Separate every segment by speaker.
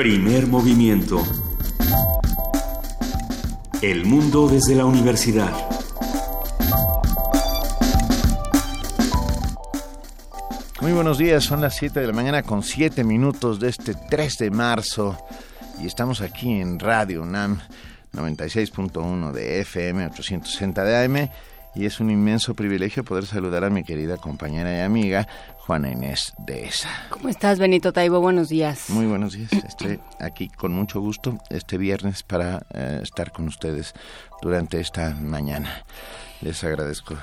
Speaker 1: Primer movimiento. El mundo desde la universidad.
Speaker 2: Muy buenos días, son las 7 de la mañana con 7 minutos de este 3 de marzo y estamos aquí en Radio UNAM 96.1 de FM, 860 de AM y es un inmenso privilegio poder saludar a mi querida compañera y amiga Juana Inés de ESA.
Speaker 3: ¿Cómo estás, Benito Taibo? Buenos días.
Speaker 2: Muy buenos días. Estoy aquí con mucho gusto este viernes para eh, estar con ustedes durante esta mañana. Les agradezco.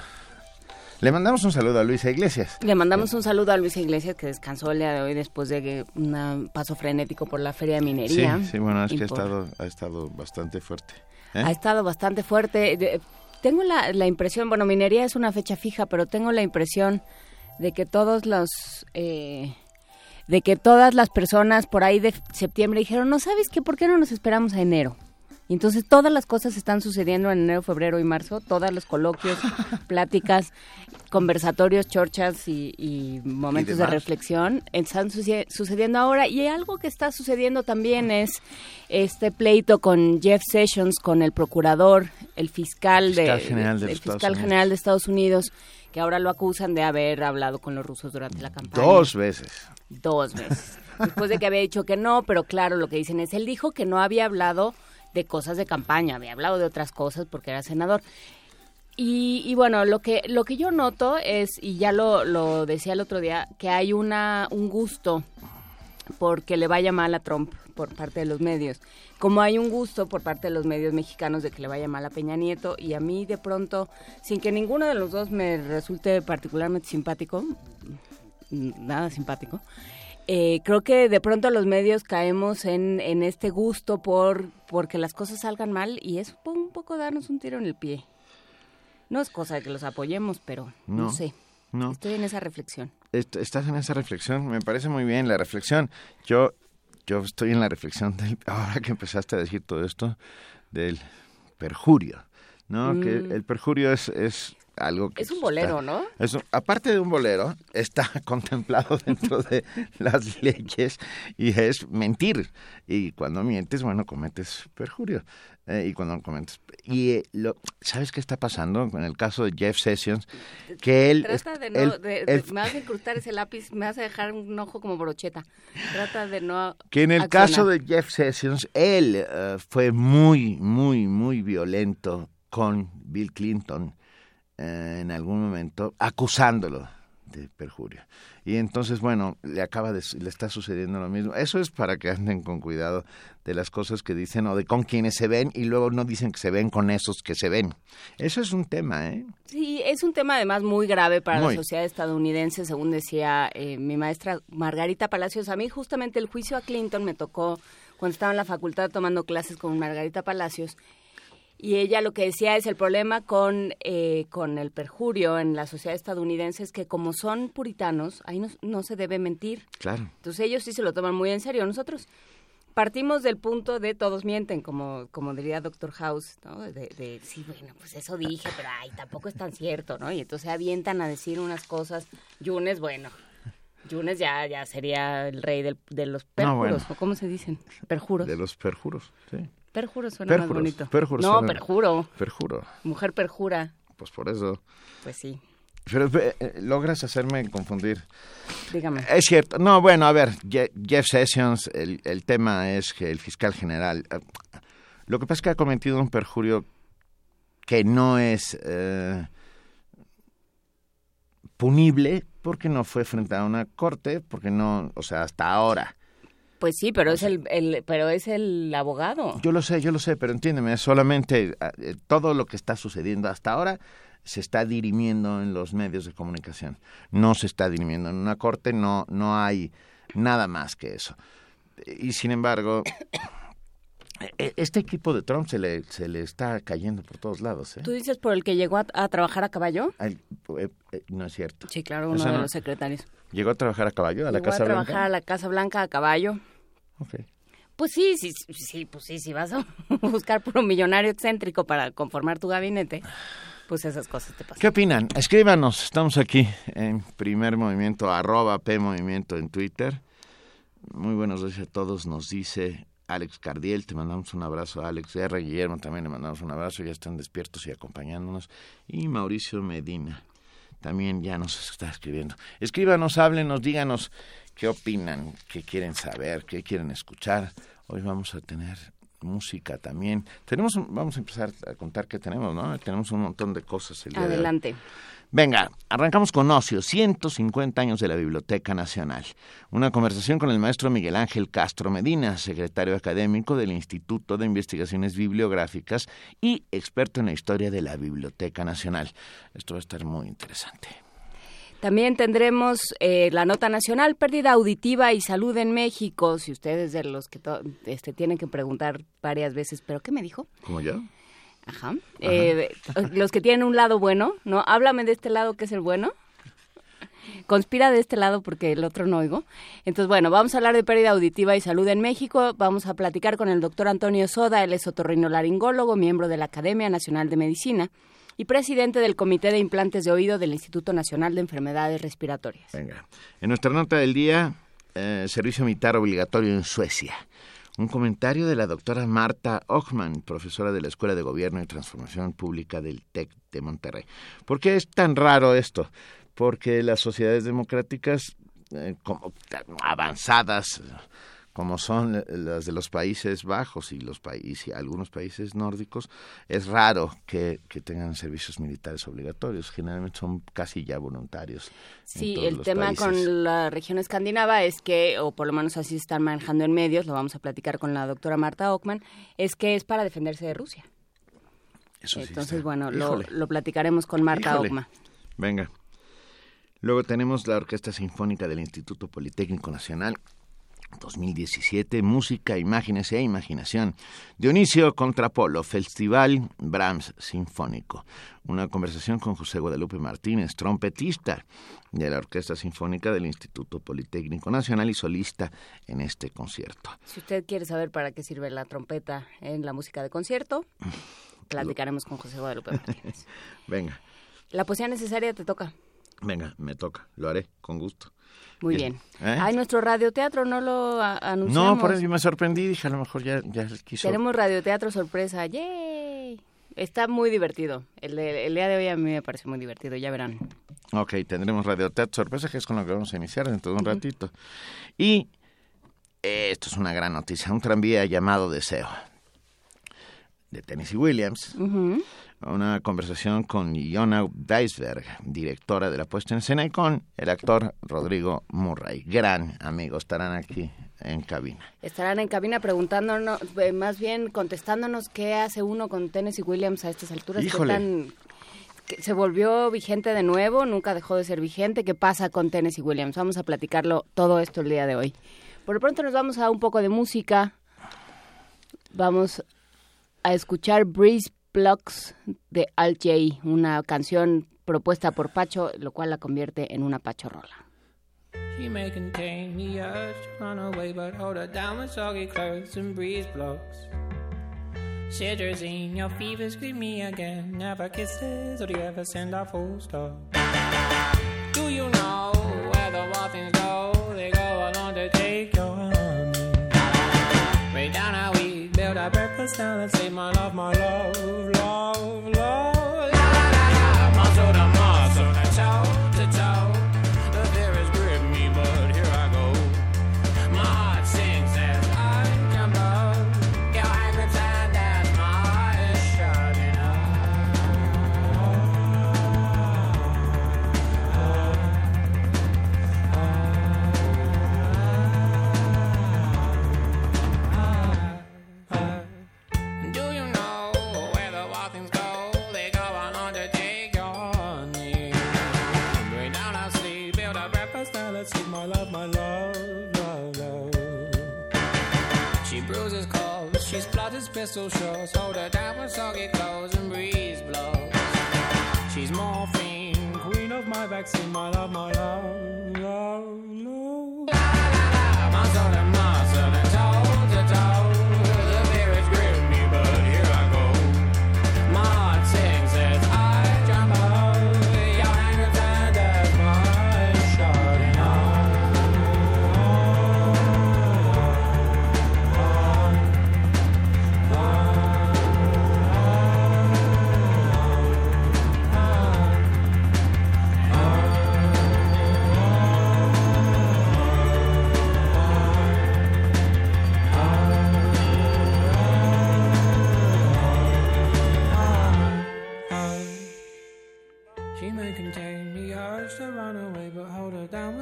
Speaker 2: Le mandamos un saludo a Luisa Iglesias.
Speaker 3: Le mandamos un saludo a Luisa Iglesias que descansó el día de hoy después de un paso frenético por la feria de minería.
Speaker 2: Sí, sí bueno, es que ha, estado, ha estado bastante fuerte.
Speaker 3: ¿eh? Ha estado bastante fuerte tengo la, la, impresión, bueno, minería es una fecha fija, pero tengo la impresión de que todos los... Eh, de que todas las personas por ahí de septiembre dijeron, no sabes qué, ¿por qué no nos esperamos a enero? Y entonces todas las cosas están sucediendo en enero, febrero y marzo, todos los coloquios, pláticas, conversatorios, chorchas y, momentos de reflexión están sucediendo ahora. Y algo que está sucediendo también es este pleito con Jeff Sessions, con el procurador, el fiscal, de,
Speaker 2: general de,
Speaker 3: el fiscal general de Estados Unidos, que ahora lo acusan de haber hablado con los rusos durante la campaña.
Speaker 2: Dos veces.
Speaker 3: Dos veces. Después de que había dicho que no, pero claro, lo que dicen es, él dijo que no había hablado de cosas de campaña, había hablado de otras cosas porque era senador. Y, bueno, lo que, lo que yo noto es, y ya lo, lo decía el otro día, que hay una, un gusto porque le vaya mal a Trump por parte de los medios. Como hay un gusto por parte de los medios mexicanos de que le vaya mal a Peña Nieto y a mí de pronto, sin que ninguno de los dos me resulte particularmente simpático, nada simpático, eh, creo que de pronto los medios caemos en, en este gusto por porque las cosas salgan mal y es un poco darnos un tiro en el pie. No es cosa de que los apoyemos, pero no, sé. No. Estoy en esa reflexión.
Speaker 2: Estás en esa reflexión, me parece muy bien la reflexión. Yo, yo estoy en la reflexión del, ahora que empezaste a decir todo esto, del perjurio, ¿no? Que mm. el perjurio es, es algo que...
Speaker 3: Es un bolero, ¿no?
Speaker 2: aparte de un bolero, está contemplado dentro de las leyes y es mentir. Y cuando mientes, bueno, cometes perjurio. Eh, y cuando cometes... Y eh, lo, ¿sabes qué está pasando con el caso de Jeff Sessions? Que él...
Speaker 3: Trata de no... me vas a incrustar ese lápiz, me vas a dejar un ojo como brocheta. Trata de no...
Speaker 2: Que en el caso de Jeff Sessions, él eh, fue muy, muy, muy violento con Bill Clinton eh, en algún momento acusándolo de perjurio. Y entonces, bueno, le acaba de, le está sucediendo lo mismo. Eso es para que anden con cuidado de las cosas que dicen o de con quienes se ven y luego no dicen que se ven con esos que se ven. Eso es un tema, ¿eh?
Speaker 3: Sí, es un tema además muy grave para la sociedad estadounidense, según decía eh, mi maestra Margarita Palacios. A mí justamente el juicio a Clinton me tocó cuando estaba en la facultad tomando clases con Margarita Palacios y ella lo que decía es el problema con, eh, con el perjurio en la sociedad estadounidense es que como son puritanos, ahí no, no, se debe mentir.
Speaker 2: Claro.
Speaker 3: Entonces ellos sí se lo toman muy en serio. Nosotros partimos del punto de todos mienten, como, como diría Doctor House, ¿no? De, de, sí, bueno, pues eso dije, pero ay, tampoco es tan cierto, ¿no? Y entonces avientan a decir unas cosas. Yunes, bueno, Yunes ya, ya sería el rey del, de los perjuros, ¿o cómo se dicen? Perjuros.
Speaker 2: De los perjuros, sí.
Speaker 3: Perjuro suena más bonito. no, perjuro.
Speaker 2: Perjuro.
Speaker 3: Mujer perjura.
Speaker 2: Pues por eso.
Speaker 3: Pues sí.
Speaker 2: Pero eh, logras hacerme confundir.
Speaker 3: Dígame.
Speaker 2: Es cierto. No, bueno, a ver, Jeff Sessions, el, el tema es que el fiscal general. Eh, lo que pasa es que ha cometido un perjurio que no es eh, punible porque no fue frente a una corte, porque no, o sea, hasta ahora.
Speaker 3: Pues sí, pero es el, el, pero es el abogado.
Speaker 2: Yo lo sé, yo lo sé, pero entiéndeme, solamente ah, eh, todo lo que está sucediendo hasta ahora se está dirimiendo en los medios de comunicación. No se está dirimiendo en una corte, no, no hay nada más que eso. Y sin embargo, este equipo de Trump se le, se le está cayendo por todos lados. ¿eh?
Speaker 3: ¿Tú dices por el que llegó a, trabajar a caballo?
Speaker 2: Eh, no es cierto.
Speaker 3: Sí, claro, uno de los secretarios.
Speaker 2: ¿Llegó a trabajar a caballo, a la Casa
Speaker 3: Blanca?
Speaker 2: Llegó
Speaker 3: a trabajar a la Casa Blanca a caballo.
Speaker 2: Ok.
Speaker 3: Pues sí, sí, sí, pues sí, si vas a buscar por un millonario excéntrico para conformar tu gabinete, pues esas cosas te pasan.
Speaker 2: ¿Qué opinan? Escríbanos, estamos aquí en Primer Movimiento, arroba P Movimiento en Twitter. Muy buenos días a todos, nos dice Alex Cardiel, te mandamos un abrazo, Alex R. Guillermo también le mandamos un abrazo, ya están despiertos y acompañándonos. Y Mauricio Medina también ya nos está escribiendo. Escríbanos, háblenos, díganos qué opinan, qué quieren saber, qué quieren escuchar. Hoy vamos a tener música también. Tenemos, vamos a empezar a contar qué tenemos, ¿no? Tenemos un montón de cosas. El
Speaker 3: Adelante.
Speaker 2: Venga, arrancamos con Ocio, 150 años de la Biblioteca Nacional. Una conversación con el maestro Miguel Ángel Castro Medina, secretario académico del Instituto de Investigaciones Bibliográficas y experto en la historia de la Biblioteca Nacional. Esto va a estar muy interesante.
Speaker 3: También tendremos eh, la nota nacional, pérdida auditiva y salud en México. Si ustedes de los que este, tienen que preguntar varias veces, ¿pero qué me dijo?
Speaker 2: ¿Como yo?
Speaker 3: Ajá. Eh, los que tienen un lado bueno, ¿no? Háblame de este lado que es el bueno. Conspira de este lado porque el otro no oigo. Entonces, bueno, vamos a hablar de pérdida auditiva y salud en México. Vamos a platicar con el doctor Antonio Soda, él es otorrinolaringólogo, miembro de la Academia Nacional de Medicina y presidente del Comité de Implantes de Oído del Instituto Nacional de Enfermedades Respiratorias.
Speaker 2: Venga. En nuestra nota del día, eh, servicio militar obligatorio en Suecia. Un comentario de la doctora Marta Ochman, profesora de la Escuela de Gobierno y Transformación Pública del TEC de Monterrey. ¿Por qué es tan raro esto? Porque las sociedades democráticas eh, como avanzadas como son las de los Países Bajos y los países algunos países nórdicos, es raro que, tengan servicios militares obligatorios. Generalmente son casi ya voluntarios.
Speaker 3: Sí, el tema con la región escandinava es que, o por lo menos así están manejando en medios, lo vamos a platicar con la doctora Marta Ockman, es que es para defenderse de Rusia.
Speaker 2: Eso
Speaker 3: Entonces, bueno, lo, lo, platicaremos con Marta Ockman.
Speaker 2: Venga. Luego tenemos la Orquesta Sinfónica del Instituto Politécnico Nacional 2017, Música, Imágenes e Imaginación. Dionisio Contrapolo, Festival Brahms Sinfónico. Una conversación con José Guadalupe Martínez, trompetista de la Orquesta Sinfónica del Instituto Politécnico Nacional y solista en este concierto.
Speaker 3: Si usted quiere saber para qué sirve la trompeta en la música de concierto, platicaremos con José Guadalupe Martínez.
Speaker 2: Venga.
Speaker 3: La poesía necesaria te toca.
Speaker 2: Venga, me toca, lo haré con gusto.
Speaker 3: Muy bien. ¿Eh? Ay, nuestro radioteatro no lo anunciamos.
Speaker 2: No, por eso me sorprendí, dije, a lo mejor ya, ya quiso.
Speaker 3: Tenemos radioteatro sorpresa, ¡yay! Está muy divertido. El, día de hoy a mí me parece muy divertido, ya verán.
Speaker 2: Ok, tendremos radioteatro sorpresa, que es con lo que vamos a iniciar dentro de un ratito. Y esto es una gran noticia, un tranvía llamado Deseo, de Tennessee Williams una conversación con Iona Deisberg, directora de la puesta en escena, y con el actor Rodrigo Murray, gran amigo, estarán aquí en cabina.
Speaker 3: Estarán en cabina preguntándonos, eh, más bien contestándonos qué hace uno con Tennessee Williams a estas alturas.
Speaker 2: Híjole.
Speaker 3: se volvió vigente de nuevo, nunca dejó de ser vigente. ¿Qué pasa con Tennessee Williams? Vamos a platicarlo todo esto el día de hoy. Por lo pronto nos vamos a un poco de música. Vamos a escuchar Breeze Blocks de Al J, una canción propuesta por Pacho, lo cual la convierte en una pachorrola. She may contain the urge to run away, but hold her down with soggy clothes and breeze blocks. in your fever, scream me again. Never kisses, or do you ever send a full stop? Do you know where the waffles go? They go along to take your breakfast down and say, My love, my love, love, love. Pistol shows. Hold her down with soggy clothes and breeze blows. She's morphine, queen of my vaccine, my love, my love, love, love.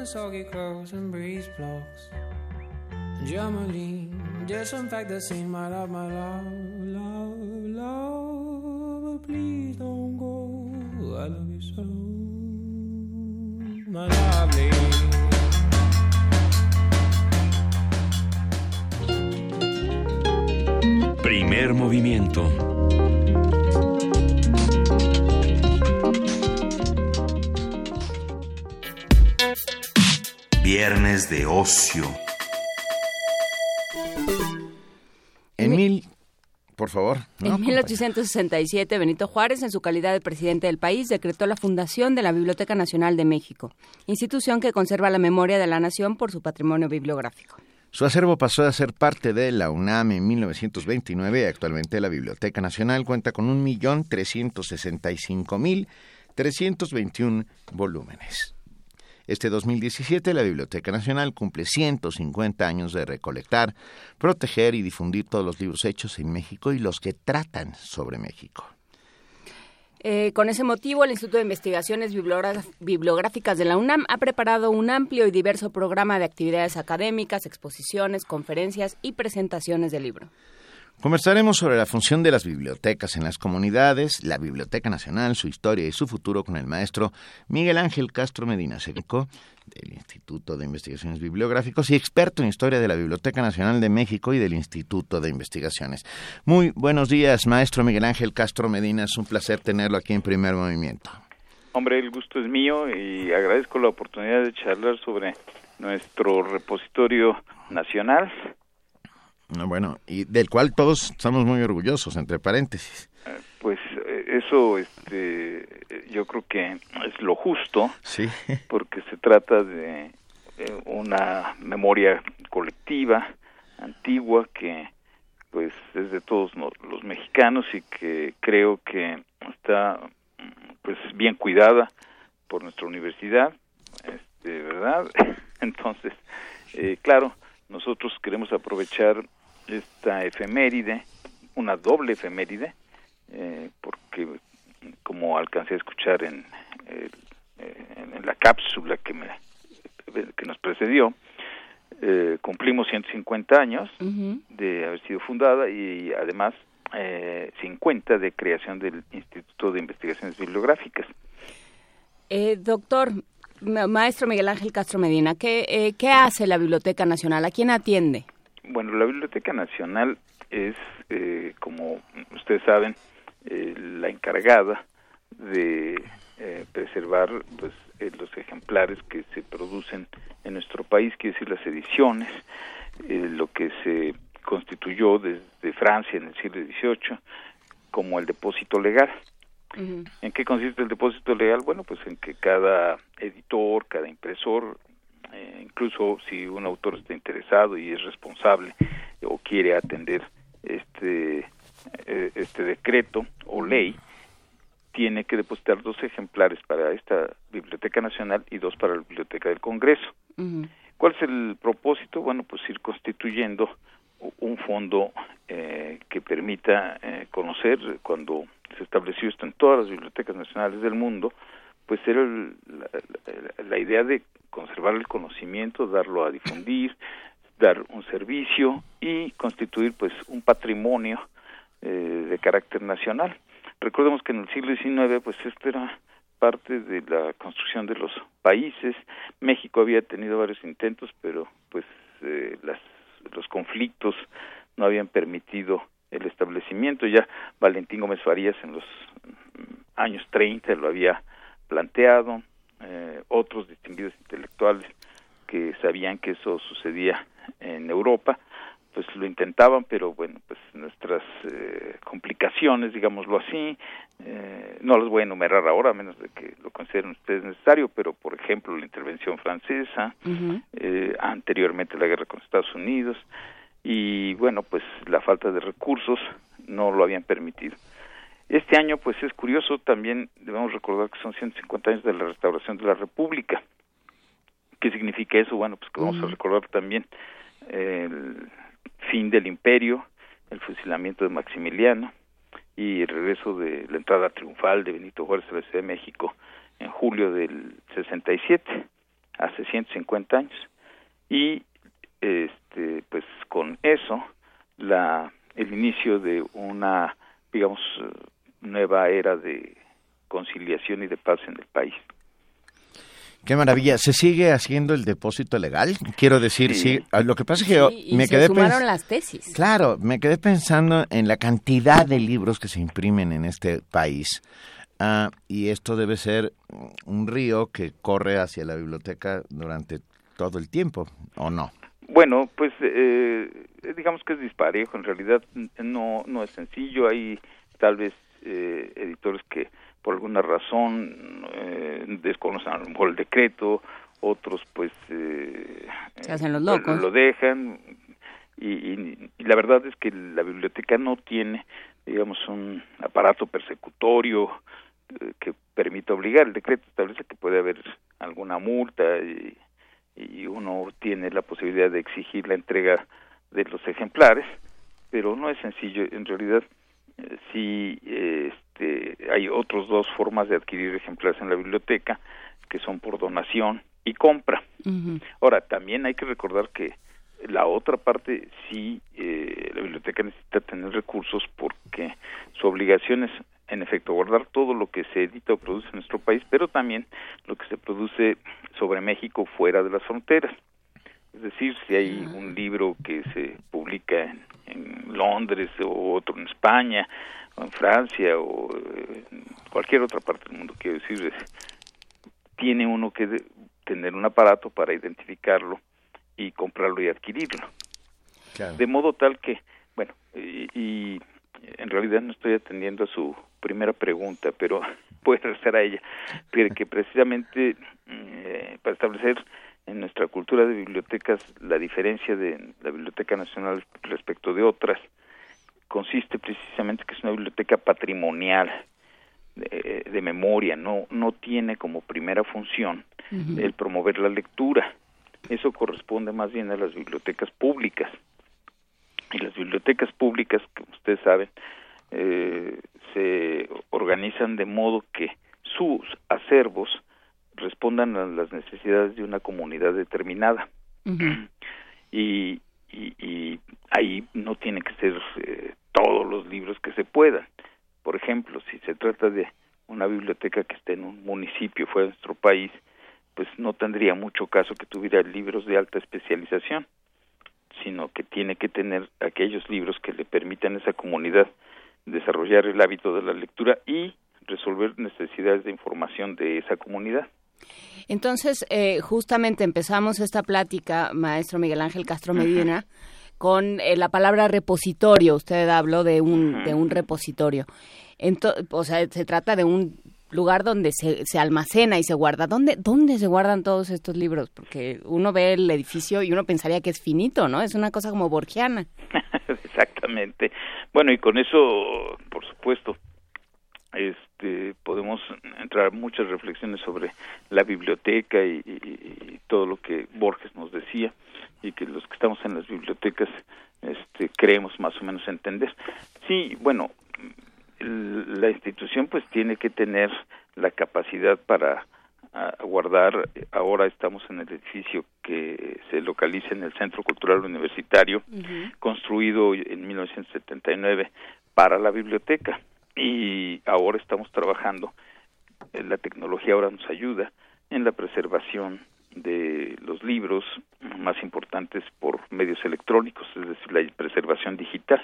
Speaker 4: Soggy clothes and breeze blocks. Germany, disinfect the scene, my love, my love, love, love. Please don't go. I love you so, my lovely.
Speaker 1: Primer movimiento. Viernes de ocio.
Speaker 2: En mil, por favor.
Speaker 3: en 1867, Benito Juárez, en su calidad de presidente del país, decretó la fundación de la Biblioteca Nacional de México, institución que conserva la memoria de la nación por su patrimonio bibliográfico.
Speaker 2: Su acervo pasó a ser parte de la UNAM en 1929 y actualmente la Biblioteca Nacional cuenta con 1.365.321 volúmenes. Este 2017 la Biblioteca Nacional cumple 150 años de recolectar, proteger y difundir todos los libros hechos en México y los que tratan sobre México.
Speaker 3: Eh, con ese motivo, el Instituto de Investigaciones Bibliográficas de la UNAM ha preparado un amplio y diverso programa de actividades académicas, exposiciones, conferencias y presentaciones de libro.
Speaker 2: Conversaremos sobre la función de las bibliotecas en las comunidades, la Biblioteca Nacional, su historia y su futuro con el maestro Miguel Ángel Castro Medina Seco del Instituto de Investigaciones Bibliográficos y experto en historia de la Biblioteca Nacional de México y del Instituto de Investigaciones. Muy buenos días, maestro Miguel Ángel Castro Medina. Es un placer tenerlo aquí en Primer Movimiento.
Speaker 5: Hombre, el gusto es mío y agradezco la oportunidad de charlar sobre nuestro repositorio nacional
Speaker 2: bueno, y del cual todos estamos muy orgullosos, entre paréntesis.
Speaker 5: Eh, pues eh, eso, este, yo creo que es lo justo,
Speaker 2: sí.
Speaker 5: porque se trata de una memoria colectiva, antigua, que pues es de todos los mexicanos y que creo que está pues bien cuidada por nuestra universidad, este, ¿verdad? Entonces, eh, claro, nosotros queremos aprovechar esta efeméride, una doble efeméride, eh, porque como alcancé a escuchar en, en, la cápsula que, me, que nos precedió, eh, cumplimos 150 años de haber sido fundada y además eh, 50 de creación del Instituto de Investigaciones Bibliográficas.
Speaker 3: Eh, doctor, maestro Miguel Ángel Castro Medina, ¿qué, eh, ¿qué hace la Biblioteca Nacional? ¿A quién atiende?
Speaker 5: Bueno, la Biblioteca Nacional es, eh, como ustedes saben, eh, la encargada de eh, preservar pues, los ejemplares que se producen en nuestro país, quiere decir las ediciones, lo que se constituyó desde Francia en el siglo XVIII como el depósito legal. ¿En qué consiste el depósito legal? Bueno, pues en que cada editor, cada impresor eh, incluso si un autor está interesado y es responsable o quiere atender este eh, este decreto o ley tiene que depositar dos ejemplares para esta Biblioteca Nacional y dos para la Biblioteca del Congreso. ¿Cuál es el propósito? Bueno, pues ir constituyendo un fondo eh, que permita conocer cuando se estableció esto en todas las bibliotecas nacionales del mundo, pues era la, idea de conservar el conocimiento, darlo a difundir, dar un servicio y constituir pues un patrimonio eh, de carácter nacional. Recordemos que en el siglo XIX pues esto era parte de la construcción de los países. México había tenido varios intentos, pero pues eh, las, los conflictos no habían permitido el establecimiento. Ya Valentín Gómez Farías en los años 30 lo había planteado, eh, otros distinguidos intelectuales que sabían que eso sucedía en Europa, pues lo intentaban, pero bueno, pues nuestras eh, complicaciones, digámoslo así, eh, no las voy a enumerar ahora, a menos de que lo consideren ustedes necesario, pero por ejemplo la intervención francesa, eh, anteriormente la guerra con Estados Unidos, y bueno, pues la falta de recursos no lo habían permitido. Este año, pues es curioso, también debemos recordar que son 150 años de la restauración de la República. ¿Qué significa eso? Bueno, pues que vamos a recordar también el fin del imperio, el fusilamiento de Maximiliano y el regreso de la entrada triunfal de Benito Juárez a la Ciudad de México en julio del 67, hace 150 años. Y este pues con eso la el inicio de una digamos nueva era de conciliación y de paz en el país.
Speaker 2: Qué maravilla. ¿Se sigue haciendo el depósito legal? Quiero decir, sí. Ah, lo que pasa es que me
Speaker 3: se
Speaker 2: quedé
Speaker 3: sumaron las tesis.
Speaker 2: Claro, me quedé pensando en la cantidad de libros que se imprimen en este país. Ah, y esto debe ser un río que corre hacia la biblioteca durante todo el tiempo, ¿o no?
Speaker 5: Bueno, pues eh, digamos que es disparejo. En realidad no no es sencillo. Hay tal vez eh, editores que por alguna razón eh, desconocen a lo mejor el decreto, otros pues eh,
Speaker 3: Se hacen los locos.
Speaker 5: lo dejan y, y, y la verdad es que la biblioteca no tiene digamos un aparato persecutorio eh, que permita obligar el decreto establece que puede haber alguna multa y, y uno tiene la posibilidad de exigir la entrega de los ejemplares pero no es sencillo en realidad sí este, hay otros dos formas de adquirir ejemplares en la biblioteca que son por donación y compra. Ahora, también hay que recordar que la otra parte sí, eh, la biblioteca necesita tener recursos porque su obligación es, en efecto, guardar todo lo que se edita o produce en nuestro país, pero también lo que se produce sobre México fuera de las fronteras. Es decir, si hay un libro que se publica en, en Londres o otro en España o en Francia o eh, en cualquier otra parte del mundo, quiero decir, es- tiene uno que de- tener un aparato para identificarlo y comprarlo y adquirirlo.
Speaker 2: Claro.
Speaker 5: De modo tal que, bueno, y, y en realidad no estoy atendiendo a su primera pregunta, pero puede regresar a ella, que, que precisamente eh, para establecer en nuestra cultura de bibliotecas la diferencia de la Biblioteca Nacional respecto de otras, consiste precisamente que es una biblioteca patrimonial de, de memoria, no, no tiene como primera función el promover la lectura. Eso corresponde más bien a las bibliotecas públicas. Y las bibliotecas públicas, como ustedes saben, eh, se organizan de modo que sus acervos respondan a las necesidades de una comunidad determinada. Y, y, y ahí no tiene que ser eh, todos los libros que se puedan. Por ejemplo, si se trata de una biblioteca que esté en un municipio fuera de nuestro país, pues no tendría mucho caso que tuviera libros de alta especialización, sino que tiene que tener aquellos libros que le permitan a esa comunidad desarrollar el hábito de la lectura y resolver necesidades de información de esa comunidad.
Speaker 3: Entonces, eh, justamente empezamos esta plática, maestro Miguel Ángel Castro Medina, con eh, la palabra repositorio. Usted habló de un, de un repositorio. Ento- o sea, se trata de un lugar donde se, se almacena y se guarda. ¿Dónde, ¿Dónde se guardan todos estos libros? Porque uno ve el edificio y uno pensaría que es finito, ¿no? Es una cosa como borgiana.
Speaker 5: Exactamente. Bueno, y con eso, por supuesto, este, podemos entrar muchas reflexiones sobre la biblioteca y, y- y todo lo que Borges nos decía y que los que estamos en las bibliotecas este, creemos más o menos entender. Sí, bueno, la institución pues tiene que tener la capacidad para a- guardar, ahora estamos en el edificio que se localiza en el Centro Cultural Universitario, construido en 1979 para la biblioteca y ahora estamos trabajando, eh, la tecnología ahora nos ayuda en la preservación de los libros más importantes por medios electrónicos, es decir, la preservación digital.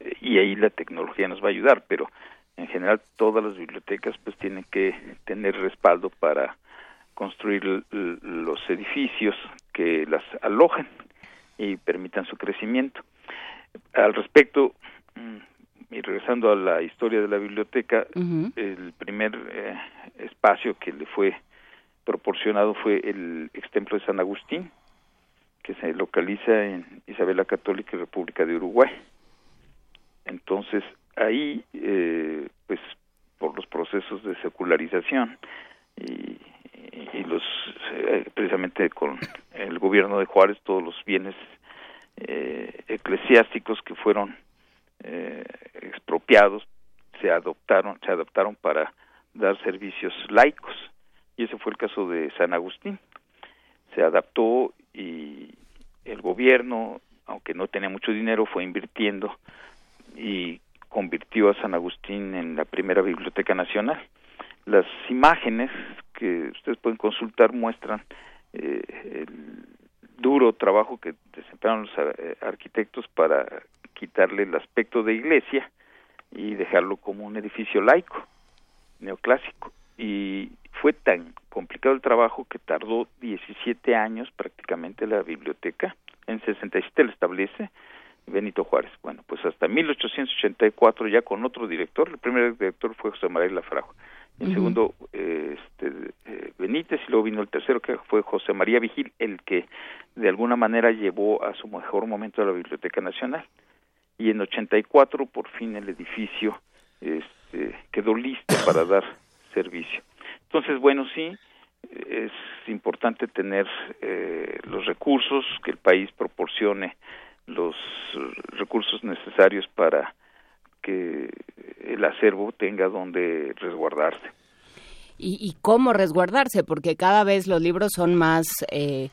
Speaker 5: Eh, Y ahí la tecnología nos va a ayudar, pero en general todas las bibliotecas pues tienen que tener respaldo para construir los edificios que las alojen y permitan su crecimiento. Al respecto, mm, y regresando a la historia de la biblioteca, el primer eh, espacio que le fue proporcionado fue el extemplo de San Agustín, que se localiza en Isabela Católica y República de Uruguay. Entonces, ahí, eh, pues, por los procesos de secularización y, y los, eh, precisamente con el gobierno de Juárez, todos los bienes eh, eclesiásticos que fueron eh, expropiados se adoptaron se adaptaron para dar servicios laicos. Y ese fue el caso de San Agustín. Se adaptó y el gobierno, aunque no tenía mucho dinero, fue invirtiendo y convirtió a San Agustín en la primera biblioteca nacional. Las imágenes que ustedes pueden consultar muestran eh, el duro trabajo que desempeñaron los eh, arquitectos para quitarle el aspecto de iglesia y dejarlo como un edificio laico, neoclásico. Y fue tan complicado el trabajo que tardó 17 años prácticamente la biblioteca. En 67 lo establece Benito Juárez. Bueno, pues hasta 1884 ya con otro director, el primer director fue José María Lafrajo, el segundo este, eh, Benítez y luego vino el tercero que fue José María Vigil, el que de alguna manera llevó a su mejor momento a la Biblioteca Nacional. Y en 84 por fin el edificio este, quedó listo para dar servicio. Entonces, bueno, sí, es importante tener eh, los recursos, que el país proporcione los recursos necesarios para que el acervo tenga donde resguardarse.
Speaker 3: ¿Y, cómo resguardarse? Porque cada vez los libros son más eh,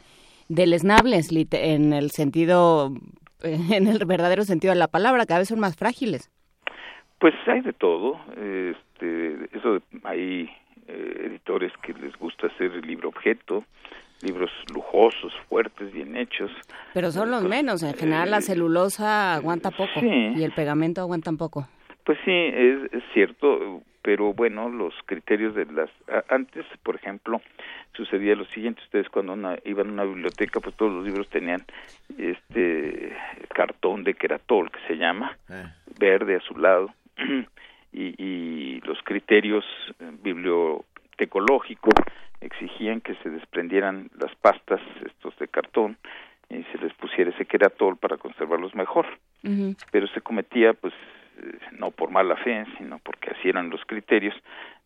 Speaker 3: deleznables en el sentido, en el verdadero sentido de la palabra, cada vez son más frágiles.
Speaker 5: Pues hay de todo. Este, eso hay eh, editores que les gusta hacer el libro objeto, libros lujosos, fuertes, bien hechos.
Speaker 3: Pero son los menos, en general la eh, celulosa aguanta poco y el pegamento aguantan poco.
Speaker 5: Pues sí, es, cierto, pero bueno, los criterios de las... Antes, por ejemplo, sucedía lo siguiente, ustedes cuando iban a una biblioteca, pues todos los libros tenían este cartón de queratol, que se llama, eh. verde azulado, y, y los criterios bibliotecológicos exigían que se desprendieran las pastas estos de cartón y se les pusiera ese queratol para conservarlos mejor. Pero se cometía pues eh, no por mala fe, sino porque así eran los criterios,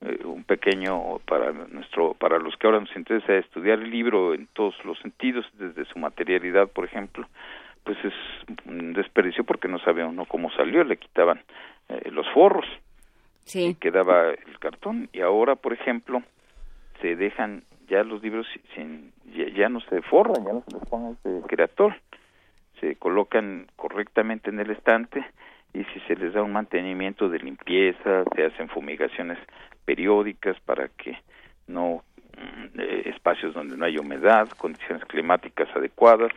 Speaker 5: eh, un pequeño para nuestro para los que ahora nos interesa estudiar el libro en todos los sentidos, desde su materialidad, por ejemplo, pues es un desperdicio porque no sabía uno cómo salió, le quitaban eh, los forros.
Speaker 3: Sí.
Speaker 5: quedaba el cartón y ahora, por ejemplo, se dejan ya los libros sin ya, no se forran, ya no se les pone ese creator, se colocan correctamente en el estante y si se les da un mantenimiento de limpieza, se hacen fumigaciones periódicas para que no mm, eh, espacios donde no haya humedad, condiciones climáticas adecuadas,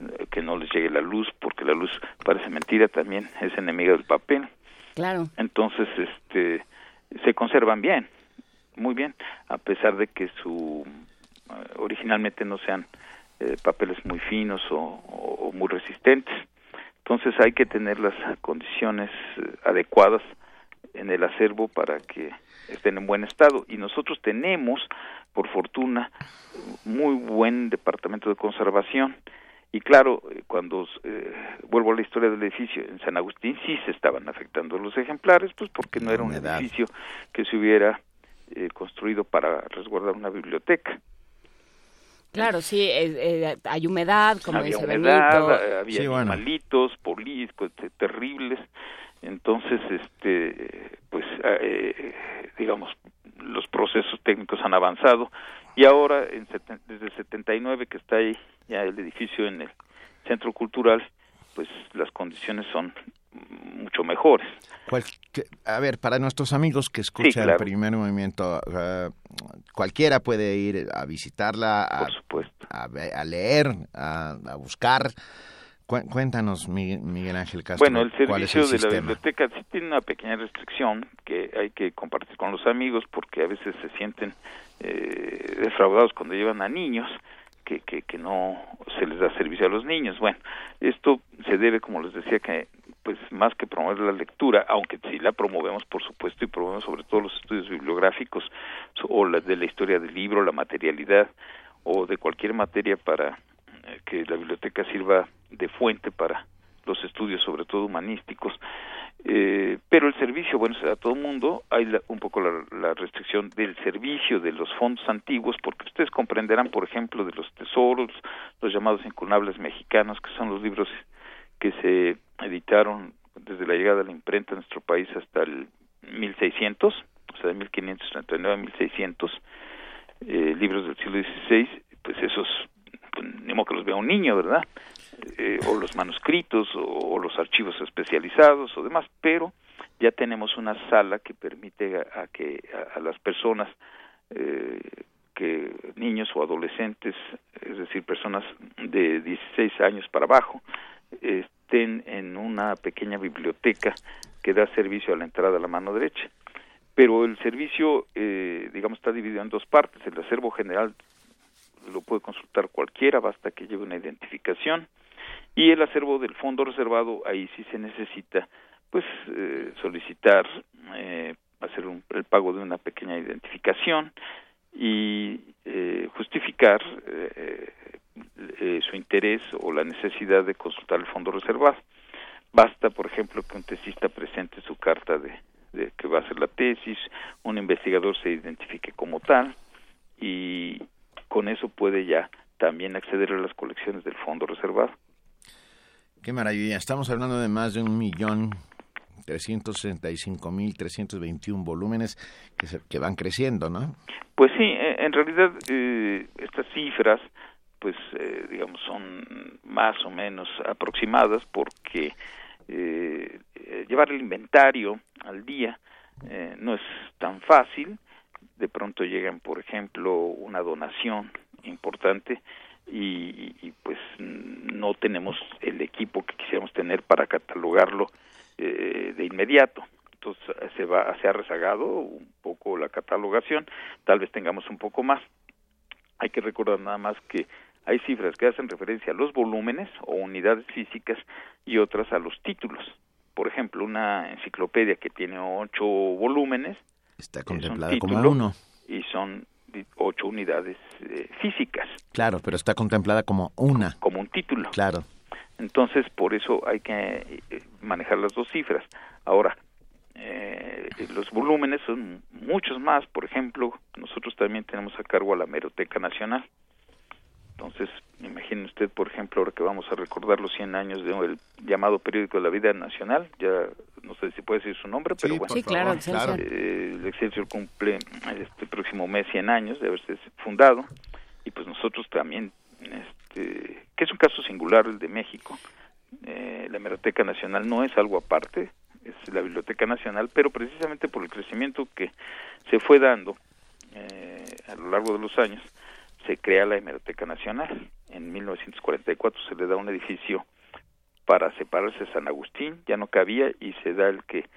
Speaker 5: eh, que no les llegue la luz, porque la luz parece mentira también, es enemiga del papel.
Speaker 3: Claro.
Speaker 5: Entonces, este se conservan bien muy bien, a pesar de que su eh, originalmente no sean eh, papeles muy finos o, muy resistentes. Entonces hay que tener las condiciones eh, adecuadas en el acervo para que estén en buen estado. Y nosotros tenemos, por fortuna, muy buen departamento de conservación. Y claro, cuando vuelvo a la historia del edificio, en San Agustín sí se estaban afectando los ejemplares, pues porque no era un edificio que se hubiera eh, construido para resguardar una biblioteca.
Speaker 3: Claro, sí, eh, hay humedad, como
Speaker 5: había
Speaker 3: dice
Speaker 5: humedad, eh, Había animalitos, políticos, terribles. Entonces, este, pues, digamos, los procesos técnicos han avanzado y ahora, en, desde el 79 que está ahí ya el edificio en el centro cultural, pues las condiciones son mucho mejores.
Speaker 2: a ver, para nuestros amigos que escuchan el primer movimiento, cualquiera puede ir a visitarla, a, a, leer, a, buscar. Cuéntanos, Miguel Ángel Castro.
Speaker 5: Bueno, el servicio de la biblioteca sí tiene una pequeña restricción que hay que compartir con los amigos porque a veces se sienten eh, defraudados cuando llevan a niños que, que, que no se les da servicio a los niños. Bueno, esto se debe, como les decía, que pues más que promover la lectura, aunque sí la promovemos por supuesto y promovemos sobre todo los estudios bibliográficos o la de la historia del libro, la materialidad o de cualquier materia para eh, que la biblioteca sirva de fuente para los estudios, sobre todo humanísticos. Eh, pero el servicio, bueno, a todo el mundo. Hay un poco la, la, restricción del servicio de los fondos antiguos, porque ustedes comprenderán, por ejemplo, de los tesoros, los llamados incunables mexicanos, que son los libros que se editaron desde la llegada de la imprenta a nuestro país hasta el 1600, o sea, de 1539 a 1600, eh, libros del siglo XVI, pues esos, pues, ni modo que los vea un niño, ¿verdad? Eh, o los manuscritos, o, los archivos especializados, o demás, pero ya tenemos una sala que permite a, que a, las personas eh, que niños o adolescentes, es decir, personas de 16 años para abajo, estén en una pequeña biblioteca que da servicio a la entrada a la mano derecha. Pero el servicio, eh, digamos, está dividido en dos partes. El acervo general lo puede consultar cualquiera, basta que lleve una identificación. Y el acervo del fondo reservado, ahí sí se necesita, pues, eh, solicitar, eh, hacer el pago de una pequeña identificación y eh, justificar eh, eh, su interés o la necesidad de consultar el fondo reservado. Basta, por ejemplo, que un tesista presente su carta de, de que va a hacer la tesis, un investigador se identifique como tal y con eso puede ya también acceder a las colecciones del fondo reservado.
Speaker 2: Qué maravilla. Estamos hablando de más de un millón 365.321 volúmenes que, que van creciendo, ¿no?
Speaker 5: Pues sí, eh, en realidad eh, estas cifras, pues eh, digamos, son más o menos aproximadas porque eh, llevar el inventario al día no es tan fácil. De pronto llegan, por ejemplo, una donación importante y, pues no tenemos el equipo que quisiéramos tener para catalogarlo eh, de inmediato. Entonces se va se ha rezagado un poco la catalogación, tal vez tengamos un poco más. Hay que recordar nada más que hay cifras que hacen referencia a los volúmenes o unidades físicas y otras a los títulos. Por ejemplo, una enciclopedia que tiene ocho volúmenes
Speaker 2: está contemplada como uno
Speaker 5: y son ocho unidades eh, físicas.
Speaker 2: Claro, pero está contemplada como una.
Speaker 5: Como un título.
Speaker 2: Claro.
Speaker 5: Entonces, por eso hay que eh, manejar las dos cifras. Ahora, eh, los volúmenes son muchos más. Por ejemplo, nosotros también tenemos a cargo a la Meroteca Nacional. Entonces, imagine usted, por ejemplo, ahora que vamos a recordar los 100 años del llamado periódico de la vida nacional, ya no sé si puede decir su nombre, pero bueno.
Speaker 3: Sí, claro,
Speaker 5: eh, el Excelsior cumple este próximo mes 100 años de haberse fundado y pues nosotros también este, que es un caso singular el de México. Eh, la Biblioteca Nacional no es algo aparte, es la Biblioteca Nacional, pero precisamente por el crecimiento que se fue dando eh, a lo largo de los años, se crea la Hemeroteca Nacional. En 1944 se le da un edificio para separarse de San Agustín, ya no cabía y se da el que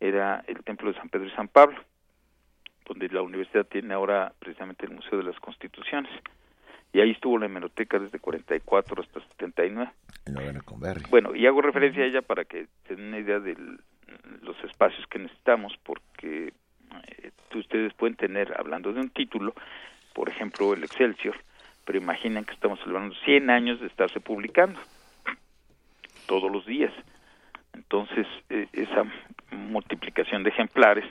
Speaker 5: era el Templo de San Pedro y San Pablo, donde la universidad tiene ahora precisamente el Museo de las Constituciones y ahí estuvo la hemeroteca desde 44 hasta 79. Bueno, y hago referencia a ella para que tengan una idea de los espacios que necesitamos, porque eh, ustedes pueden tener, hablando de un título, por ejemplo, el Excelsior, pero imaginen que estamos celebrando 100 años de estarse publicando todos los días. Entonces, eh, esa multiplicación de ejemplares,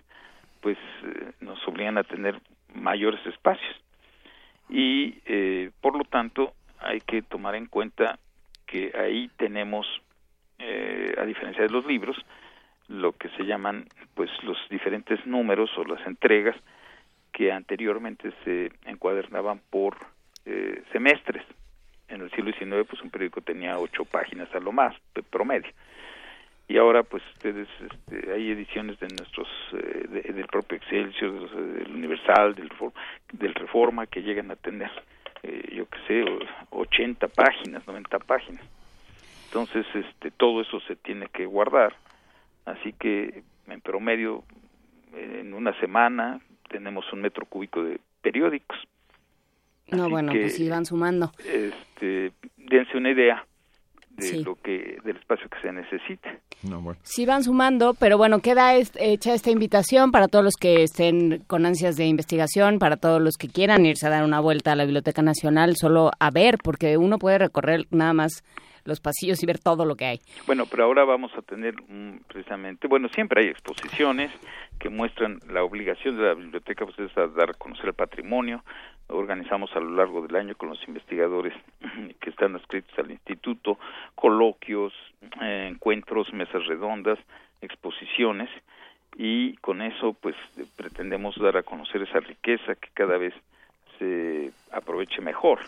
Speaker 5: pues eh, nos obligan a tener mayores espacios y eh, por lo tanto hay que tomar en cuenta que ahí tenemos eh, a diferencia de los libros lo que se llaman pues los diferentes números o las entregas que anteriormente se encuadernaban por eh, semestres. En el siglo XIX pues un periódico tenía ocho páginas a lo más de promedio. Y ahora pues ustedes este, hay ediciones de nuestros eh, del propio Excelsior del Universal del, del Reforma que llegan a tener eh, yo qué sé 80 páginas 90 páginas. Entonces este todo eso se tiene que guardar. Así que en promedio en una semana tenemos un metro cúbico de periódicos.
Speaker 3: No bueno pues sí van sumando.
Speaker 5: este dense una idea de lo que del espacio que se necesite.
Speaker 3: Sí van sumando, pero bueno, queda hecha esta invitación para todos los que estén con ansias de investigación, para todos los que quieran irse a dar una vuelta a la Biblioteca Nacional, solo a ver, porque uno puede recorrer nada más los pasillos y ver todo lo que hay.
Speaker 5: Bueno, pero ahora vamos a tener precisamente, bueno, siempre hay exposiciones que muestran la obligación de la biblioteca pues, es a dar a conocer el patrimonio. Organizamos a lo largo del año con los investigadores que están adscritos al instituto coloquios, eh, encuentros, mesas redondas, exposiciones y con eso pues pretendemos dar a conocer esa riqueza que cada vez se aproveche mejor.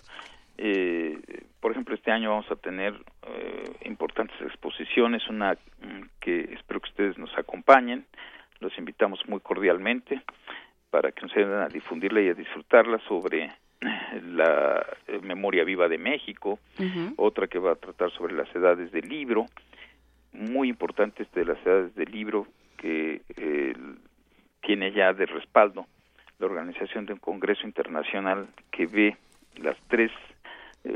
Speaker 5: Eh, por ejemplo, este año vamos a tener eh, importantes exposiciones, una mm, que espero que ustedes nos acompañen, los invitamos muy cordialmente para que nos ayuden a difundirla y a disfrutarla sobre la eh, memoria viva de México, otra que va a tratar sobre las edades del libro, muy importante este de las edades del libro que tiene ya de respaldo la organización de un congreso internacional que ve las tres eh,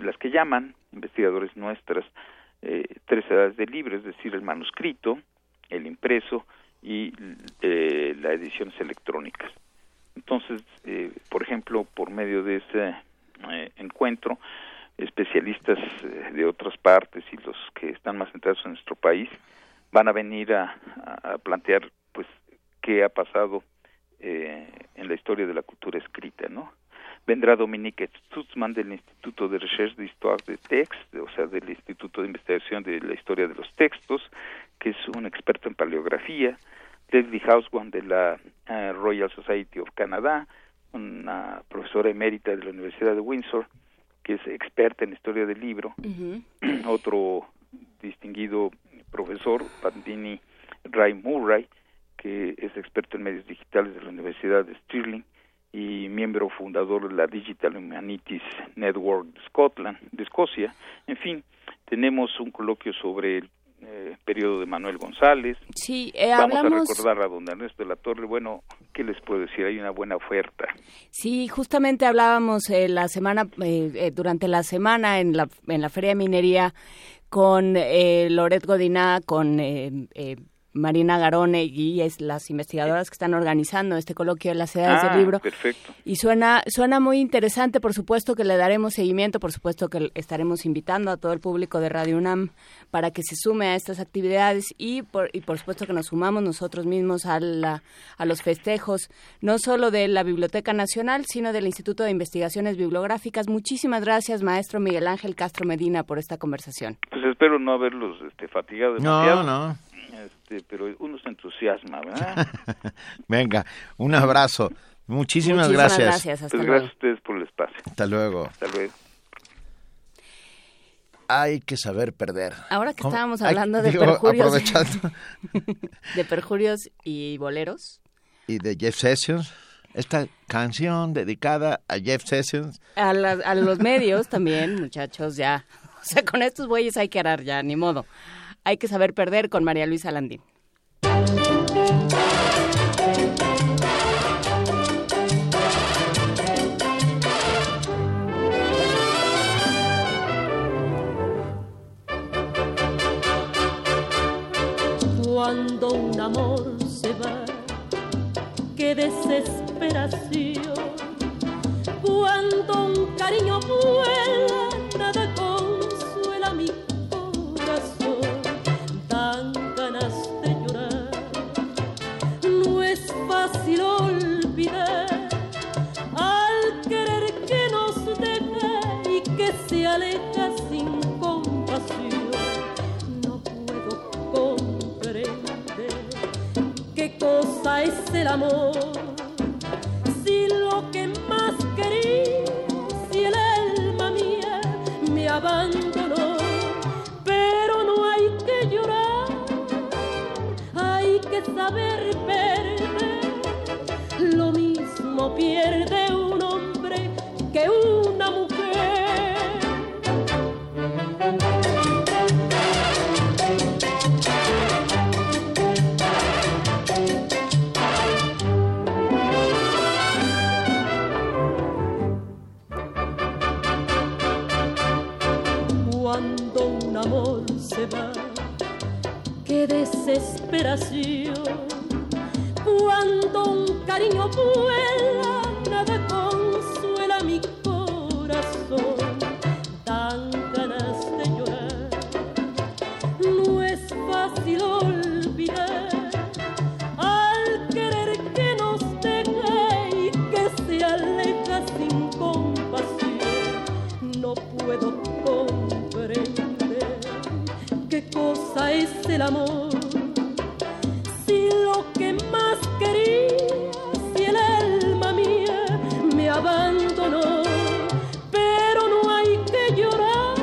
Speaker 5: las que llaman investigadores nuestras eh, tres edades del libro, es decir, el manuscrito, el impreso y eh, las ediciones electrónicas. Entonces, por ejemplo, por medio de ese encuentro, especialistas de otras partes y los que están más centrados en nuestro país van a venir a, a plantear, pues, qué ha pasado en la historia de la cultura escrita, ¿no? Vendrá Dominique Stutzman del Instituto de Recherche d'Histoire de Texte, o sea, del Instituto de Investigación de la Historia de los Textos, que es un experto en paleografía, Leslie Hauswan de la eh, Royal Society of Canada, una profesora emérita de la Universidad de Windsor, que es experta en historia del libro, otro distinguido profesor, Pandini Ray Murray, que es experto en medios digitales de la Universidad de Stirling, y miembro fundador de la Digital Humanities Network de Scotland, de Escocia. En fin, tenemos un coloquio sobre el eh, periodo de Manuel González.
Speaker 3: Sí,
Speaker 5: eh, Vamos a recordar a don Ernesto de la Torre. Bueno, ¿qué les puedo decir? Hay una buena oferta.
Speaker 3: Sí, justamente hablábamos eh, la semana, durante la semana en la, en la Feria de Minería con Loret Godiná, con Marina Garone y es las investigadoras que están organizando este coloquio de las edades del ah, libro.
Speaker 5: Perfecto.
Speaker 3: Y suena, suena muy interesante, por supuesto que le daremos seguimiento, por supuesto que estaremos invitando a todo el público de Radio UNAM para que se sume a estas actividades y por, y por supuesto que nos sumamos nosotros mismos a, la, a los festejos, no solo de la Biblioteca Nacional, sino del Instituto de Investigaciones Bibliográficas. Muchísimas gracias, maestro Miguel Ángel Castro Medina, por esta conversación.
Speaker 5: Pues espero no haberlos este, fatigado
Speaker 2: demasiado. No, no.
Speaker 5: Este, pero uno se entusiasma, ¿verdad?
Speaker 2: Venga, un abrazo. Muchísimas, gracias.
Speaker 3: Gracias,
Speaker 5: hasta pues gracias a ustedes por el espacio.
Speaker 2: Hasta luego.
Speaker 5: Hasta luego.
Speaker 2: Hay que saber perder.
Speaker 3: Ahora que estábamos hablando de perjurios. de perjurios y boleros.
Speaker 2: Y de Jeff Sessions. Esta canción dedicada a Jeff Sessions.
Speaker 3: A, a los medios también, muchachos, ya. O sea, con estos bueyes hay que arar ya, ni modo. Hay que saber perder con María Luisa Landín.
Speaker 6: Cuando un amor se va, qué desesperación. Cuando un cariño vuela, es el amor. Si lo que más quería, si el alma mía me abandonó, pero no hay que llorar, hay que saber pierde un hombre que una desesperación. Cuando un cariño vuela, amor. Si lo que más quería, si el alma mía me abandonó, pero no hay que llorar,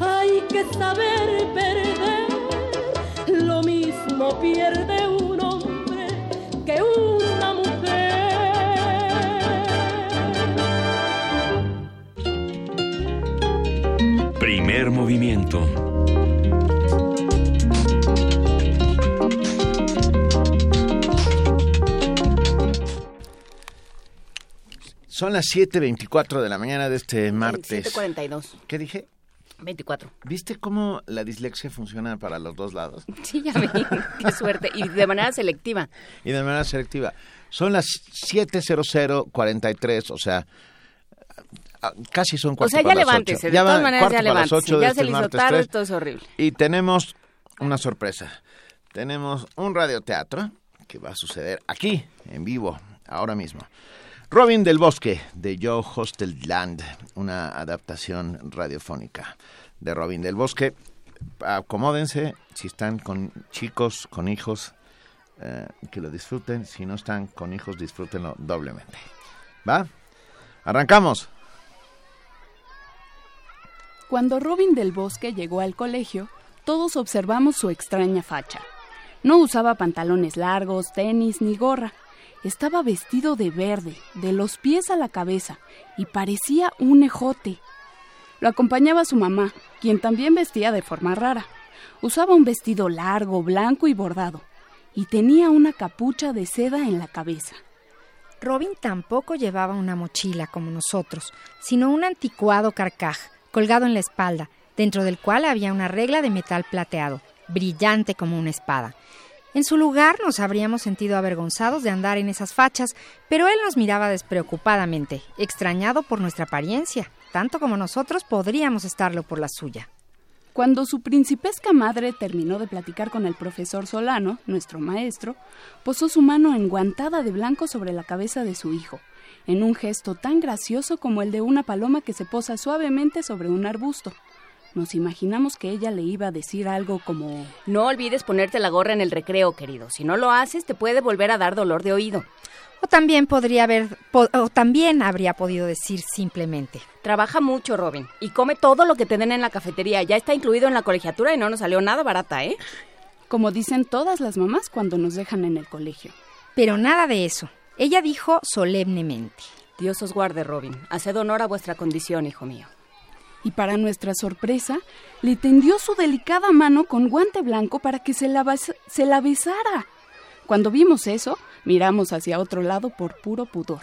Speaker 6: hay que saber perder. Lo mismo pierde un hombre que una mujer.
Speaker 1: Primer movimiento
Speaker 2: Son las 7.24 de la mañana de este martes.
Speaker 3: 7.42.
Speaker 2: ¿Qué dije?
Speaker 3: 24.
Speaker 2: ¿Viste cómo la dislexia funciona para los dos lados?
Speaker 3: Sí, ya vi. Qué suerte. Y de manera selectiva.
Speaker 2: Y de manera selectiva. Son las 7.00.43, o sea, casi son
Speaker 3: O
Speaker 2: cuatro
Speaker 3: sea, ya levántese. De todas
Speaker 2: va
Speaker 3: maneras, ya levántese. Ya
Speaker 2: este
Speaker 3: se le hizo tarde,
Speaker 2: 3.
Speaker 3: esto es horrible.
Speaker 2: Y tenemos una sorpresa. Tenemos un radioteatro que va a suceder aquí, en vivo, ahora mismo. Robin del Bosque, de Joe Hostelland, una adaptación radiofónica de Robin del Bosque. Acomódense, si están con chicos, con hijos, eh, que lo disfruten. Si no están con hijos, disfrútenlo doblemente. ¿Va? Arrancamos.
Speaker 7: Cuando Robin del Bosque llegó al colegio, todos observamos su extraña facha. No usaba pantalones largos, tenis ni gorra. Estaba vestido de verde, de los pies a la cabeza, y parecía un ejote. Lo acompañaba su mamá, quien también vestía de forma rara. Usaba un vestido largo, blanco y bordado, y tenía una capucha de seda en la cabeza.
Speaker 8: Robin tampoco llevaba una mochila como nosotros, sino un anticuado carcaj colgado en la espalda, dentro del cual había una regla de metal plateado, brillante como una espada. En su lugar nos habríamos sentido avergonzados de andar en esas fachas, pero él nos miraba despreocupadamente, extrañado por nuestra apariencia, tanto como nosotros podríamos estarlo por la suya.
Speaker 7: Cuando su principesca madre terminó de platicar con el profesor Solano, nuestro maestro, posó su mano enguantada de blanco sobre la cabeza de su hijo, en un gesto tan gracioso como el de una paloma que se posa suavemente sobre un arbusto. Nos imaginamos que ella le iba a decir algo como
Speaker 3: No olvides ponerte la gorra en el recreo, querido. Si no lo haces, te puede volver a dar dolor de oído.
Speaker 8: O también podría haber po- o también habría podido decir simplemente.
Speaker 3: Trabaja mucho, Robin. Y come todo lo que te den en la cafetería. Ya está incluido en la colegiatura y no nos salió nada barata, ¿eh?
Speaker 7: como dicen todas las mamás cuando nos dejan en el colegio.
Speaker 8: Pero nada de eso. Ella dijo solemnemente.
Speaker 3: Dios os guarde, Robin. Haced honor a vuestra condición, hijo mío.
Speaker 7: Y para nuestra sorpresa, le tendió su delicada mano con guante blanco para que se la, besara. Cuando vimos eso, miramos hacia otro lado por puro pudor.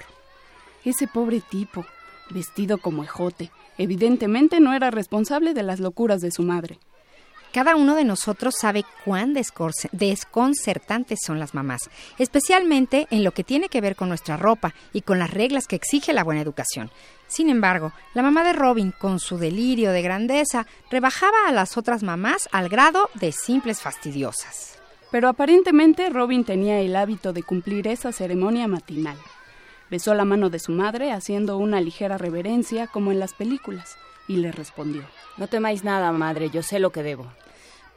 Speaker 7: Ese pobre tipo, vestido como ejote, evidentemente no era responsable de las locuras de su madre.
Speaker 8: Cada uno de nosotros sabe cuán desconcertantes son las mamás, especialmente en lo que tiene que ver con nuestra ropa y con las reglas que exige la buena educación. Sin embargo, la mamá de Robin, con su delirio de grandeza, rebajaba a las otras mamás al grado de simples fastidiosas.
Speaker 7: Pero aparentemente Robin tenía el hábito de cumplir esa ceremonia matinal. Besó la mano de su madre haciendo una ligera reverencia como en las películas y le respondió.
Speaker 3: No temáis nada, madre. Yo sé lo que debo.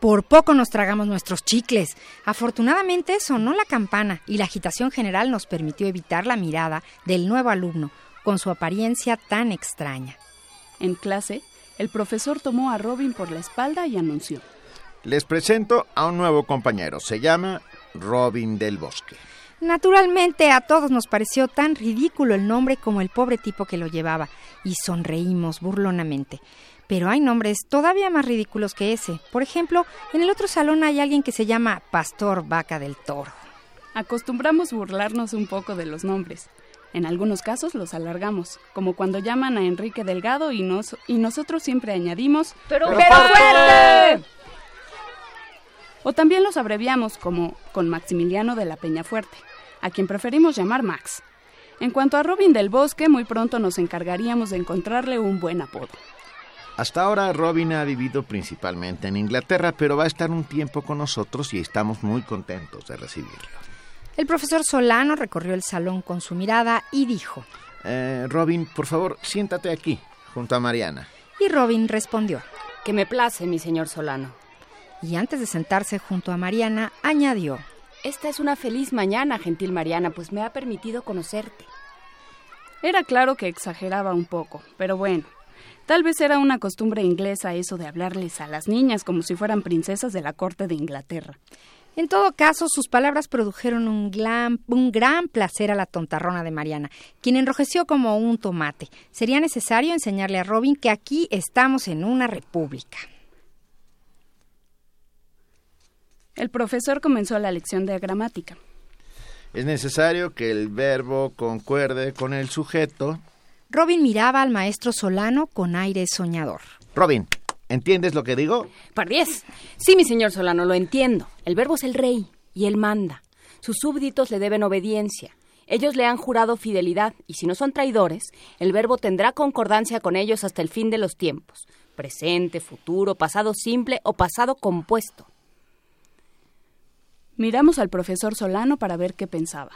Speaker 8: Por poco nos tragamos nuestros chicles. Afortunadamente sonó la campana y la agitación general nos permitió evitar la mirada del nuevo alumno, con su apariencia tan extraña.
Speaker 7: En clase, el profesor tomó a Robin por la espalda y anunció.
Speaker 2: Les presento a un nuevo compañero. Se llama Robin del Bosque.
Speaker 8: Naturalmente a todos nos pareció tan ridículo el nombre como el pobre tipo que lo llevaba, y sonreímos burlonamente. Pero hay nombres todavía más ridículos que ese. Por ejemplo, en el otro salón hay alguien que se llama Pastor Vaca del Toro.
Speaker 7: Acostumbramos burlarnos un poco de los nombres. En algunos casos los alargamos, como cuando llaman a Enrique Delgado y, nos, y nosotros siempre añadimos
Speaker 3: ¡Pero,
Speaker 7: fuerte! O también los abreviamos, como con Maximiliano de la Peña Fuerte, a quien preferimos llamar Max. En cuanto a Robin del Bosque, muy pronto nos encargaríamos de encontrarle un buen apodo.
Speaker 2: Hasta ahora Robin ha vivido principalmente en Inglaterra, pero va a estar un tiempo con nosotros y estamos muy contentos de recibirlo.
Speaker 8: El profesor Solano recorrió el salón con su mirada y dijo.
Speaker 2: Eh, Robin, por favor, siéntate aquí, junto a Mariana.
Speaker 8: Y Robin respondió.
Speaker 3: Que me place, mi señor Solano.
Speaker 8: Y antes de sentarse junto a Mariana, añadió.
Speaker 3: Esta es una feliz mañana, gentil Mariana, pues me ha permitido conocerte.
Speaker 7: Era claro que exageraba un poco, pero bueno. Tal vez era una costumbre inglesa eso de hablarles a las niñas como si fueran princesas de la corte de Inglaterra.
Speaker 8: En todo caso, sus palabras produjeron un un gran placer a la tontarrona de Mariana, quien enrojeció como un tomate. Sería necesario enseñarle a Robin que aquí estamos en una república.
Speaker 7: El profesor comenzó la lección de gramática.
Speaker 2: Es necesario que el verbo concuerde con el sujeto.
Speaker 8: Robin miraba al maestro Solano con aire soñador.
Speaker 2: Robin, ¿entiendes lo que digo?
Speaker 3: Pardiez. Sí, mi señor Solano, lo entiendo. El verbo es el rey y él manda. Sus súbditos le deben obediencia. Ellos le han jurado fidelidad y si no son traidores, el verbo tendrá concordancia con ellos hasta el fin de los tiempos. Presente, futuro, pasado simple o pasado compuesto.
Speaker 7: Miramos al profesor Solano para ver qué pensaba.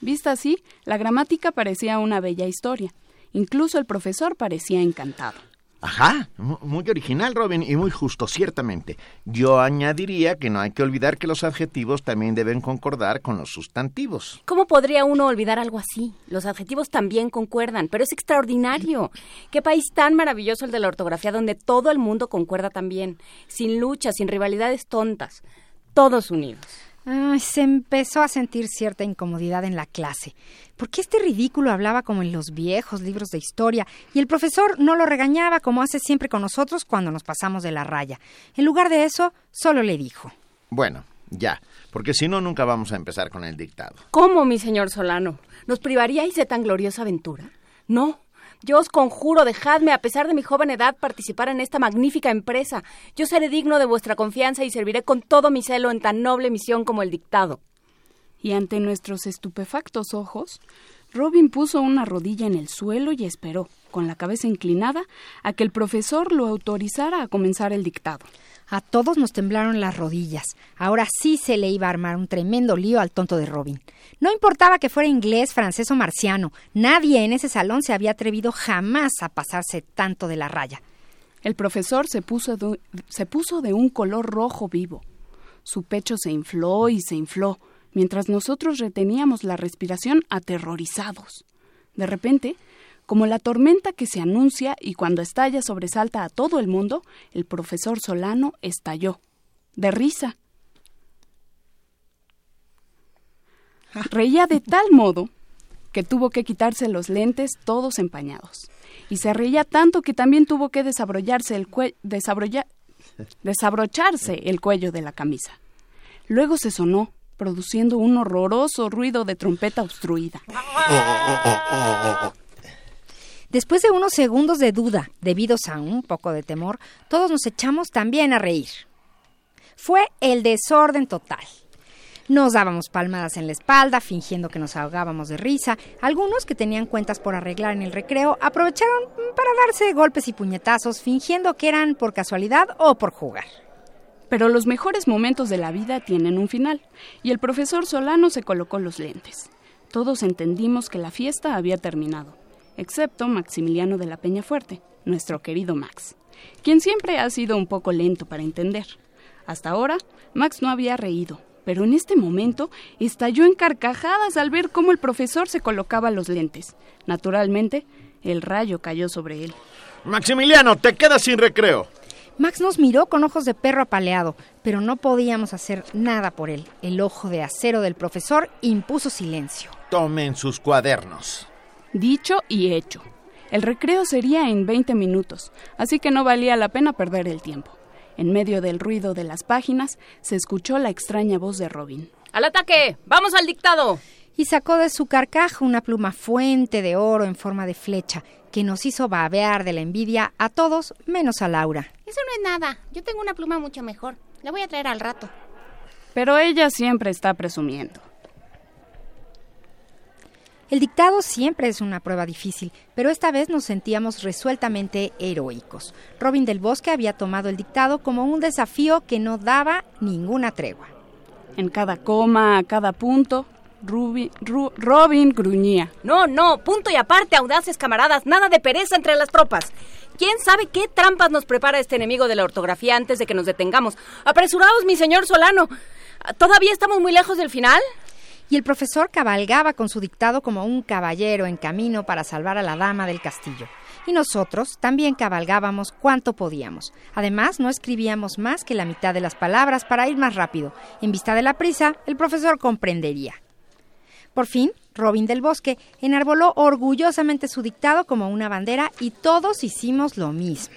Speaker 7: Vista así, la gramática parecía una bella historia. Incluso el profesor parecía encantado.
Speaker 2: Ajá, mu- muy original, Robin, y muy justo, ciertamente. Yo añadiría que no hay que olvidar que los adjetivos también deben concordar con los sustantivos.
Speaker 3: ¿Cómo podría uno olvidar algo así? Los adjetivos también concuerdan, pero es extraordinario. Qué país tan maravilloso el de la ortografía donde todo el mundo concuerda también, sin luchas, sin rivalidades tontas, todos unidos.
Speaker 8: Ay, se empezó a sentir cierta incomodidad en la clase. ¿Por qué este ridículo hablaba como en los viejos libros de historia y el profesor no lo regañaba como hace siempre con nosotros cuando nos pasamos de la raya? En lugar de eso, solo le dijo.
Speaker 2: Bueno, ya, porque si no, nunca vamos a empezar con el dictado.
Speaker 3: ¿Cómo, mi señor Solano? ¿Nos privaríais de tan gloriosa aventura? No. Yo os conjuro, dejadme, a pesar de mi joven edad, participar en esta magnífica empresa. Yo seré digno de vuestra confianza y serviré con todo mi celo en tan noble misión como el dictado.
Speaker 7: Y ante nuestros estupefactos ojos, Robin puso una rodilla en el suelo y esperó, con la cabeza inclinada, a que el profesor lo autorizara a comenzar el dictado.
Speaker 8: A todos nos temblaron las rodillas. Ahora sí se le iba a armar un tremendo lío al tonto de Robin. No importaba que fuera inglés, francés o marciano, nadie en ese salón se había atrevido jamás a pasarse tanto de la raya.
Speaker 7: El profesor se puso de, se puso de un color rojo vivo. Su pecho se infló y se infló, mientras nosotros reteníamos la respiración aterrorizados. De repente, como la tormenta que se anuncia y cuando estalla sobresalta a todo el mundo, el profesor Solano estalló, de risa. Reía de tal modo que tuvo que quitarse los lentes todos empañados. Y se reía tanto que también tuvo que desabrollarse el cue- desabrolla- desabrocharse el cuello de la camisa. Luego se sonó, produciendo un horroroso ruido de trompeta obstruida.
Speaker 8: Después de unos segundos de duda, debidos a un poco de temor, todos nos echamos también a reír. Fue el desorden total. Nos dábamos palmadas en la espalda, fingiendo que nos ahogábamos de risa. Algunos que tenían cuentas por arreglar en el recreo aprovecharon para darse golpes y puñetazos, fingiendo que eran por casualidad o por jugar.
Speaker 7: Pero los mejores momentos de la vida tienen un final, y el profesor Solano se colocó los lentes. Todos entendimos que la fiesta había terminado, excepto Maximiliano de la Peñafuerte, nuestro querido Max, quien siempre ha sido un poco lento para entender. Hasta ahora, Max no había reído, pero en este momento estalló en carcajadas al ver cómo el profesor se colocaba los lentes. Naturalmente, el rayo cayó sobre él.
Speaker 2: Maximiliano, te quedas sin recreo.
Speaker 8: Max nos miró con ojos de perro apaleado, pero no podíamos hacer nada por él. El ojo de acero del profesor impuso silencio.
Speaker 2: Tomen sus cuadernos.
Speaker 7: Dicho y hecho. El recreo sería en 20 minutos, así que no valía la pena perder el tiempo. En medio del ruido de las páginas se escuchó la extraña voz de Robin.
Speaker 3: ¡Al ataque! ¡Vamos al dictado!
Speaker 8: Y sacó de su carcaja una pluma fuente de oro en forma de flecha, que nos hizo babear de la envidia a todos menos a Laura.
Speaker 9: Eso no es nada. Yo tengo una pluma mucho mejor. La voy a traer al rato.
Speaker 7: Pero ella siempre está presumiendo.
Speaker 8: El dictado siempre es una prueba difícil, pero esta vez nos sentíamos resueltamente heroicos. Robin del Bosque había tomado el dictado como un desafío que no daba ninguna tregua.
Speaker 7: En cada coma, a cada punto, Ruby- Ru- Robin gruñía.
Speaker 3: No, no, punto y aparte, audaces camaradas, nada de pereza entre las tropas. ¿Quién sabe qué trampas nos prepara este enemigo de la ortografía antes de que nos detengamos? Apresuraos, mi señor Solano. ¿Todavía estamos muy lejos del final?
Speaker 8: y el profesor cabalgaba con su dictado como un caballero en camino para salvar a la dama del castillo. Y nosotros también cabalgábamos cuanto podíamos. Además, no escribíamos más que la mitad de las palabras para ir más rápido. En vista de la prisa, el profesor comprendería. Por fin, Robin del Bosque enarboló orgullosamente su dictado como una bandera y todos hicimos lo mismo.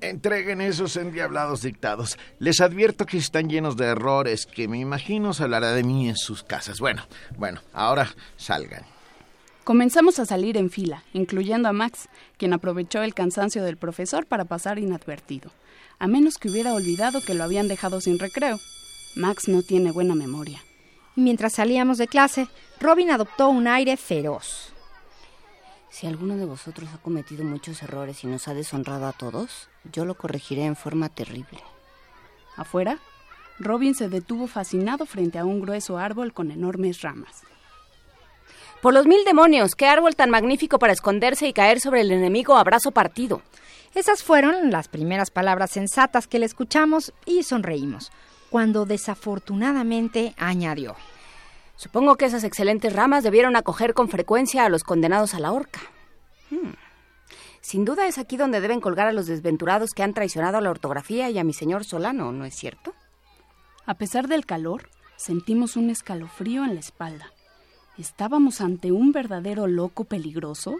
Speaker 2: Entreguen esos endiablados dictados. Les advierto que están llenos de errores, que me imagino se hablará de mí en sus casas. Bueno, bueno, ahora salgan.
Speaker 7: Comenzamos a salir en fila, incluyendo a Max, quien aprovechó el cansancio del profesor para pasar inadvertido, a menos que hubiera olvidado que lo habían dejado sin recreo. Max no tiene buena memoria.
Speaker 8: Y mientras salíamos de clase, Robin adoptó un aire feroz.
Speaker 3: Si alguno de vosotros ha cometido muchos errores y nos ha deshonrado a todos, yo lo corregiré en forma terrible.
Speaker 7: Afuera, Robin se detuvo fascinado frente a un grueso árbol con enormes ramas.
Speaker 3: Por los mil demonios, qué árbol tan magnífico para esconderse y caer sobre el enemigo a brazo partido.
Speaker 8: Esas fueron las primeras palabras sensatas que le escuchamos y sonreímos, cuando desafortunadamente añadió.
Speaker 3: Supongo que esas excelentes ramas debieron acoger con frecuencia a los condenados a la horca. Hmm. Sin duda es aquí donde deben colgar a los desventurados que han traicionado a la ortografía y a mi señor Solano, ¿no es cierto?
Speaker 7: A pesar del calor, sentimos un escalofrío en la espalda. ¿Estábamos ante un verdadero loco peligroso?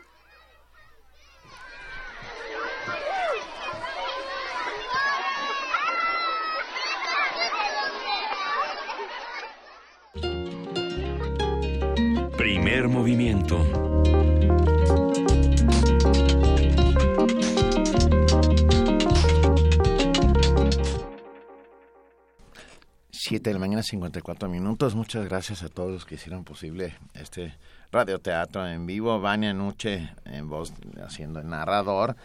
Speaker 1: Primer movimiento.
Speaker 2: Siete de la mañana, 54 minutos. Muchas gracias a todos los que hicieron posible este radioteatro en vivo. Vania Nuche en voz haciendo el narrador.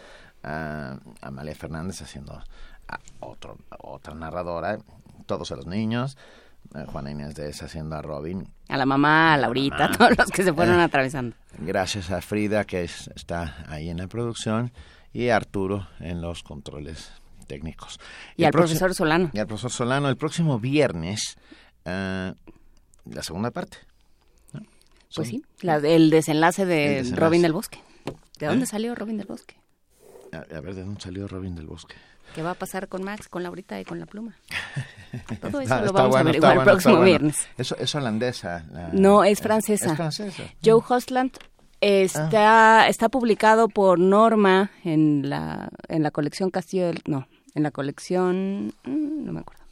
Speaker 2: ah, Amalia Fernández haciendo a otro, otra narradora. Todos los niños. Eh, Juana Inés de esa haciendo a Robin.
Speaker 3: A la mamá, a Laurita,
Speaker 2: mamá.
Speaker 3: todos los que se fueron
Speaker 2: Eh,
Speaker 3: atravesando.
Speaker 2: Gracias a Frida, que es- está ahí en la producción, y a Arturo en los controles técnicos.
Speaker 3: Y
Speaker 2: el
Speaker 3: al profesor Solano.
Speaker 2: Y al profesor Solano. El próximo viernes, ah, la segunda parte.
Speaker 3: Pues sí, la- el desenlace de
Speaker 2: El desenlace.
Speaker 3: Robin del Bosque. ¿De dónde
Speaker 2: ¿Eh?
Speaker 3: salió Robin del Bosque?
Speaker 2: A, a ver, ¿de dónde salió Robin del Bosque?
Speaker 3: ¿Qué va a pasar con Max, con Laurita y con la pluma? Todo eso
Speaker 2: Está-
Speaker 3: lo vamos
Speaker 2: bueno,
Speaker 3: a averiguar el
Speaker 2: bueno, está
Speaker 3: próximo
Speaker 2: bueno.
Speaker 3: viernes.
Speaker 2: Eso es holandesa. la-
Speaker 3: No, es francesa.
Speaker 2: Es francesa.
Speaker 3: Joe Hostland está, está publicado por Norma en la, en la colección Castillo del... No, en la colección... mm, No me acuerdo.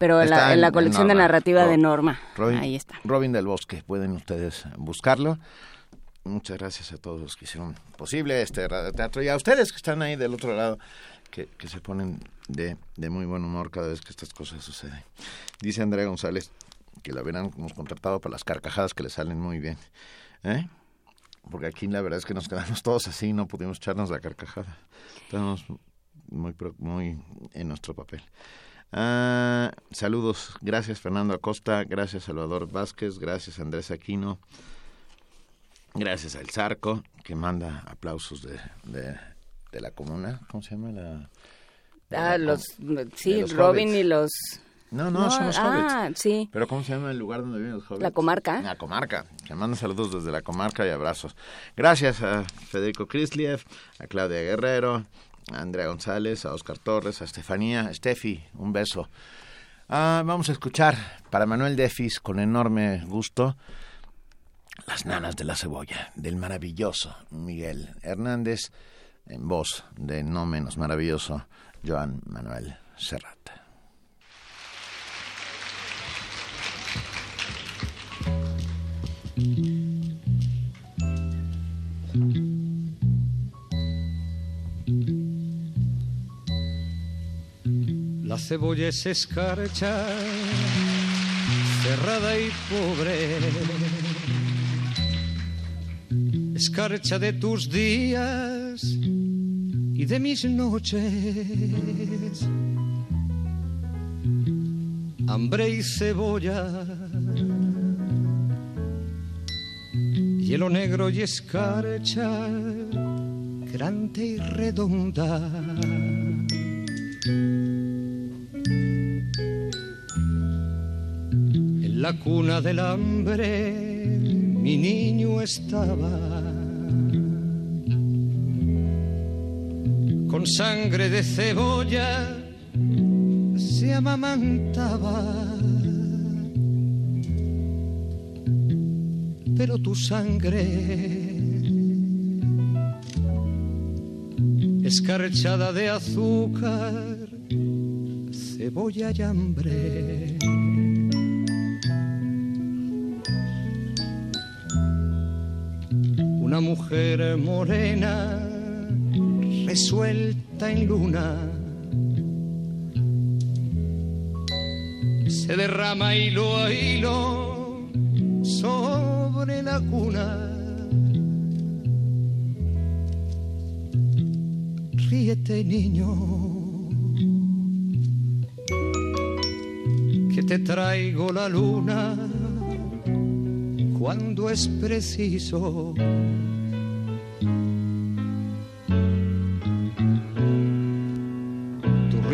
Speaker 3: Pero en la, en la
Speaker 2: en- en
Speaker 3: colección de narrativa de Norma.
Speaker 2: Robin,
Speaker 3: Ahí está.
Speaker 2: Robin del Bosque, pueden ustedes buscarlo. Muchas gracias a todos los que hicieron posible este radioteatro y a ustedes que están ahí del otro lado, que, se ponen de, de muy buen humor cada vez que estas cosas suceden. Dice Andrea González que la hubieran hemos contratado para las carcajadas que le salen muy bien. ¿Eh? Porque aquí la verdad es que nos quedamos todos así no pudimos echarnos la carcajada. Estamos muy, muy en nuestro papel. Ah, saludos, gracias Fernando Acosta, gracias Salvador Vázquez, gracias Andrés Aquino, gracias al Zarco, que manda aplausos de, de la comuna, ¿cómo se llama? La,
Speaker 3: Ah, los, sí,
Speaker 2: los
Speaker 3: Robin
Speaker 2: hobbits.
Speaker 3: y los...
Speaker 2: No, no, son los hobbits.
Speaker 3: Ah, sí.
Speaker 2: Pero ¿cómo se llama el lugar donde viven los hobbits?
Speaker 3: La comarca.
Speaker 2: La comarca. Que saludos desde la comarca y abrazos. Gracias a Federico Krisliev, a Claudia Guerrero, a Andrea González, a Oscar Torres, a Estefanía, Steffi, un beso. Ah, vamos a escuchar para Manuel Defis con enorme gusto Las nanas de la cebolla del maravilloso Miguel Hernández en voz de no menos maravilloso Joan Manuel Serrat.
Speaker 10: La cebolla es escarcha, cerrada y pobre. Escarcha de tus días y de mis noches. Hambre y cebolla. Hielo negro y escarcha, grande y redonda. El la cuna del hambre, mi niño estaba. Sangre de cebolla se amamantaba. Pero tu sangre escarchada de azúcar, cebolla y hambre. Una mujer morena, resuelta en luna, se derrama hilo a hilo sobre la cuna. Ríete, niño, que te traigo la luna cuando es preciso.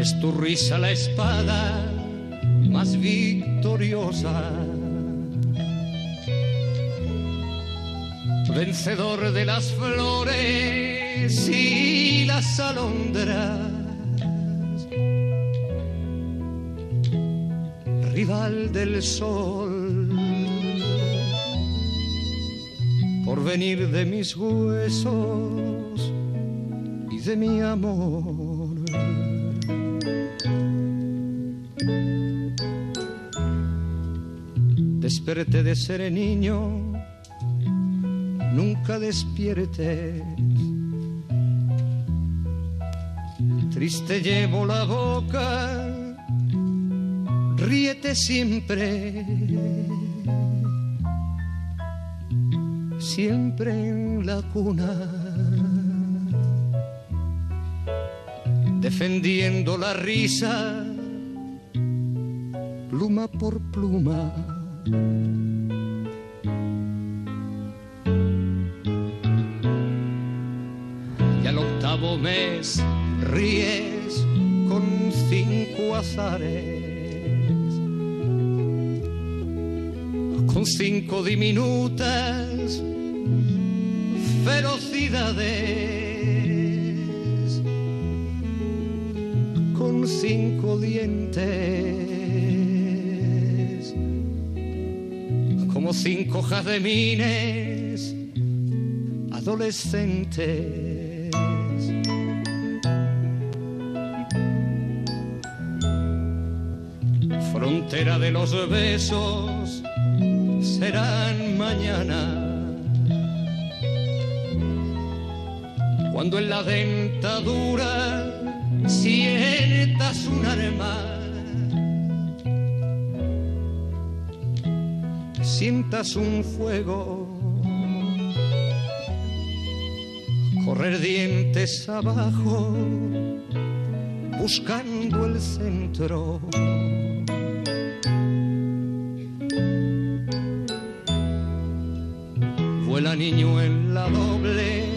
Speaker 10: Es tu risa la espada más victoriosa. Vencedor de las flores y las alondras. Rival del sol. Por venir de mis huesos y de mi amor. Desperté de ser niño, nunca despierte. Triste llevo la boca, ríete siempre, siempre en la cuna, defendiendo la risa, pluma por pluma. Y al octavo mes ríes con cinco azares, con cinco diminutas ferocidades, con cinco dientes, como cinco jazmines adolescentes. Frontera de los besos serán mañana. Cuando en la dentadura sientas un arma, sientas un fuego, correr dientes abajo, buscando el centro. Vuela niño en la doble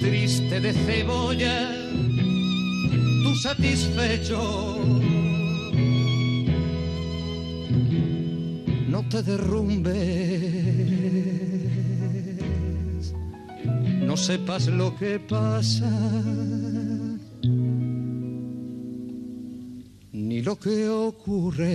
Speaker 10: triste de cebolla, tú satisfecho. No te derrumbes, no sepas lo que pasa. ni lo que ocurre.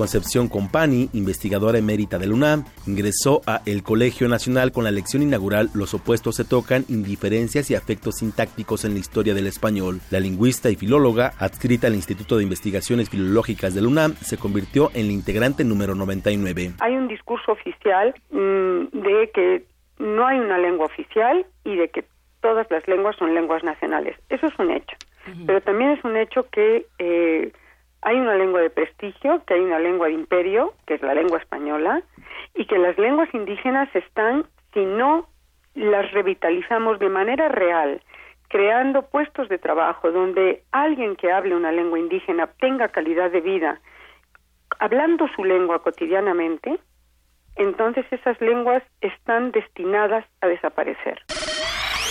Speaker 11: Concepción Compani, investigadora emérita del UNAM, ingresó a el Colegio Nacional con la lección inaugural Los opuestos se tocan, indiferencias y afectos sintácticos en la historia del español. La lingüista y filóloga, adscrita al Instituto de Investigaciones Filológicas del UNAM, se convirtió en la integrante número 99.
Speaker 12: Hay un discurso oficial mmm, de que no hay una lengua oficial y de que todas las lenguas son lenguas nacionales. Eso es un hecho. Uh -huh. Pero también es un hecho que eh, hay una lengua de prestigio, que hay una lengua de imperio, que es la lengua española, y que las lenguas indígenas están, si no las revitalizamos de manera real, creando puestos de trabajo donde alguien que hable una lengua indígena tenga calidad de vida, hablando su lengua cotidianamente, entonces esas lenguas están destinadas a desaparecer.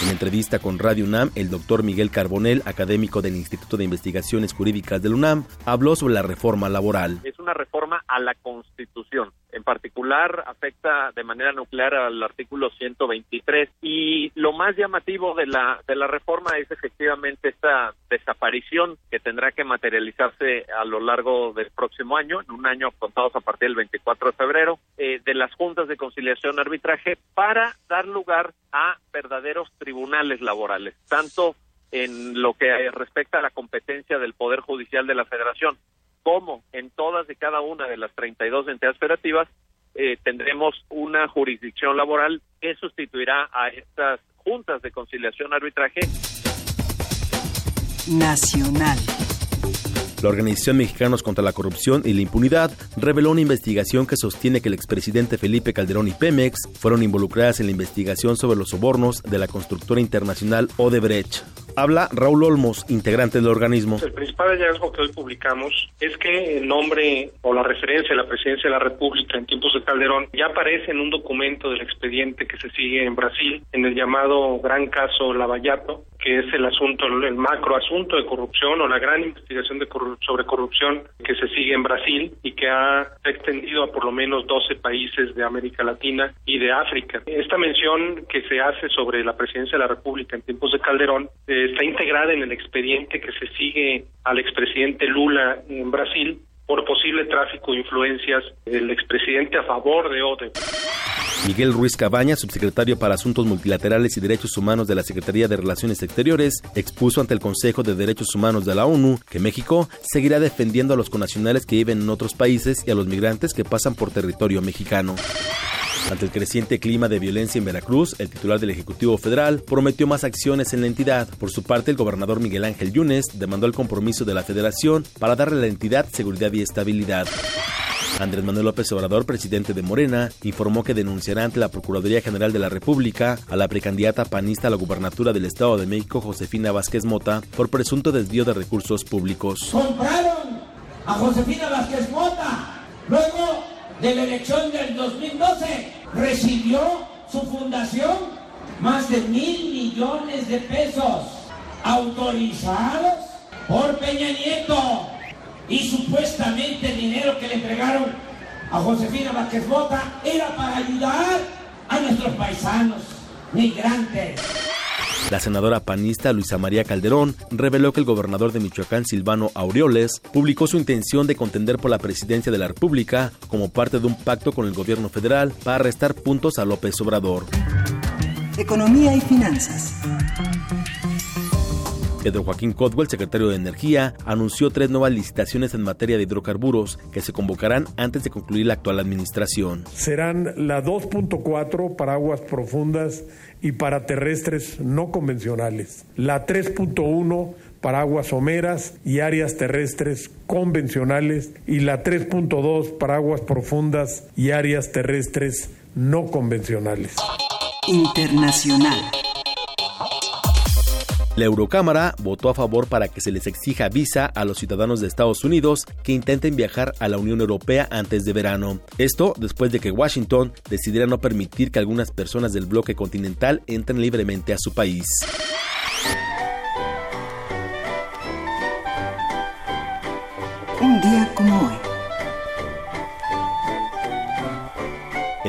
Speaker 11: En entrevista con Radio UNAM, el doctor Miguel Carbonel, académico del Instituto de Investigaciones Jurídicas del UNAM, habló sobre la reforma laboral.
Speaker 13: Es una reforma a la Constitución. En particular, afecta de manera nuclear al artículo 123. Y lo más llamativo de la, de la reforma es efectivamente esta desaparición que tendrá que materializarse a lo largo del próximo año, en un año contados a partir del 24 de febrero, eh, de las juntas de conciliación arbitraje para dar lugar a verdaderos tribunales laborales, tanto en lo que respecta a la competencia del Poder Judicial de la Federación, como en todas y cada una de las 32 entidades federativas, eh, tendremos una jurisdicción laboral que sustituirá a estas juntas de conciliación arbitraje.
Speaker 14: Nacional.
Speaker 11: La Organización Mexicanos contra la Corrupción y la Impunidad reveló una investigación que sostiene que el expresidente Felipe Calderón y Pemex fueron involucradas en la investigación sobre los sobornos de la constructora internacional Odebrecht. Habla Raúl Olmos, integrante del organismo.
Speaker 15: El principal hallazgo que hoy publicamos es que el nombre o la referencia de la presidencia de la República en tiempos de Calderón ya aparece en un documento del expediente que se sigue en Brasil, en el llamado Gran Caso Lavallato, que es el asunto, el macro asunto de corrupción o la gran investigación de corru sobre corrupción que se sigue en Brasil y que ha extendido a por lo menos 12 países de América Latina y de África. Esta mención que se hace sobre la presidencia de la República en tiempos de Calderón eh, está integrada en el expediente que se sigue al expresidente Lula en Brasil por posible tráfico de influencias del expresidente a favor de Odebrecht.
Speaker 11: Miguel Ruiz Cabaña, subsecretario para Asuntos Multilaterales y Derechos Humanos de la Secretaría de Relaciones Exteriores, expuso ante el Consejo de Derechos Humanos de la ONU que México seguirá defendiendo a los conacionales que viven en otros países y a los migrantes que pasan por territorio mexicano. Ante el creciente clima de violencia en Veracruz, el titular del Ejecutivo Federal prometió más acciones en la entidad. Por su parte, el gobernador Miguel Ángel Yunes demandó el compromiso de la Federación para darle a la entidad seguridad y estabilidad. Andrés Manuel López Obrador, presidente de Morena, informó que denunciará ante la Procuraduría General de la República a la precandidata panista a la gubernatura del Estado de México, Josefina Vázquez Mota, por presunto desvío de recursos públicos.
Speaker 16: Compraron a Josefina Vázquez Mota. Luego de la elección del 2012 recibió su fundación más de mil millones de pesos autorizados por Peña Nieto y supuestamente el dinero que le entregaron a Josefina Vázquez Bota era para ayudar a nuestros paisanos migrantes.
Speaker 11: La senadora panista Luisa María Calderón reveló que el gobernador de Michoacán, Silvano Aureoles, publicó su intención de contender por la presidencia de la República como parte de un pacto con el gobierno federal para restar puntos a López Obrador.
Speaker 14: Economía y finanzas.
Speaker 11: Pedro Joaquín Codwell, secretario de Energía, anunció tres nuevas licitaciones en materia de hidrocarburos que se convocarán antes de concluir la actual administración.
Speaker 17: Serán la 2.4 para aguas profundas y para terrestres no convencionales, la 3.1 para aguas someras y áreas terrestres convencionales y la 3.2 para aguas profundas y áreas terrestres no convencionales.
Speaker 14: Internacional.
Speaker 11: La Eurocámara votó a favor para que se les exija visa a los ciudadanos de Estados Unidos que intenten viajar a la Unión Europea antes de verano. Esto después de que Washington decidiera no permitir que algunas personas del bloque continental entren libremente a su país. Un día como hoy.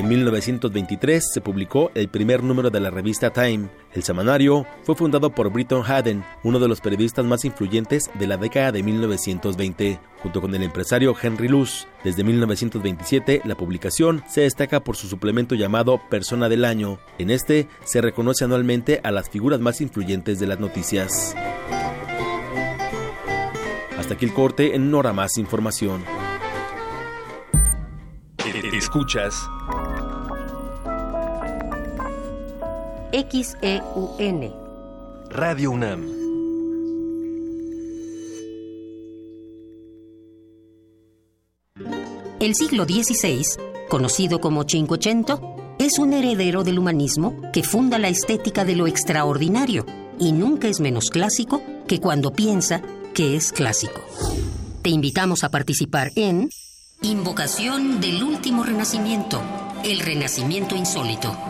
Speaker 11: En 1923 se publicó el primer número de la revista Time. El semanario fue fundado por Britton Haden, uno de los periodistas más influyentes de la década de 1920, junto con el empresario Henry Luce. Desde 1927, la publicación se destaca por su suplemento llamado Persona del Año. En este se reconoce anualmente a las figuras más influyentes de las noticias. Hasta aquí el corte en Nora Más Información.
Speaker 1: Escuchas
Speaker 18: XEUN
Speaker 1: Radio UNAM.
Speaker 18: El siglo XVI, conocido como Cinquecento, es un heredero del humanismo que funda la estética de lo extraordinario y nunca es menos clásico que cuando piensa que es clásico. Te invitamos a participar en Invocación del Último Renacimiento, el Renacimiento Insólito.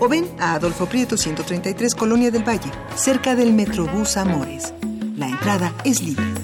Speaker 19: o ven a Adolfo Prieto 133 Colonia del Valle, cerca del Metrobús Amores. La entrada es libre.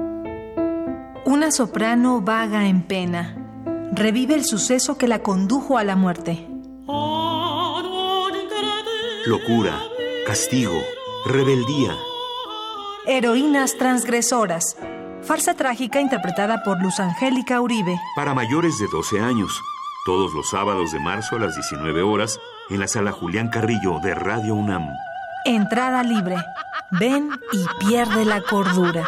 Speaker 20: Una soprano vaga en pena. Revive el suceso que la condujo a la muerte.
Speaker 1: Locura, castigo, rebeldía.
Speaker 20: Heroínas transgresoras. Farsa trágica interpretada por Luz Angélica Uribe.
Speaker 1: Para mayores de 12 años. Todos los sábados de marzo a las 19 horas en la sala Julián Carrillo de Radio UNAM.
Speaker 20: Entrada libre. Ven y pierde la cordura.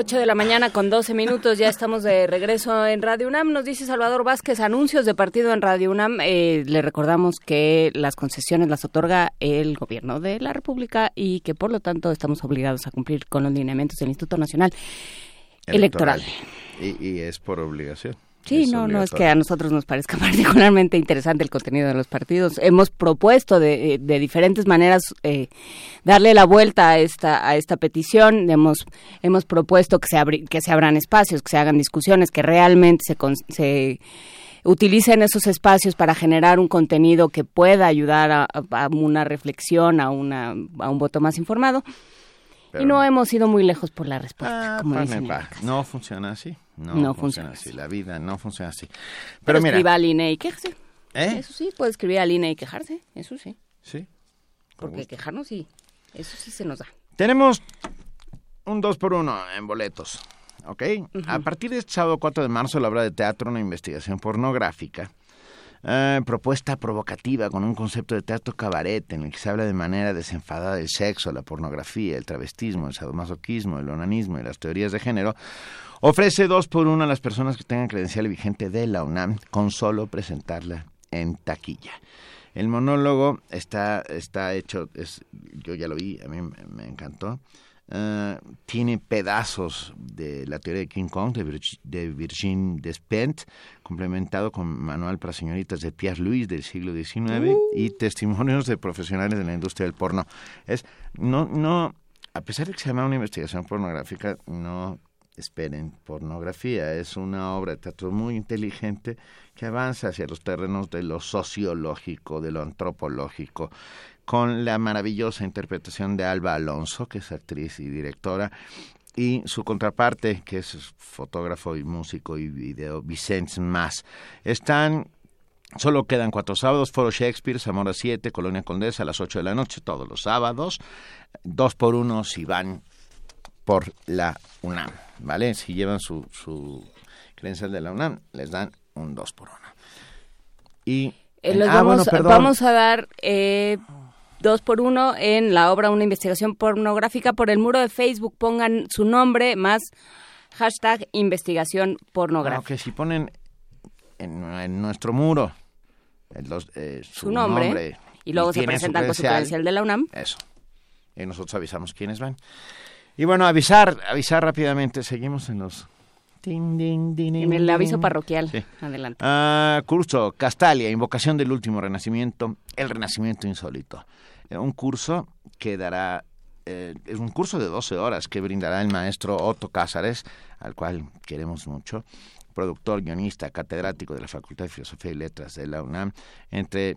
Speaker 3: Ocho de la mañana con 12 minutos, ya estamos de regreso en Radio UNAM. Nos dice Salvador Vázquez, anuncios de partido en Radio UNAM. Eh, le recordamos que las concesiones las otorga el gobierno de la República y que por lo tanto estamos obligados a cumplir con los lineamientos del Instituto Nacional Electoral.
Speaker 2: Y, y es por obligación.
Speaker 3: Sí, no, no es que a nosotros nos parezca particularmente interesante el contenido de los partidos. Hemos propuesto de, de diferentes maneras eh, darle la vuelta a esta a esta petición. Hemos hemos propuesto que se abri- que se abran espacios, que se hagan discusiones, que realmente se con- se utilicen esos espacios para generar un contenido que pueda ayudar a, a una reflexión, a una a un voto más informado.
Speaker 2: Pero-
Speaker 3: y no hemos ido muy lejos por la respuesta,
Speaker 2: Ah,
Speaker 3: como dicen.
Speaker 2: pa. No funciona así. No,
Speaker 3: No
Speaker 2: funciona
Speaker 3: funciona
Speaker 2: así. La vida no funciona así. Pero,
Speaker 3: Pero
Speaker 2: mira,
Speaker 3: escriba al INE y quejarse.
Speaker 2: ¿Eh?
Speaker 3: Eso sí, puede escribir al INE y quejarse, eso sí.
Speaker 2: Sí.
Speaker 3: Porque quejarnos sí, eso sí se nos da.
Speaker 2: tenemos un 2 por 1 en boletos. ¿Ok? A partir de este sábado 4 de marzo, la obra de teatro, una investigación pornográfica. Eh, propuesta provocativa con un concepto de teatro cabaret en el que se habla de manera desenfadada del sexo, la pornografía, el travestismo, el sadomasoquismo, el onanismo y las teorías de género, ofrece dos por uno a las personas que tengan credencial vigente de la UNAM con solo presentarla en taquilla. El monólogo está, está hecho, es, yo ya lo vi, a mí me encantó. Eh, tiene pedazos de la teoría de King Kong de, de Virgin Despentes, complementado con manual para señoritas de Pierre Louis del siglo XIX y testimonios de profesionales de la industria del porno. Es, no, no, a pesar de que se llama una investigación pornográfica, no esperen pornografía. Es una obra de teatro muy inteligente que avanza hacia los terrenos de lo sociológico, de lo antropológico, con la maravillosa interpretación de Alba Alonso, que es actriz y directora, y su contraparte, que es fotógrafo y músico y video, Vicente Mas. Están Solo quedan cuatro sábados, Foro Shakespeare, Zamora 7, Colonia Condesa a las 8 de la noche, todos los sábados. Dos por uno si van por la UNAM, ¿vale? Si llevan su, su credencial de la UNAM, les dan un dos por uno. Y...
Speaker 3: Eh, los
Speaker 2: ah,
Speaker 3: vamos,
Speaker 2: bueno,
Speaker 3: vamos a dar eh, dos por uno en la obra Una investigación pornográfica por el muro de Facebook. Pongan su nombre más hashtag investigación
Speaker 2: Ah,
Speaker 3: pornográfica.
Speaker 2: ok, si ponen en, en nuestro muro el dos- eh, su,
Speaker 3: Su nombre, y luego se presentan con su credencial de la UNAM.
Speaker 2: Eso. Y nosotros avisamos quiénes van. Y bueno, avisar, avisar rápidamente. Seguimos en los... Tin, din, din,
Speaker 3: En el aviso parroquial.
Speaker 2: Sí.
Speaker 3: Adelante.
Speaker 2: Ah, curso Castalia, invocación del último renacimiento, el renacimiento insólito. Eh, un curso que dará, eh, es un curso de 12 horas que brindará el maestro Otto Cázares, al cual queremos mucho, productor, guionista, catedrático de la Facultad de Filosofía y Letras de la UNAM, entre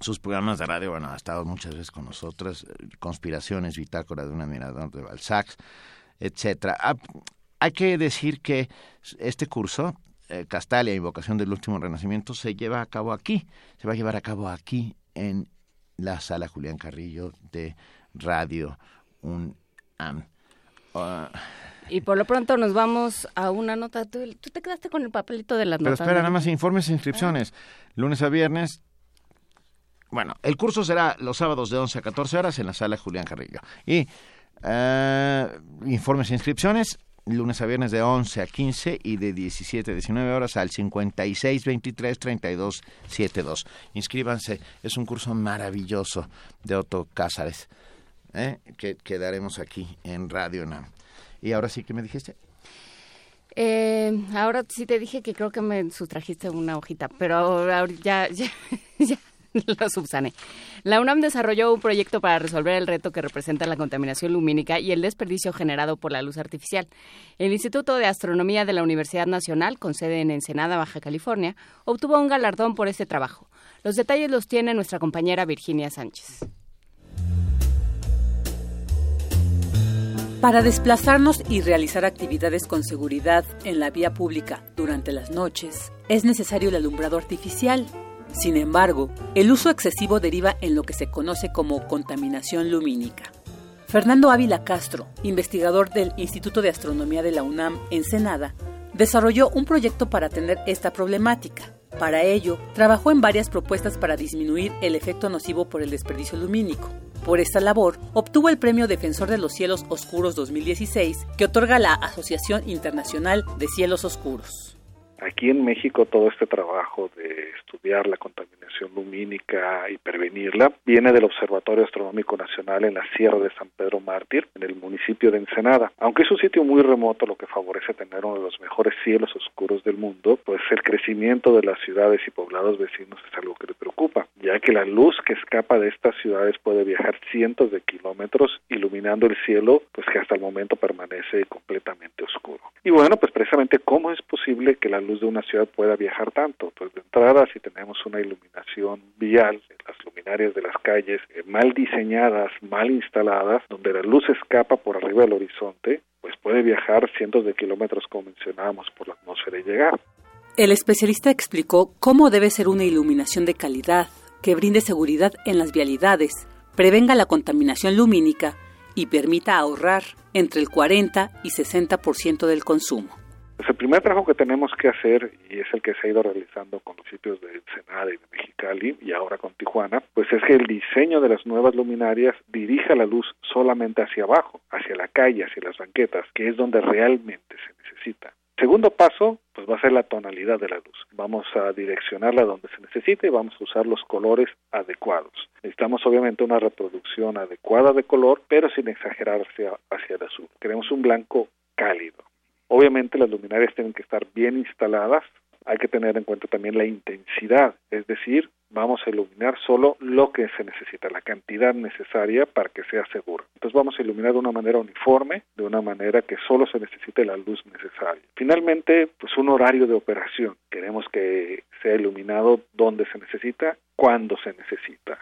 Speaker 2: sus programas de radio, bueno, ha estado muchas veces con nosotros, eh, Conspiraciones, Bitácora de un admirador de Balzac, etcétera. Ah, hay que decir que este curso, eh, Castalia, Invocación del Último Renacimiento, se lleva a cabo aquí, se va a llevar a cabo aquí en la sala Julián Carrillo de Radio UNAM. Ah,
Speaker 3: Y por lo pronto nos vamos a una nota. Tú, tú te quedaste con el papelito de las
Speaker 2: Pero
Speaker 3: notas.
Speaker 2: espera,
Speaker 3: ¿no?
Speaker 2: nada más informes e inscripciones. Lunes a viernes. Bueno, el curso será los sábados de 11 a 14 horas en la sala Julián Carrillo. Y eh, informes e inscripciones, lunes a viernes de 11 a 15 y de 17 a 19 horas al 56 23 32 72. Inscríbanse, es un curso maravilloso de Otto Cázares ¿eh? que, que daremos aquí en Radio NAM. Y ahora sí que me dijiste.
Speaker 3: Eh, ahora sí te dije que creo que me sustrajiste una hojita, pero ahora ya, ya, ya lo subsané. La UNAM desarrolló un proyecto para resolver el reto que representa la contaminación lumínica y el desperdicio generado por la luz artificial. El Instituto de Astronomía de la Universidad Nacional, con sede en Ensenada, Baja California, obtuvo un galardón por este trabajo. Los detalles los tiene nuestra compañera Virginia Sánchez.
Speaker 21: Para desplazarnos y realizar actividades con seguridad en la vía pública durante las noches, es necesario el alumbrado artificial. Sin embargo, el uso excesivo deriva en lo que se conoce como contaminación lumínica. Fernando Ávila Castro, investigador del Instituto de Astronomía de la UNAM en Senada, desarrolló un proyecto para atender esta problemática. Para ello, trabajó en varias propuestas para disminuir el efecto nocivo por el desperdicio lumínico. Por esta labor, obtuvo el Premio Defensor de los Cielos Oscuros 2016 que otorga la Asociación Internacional de Cielos Oscuros.
Speaker 22: Aquí en México todo este trabajo de estudiar la contaminación lumínica y prevenirla viene del Observatorio Astronómico Nacional en la Sierra de San Pedro Mártir, en el municipio de Ensenada. Aunque es un sitio muy remoto, lo que favorece tener uno de los mejores cielos oscuros del mundo, pues el crecimiento de las ciudades y poblados vecinos es algo que que la luz que escapa de estas ciudades puede viajar cientos de kilómetros iluminando el cielo, pues que hasta el momento permanece completamente oscuro. Y bueno, pues precisamente cómo es posible que la luz de una ciudad pueda viajar tanto. Pues de entrada, si tenemos una iluminación vial, las luminarias de las calles eh, mal diseñadas, mal instaladas, donde la luz escapa por arriba del horizonte, pues puede viajar cientos de kilómetros, como mencionábamos, por la atmósfera y llegar.
Speaker 21: El especialista explicó cómo debe ser una iluminación de calidad, que brinde seguridad en las vialidades, prevenga la contaminación lumínica y permita ahorrar entre el 40 y 60% del consumo.
Speaker 22: Pues el primer trabajo que tenemos que hacer, y es el que se ha ido realizando con los sitios de Ensenada y de Mexicali, y ahora con Tijuana, pues es que el diseño de las nuevas luminarias dirija la luz solamente hacia abajo, hacia la calle, hacia las banquetas, que es donde realmente se necesita. Segundo paso, pues va a ser la tonalidad de la luz. Vamos a direccionarla donde se necesite y vamos a usar los colores adecuados. Necesitamos obviamente una reproducción adecuada de color, pero sin exagerar hacia, hacia el azul. Queremos un blanco cálido. Obviamente las luminarias tienen que estar bien instaladas, hay que tener en cuenta también la intensidad, es decir, vamos a iluminar solo lo que se necesita, la cantidad necesaria para que sea seguro. Entonces vamos a iluminar de una manera uniforme, de una manera que solo se necesite la luz necesaria. Finalmente, pues un horario de operación. Queremos que sea iluminado donde se necesita, cuando se necesita.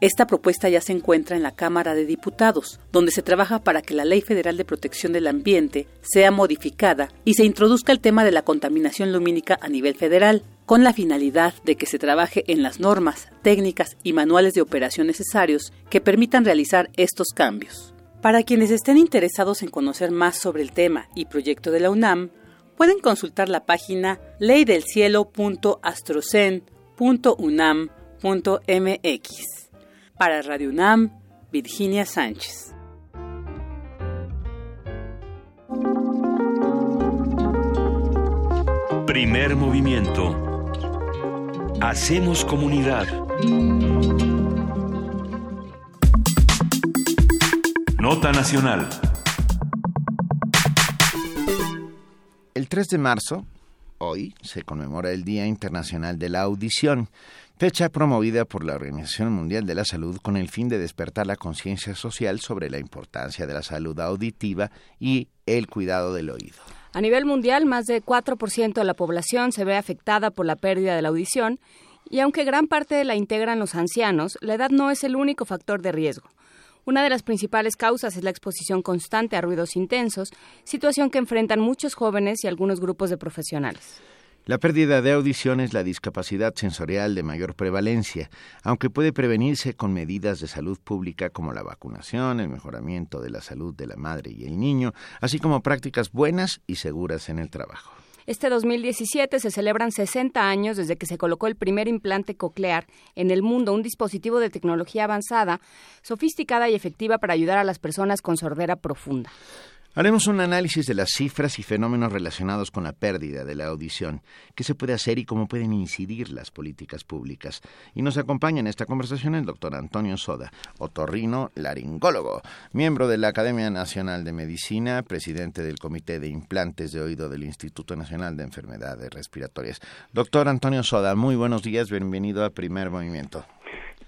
Speaker 21: Esta propuesta ya se encuentra en la Cámara de Diputados, donde se trabaja para que la Ley Federal de Protección del Ambiente sea modificada y se introduzca el tema de la contaminación lumínica a nivel federal, con la finalidad de que se trabaje en las normas, técnicas y manuales de operación necesarios que permitan realizar estos cambios. Para quienes estén interesados en conocer más sobre el tema y proyecto de la UNAM, pueden consultar la página leydelcielo.astrocen.unam.mx. Para Radio UNAM, Virginia Sánchez.
Speaker 1: Primer movimiento. Hacemos comunidad. Nota Nacional.
Speaker 2: El 3 de marzo, hoy, se conmemora el Día Internacional de la Audición fecha promovida por la Organización Mundial de la Salud con el fin de despertar la conciencia social sobre la importancia de la salud auditiva y el cuidado del oído.
Speaker 3: A nivel mundial, más de 4% de la población se ve afectada por la pérdida de la audición y aunque gran parte la integran los ancianos, la edad no es el único factor de riesgo. Una de las principales causas es la exposición constante a ruidos intensos, situación que enfrentan muchos jóvenes y algunos grupos de profesionales.
Speaker 2: La pérdida de audición es la discapacidad sensorial de mayor prevalencia, aunque puede prevenirse con medidas de salud pública como la vacunación, el mejoramiento de la salud de la madre y el niño, así como prácticas buenas y seguras en el trabajo.
Speaker 3: Este 2017 se celebran 60 años desde que se colocó el primer implante coclear en el mundo, un dispositivo de tecnología avanzada, sofisticada y efectiva para ayudar a las personas con sordera profunda.
Speaker 2: Haremos un análisis de las cifras y fenómenos relacionados con la pérdida de la audición, qué se puede hacer y cómo pueden incidir las políticas públicas. Y nos acompaña en esta conversación el doctor Antonio Soda, otorrino laringólogo, miembro de la Academia Nacional de Medicina, presidente del Comité de Implantes de Oído del Instituto Nacional de Enfermedades Respiratorias. Doctor Antonio Soda, muy buenos días, bienvenido a Primer Movimiento.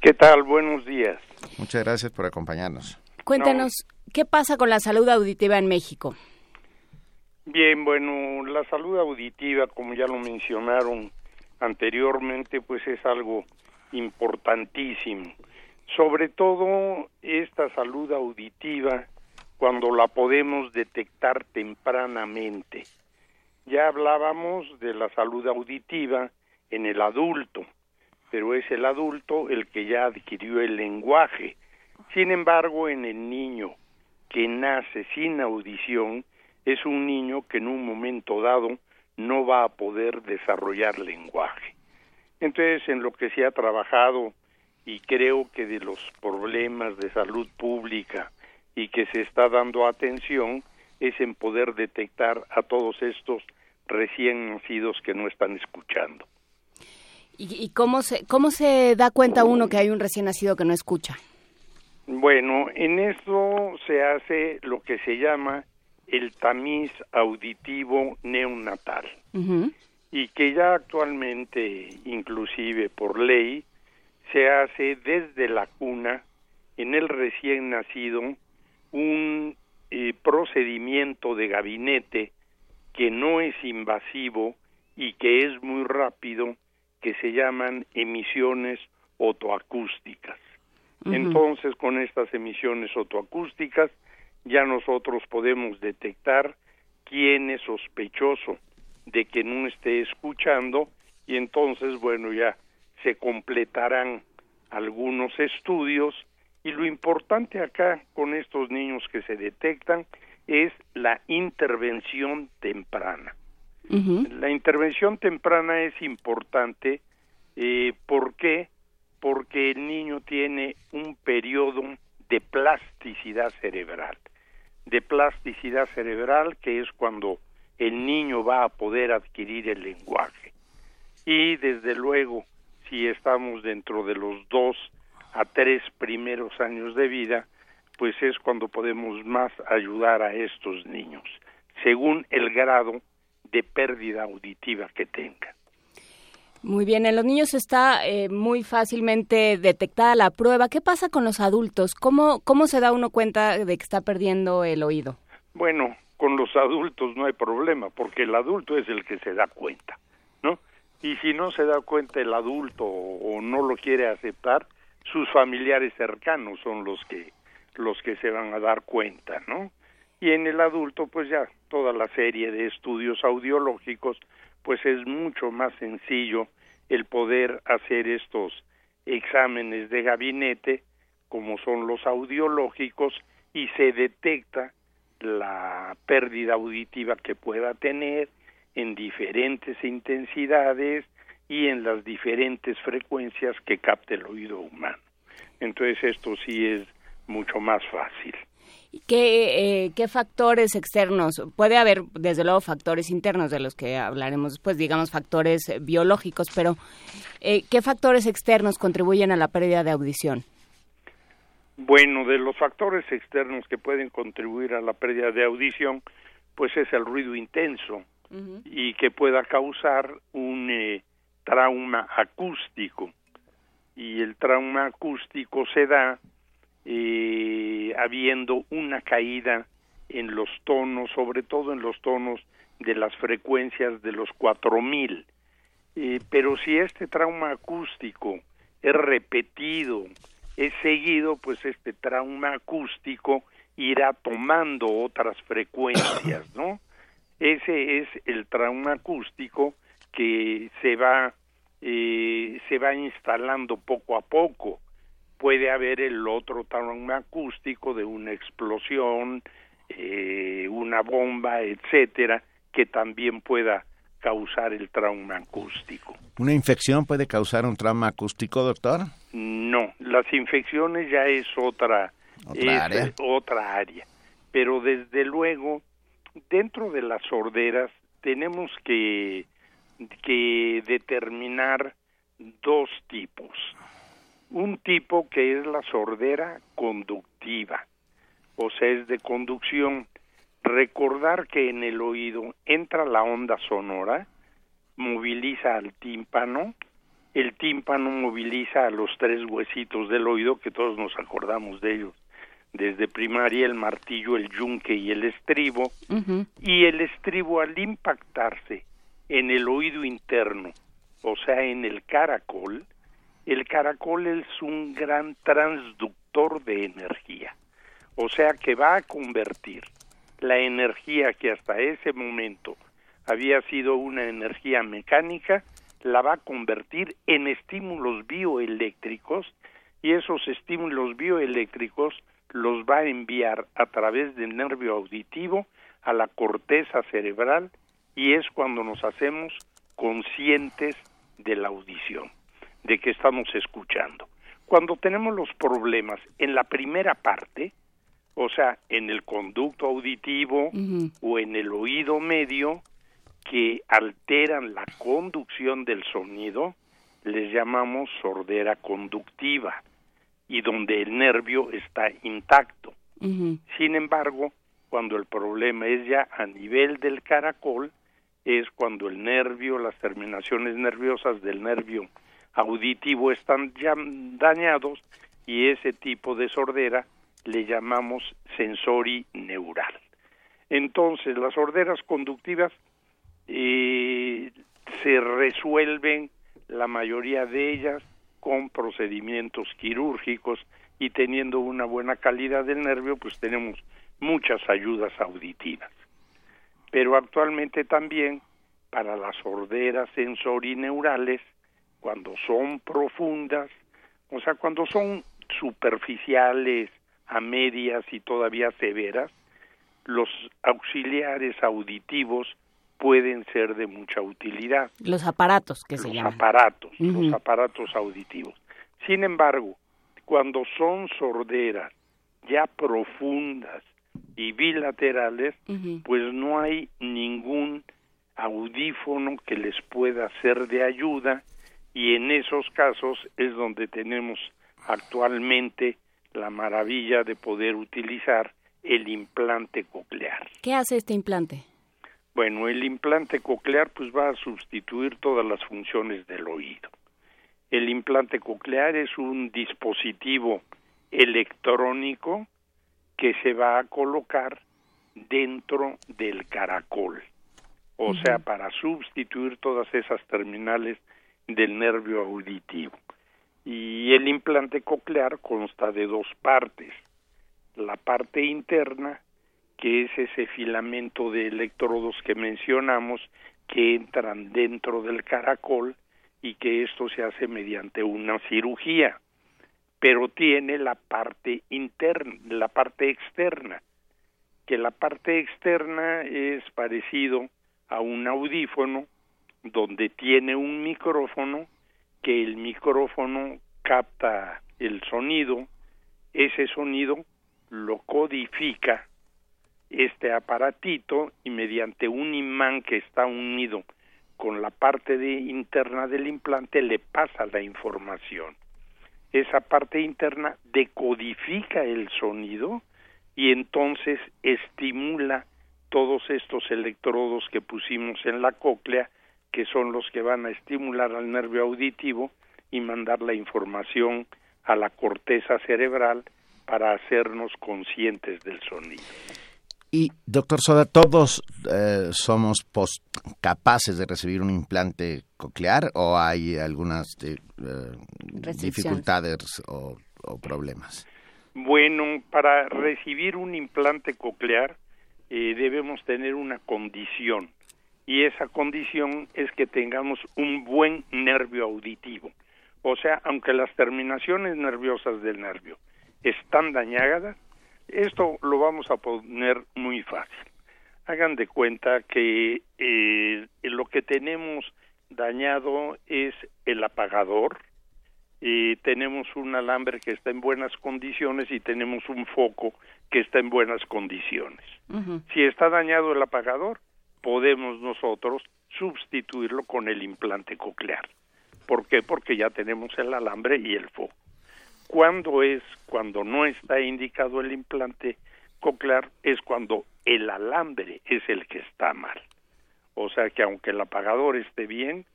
Speaker 23: ¿Qué tal? Buenos días.
Speaker 2: Muchas gracias por acompañarnos.
Speaker 3: Cuéntanos, ¿qué pasa con la salud auditiva en México?
Speaker 23: Bien, bueno, la salud auditiva, como ya lo mencionaron anteriormente, pues es algo importantísimo. Sobre todo esta salud auditiva cuando la podemos detectar tempranamente. Ya hablábamos de la salud auditiva en el adulto, pero es el adulto el que ya adquirió el lenguaje. Sin embargo, en el niño que nace sin audición, es un niño que en un momento dado no va a poder desarrollar lenguaje. Entonces, en lo que se ha trabajado y creo que de los problemas de salud pública y que se está dando atención es en poder detectar a todos estos recién nacidos que no están escuchando.
Speaker 3: ¿Y, cómo, se, cómo se da cuenta uno que hay un recién nacido que no escucha?
Speaker 23: Bueno, en esto se hace lo que se llama el tamiz auditivo neonatal y que ya actualmente, inclusive por ley, se hace desde la cuna en el recién nacido un eh, procedimiento de gabinete que no es invasivo y que es muy rápido que se llaman emisiones otoacústicas. Entonces, con estas emisiones otoacústicas, ya nosotros podemos detectar quién es sospechoso de que no esté escuchando y entonces, bueno, ya se completarán algunos estudios y lo importante acá con estos niños que se detectan es la intervención temprana. La intervención temprana es importante, eh, ¿por qué? Porque el niño tiene un periodo de plasticidad cerebral, de plasticidad cerebral que es cuando el niño va a poder adquirir el lenguaje. Y desde luego, si estamos dentro de los dos a tres primeros años de vida, pues es cuando podemos más ayudar a estos niños, según el grado de pérdida auditiva que tenga.
Speaker 3: Muy bien, en los niños está eh, muy fácilmente detectada la prueba. ¿Qué pasa con los adultos? ¿Cómo, ¿Cómo se da uno cuenta de que está perdiendo el oído?
Speaker 23: Bueno, con los adultos no hay problema, porque el adulto es el que se da cuenta, ¿no? Y si no se da cuenta el adulto o no lo quiere aceptar, sus familiares cercanos son los que los que se van a dar cuenta, ¿no? Y en el adulto, pues ya toda la serie de estudios audiológicos, pues es mucho más sencillo el poder hacer estos exámenes de gabinete, como son los audiológicos, y se detecta la pérdida auditiva que pueda tener en diferentes intensidades y en las diferentes frecuencias que capte el oído humano. Entonces esto sí es mucho más fácil.
Speaker 3: ¿Qué, eh, ¿Qué factores externos? Puede haber, desde luego, factores internos de los que hablaremos después, digamos factores eh, biológicos, pero eh, ¿qué factores externos contribuyen a la pérdida de audición?
Speaker 23: Bueno, de los factores externos que pueden contribuir a la pérdida de audición, pues es el ruido intenso y que pueda causar un trauma acústico. Y el trauma acústico se da eh, habiendo una caída en los tonos, sobre todo en los tonos de las frecuencias de los 4000. Eh, pero si este trauma acústico es repetido, es seguido, pues este trauma acústico irá tomando otras frecuencias, ¿no? Ese es el trauma acústico que se va eh, se va instalando poco a poco puede haber el otro trauma acústico de una explosión, eh, una bomba, etcétera, que también pueda causar el trauma acústico.
Speaker 2: ¿Una infección puede causar un trauma acústico, doctor?
Speaker 23: No, las infecciones ya es otra,
Speaker 2: ¿Otra, área?
Speaker 23: otra área. Pero desde luego, dentro de las sorderas tenemos que, que determinar dos tipos un tipo que es la sordera conductiva, o sea, es de conducción. Recordar que en el oído entra la onda sonora, moviliza al tímpano, el tímpano moviliza a los tres huesitos del oído, que todos nos acordamos de ellos, desde primaria el martillo, el yunque y el estribo, y el estribo al impactarse en el oído interno, o sea, en el caracol, el caracol es un gran transductor de energía. O sea que va a convertir la energía que hasta ese momento había sido una energía mecánica, la va a convertir en estímulos bioeléctricos y esos estímulos bioeléctricos los va a enviar a través del nervio auditivo a la corteza cerebral y es cuando nos hacemos conscientes de la audición, de que estamos escuchando. Cuando tenemos los problemas en la primera parte, o sea, en el conducto auditivo o en el oído medio, que alteran la conducción del sonido, les llamamos sordera conductiva y donde el nervio está intacto. Sin embargo, cuando el problema es ya a nivel del caracol, es cuando el nervio, las terminaciones nerviosas del nervio auditivo están ya dañados y ese tipo de sordera le llamamos sensori neural. Entonces, las sorderas conductivas eh, se resuelven la mayoría de ellas con procedimientos quirúrgicos y teniendo una buena calidad del nervio, pues tenemos muchas ayudas auditivas. Pero actualmente también para las sorderas sensorineurales, cuando son profundas, o sea, cuando son superficiales, a medias y todavía severas, los auxiliares auditivos pueden ser de mucha utilidad.
Speaker 3: Los aparatos que se llaman.
Speaker 23: Aparatos, los aparatos auditivos. Sin embargo, cuando son sorderas ya profundas y bilaterales, pues no hay ningún audífono que les pueda ser de ayuda y en esos casos es donde tenemos actualmente la maravilla de poder utilizar el implante coclear.
Speaker 3: ¿Qué hace este implante?
Speaker 23: Bueno, el implante coclear pues va a sustituir todas las funciones del oído. El implante coclear es un dispositivo electrónico que se va a colocar dentro del caracol, o sea, para sustituir todas esas terminales del nervio auditivo. Y el implante coclear consta de dos partes. La parte interna, que es ese filamento de electrodos que mencionamos, que entran dentro del caracol y que esto se hace mediante una cirugía. Pero tiene la parte interna, la parte externa, que la parte externa es parecido a un audífono donde tiene un micrófono que el micrófono capta el sonido, ese sonido lo codifica este aparatito y mediante un imán que está unido con la parte interna del implante le pasa la información. Esa parte interna decodifica el sonido y entonces estimula todos estos electrodos que pusimos en la cóclea que son los que van a estimular al nervio auditivo y mandar la información a la corteza cerebral para hacernos conscientes del sonido.
Speaker 2: Y, doctor Soda, ¿todos eh, somos capaces de recibir un implante coclear o hay algunas eh, dificultades o, problemas?
Speaker 23: Bueno, para recibir un implante coclear eh, debemos tener una condición y esa condición es que tengamos un buen nervio auditivo. O sea, aunque las terminaciones nerviosas del nervio están dañadas, esto lo vamos a poner muy fácil. Hagan de cuenta que eh, lo que tenemos dañado es el apagador, y tenemos un alambre que está en buenas condiciones y tenemos un foco que está en buenas condiciones. Si está dañado el apagador, podemos nosotros sustituirlo con el implante coclear. ¿Por qué? Porque ya tenemos el alambre y el foco. ¿Cuándo es cuando no está indicado el implante coclear? Es cuando el alambre es el que está mal. O sea que aunque el apagador esté bien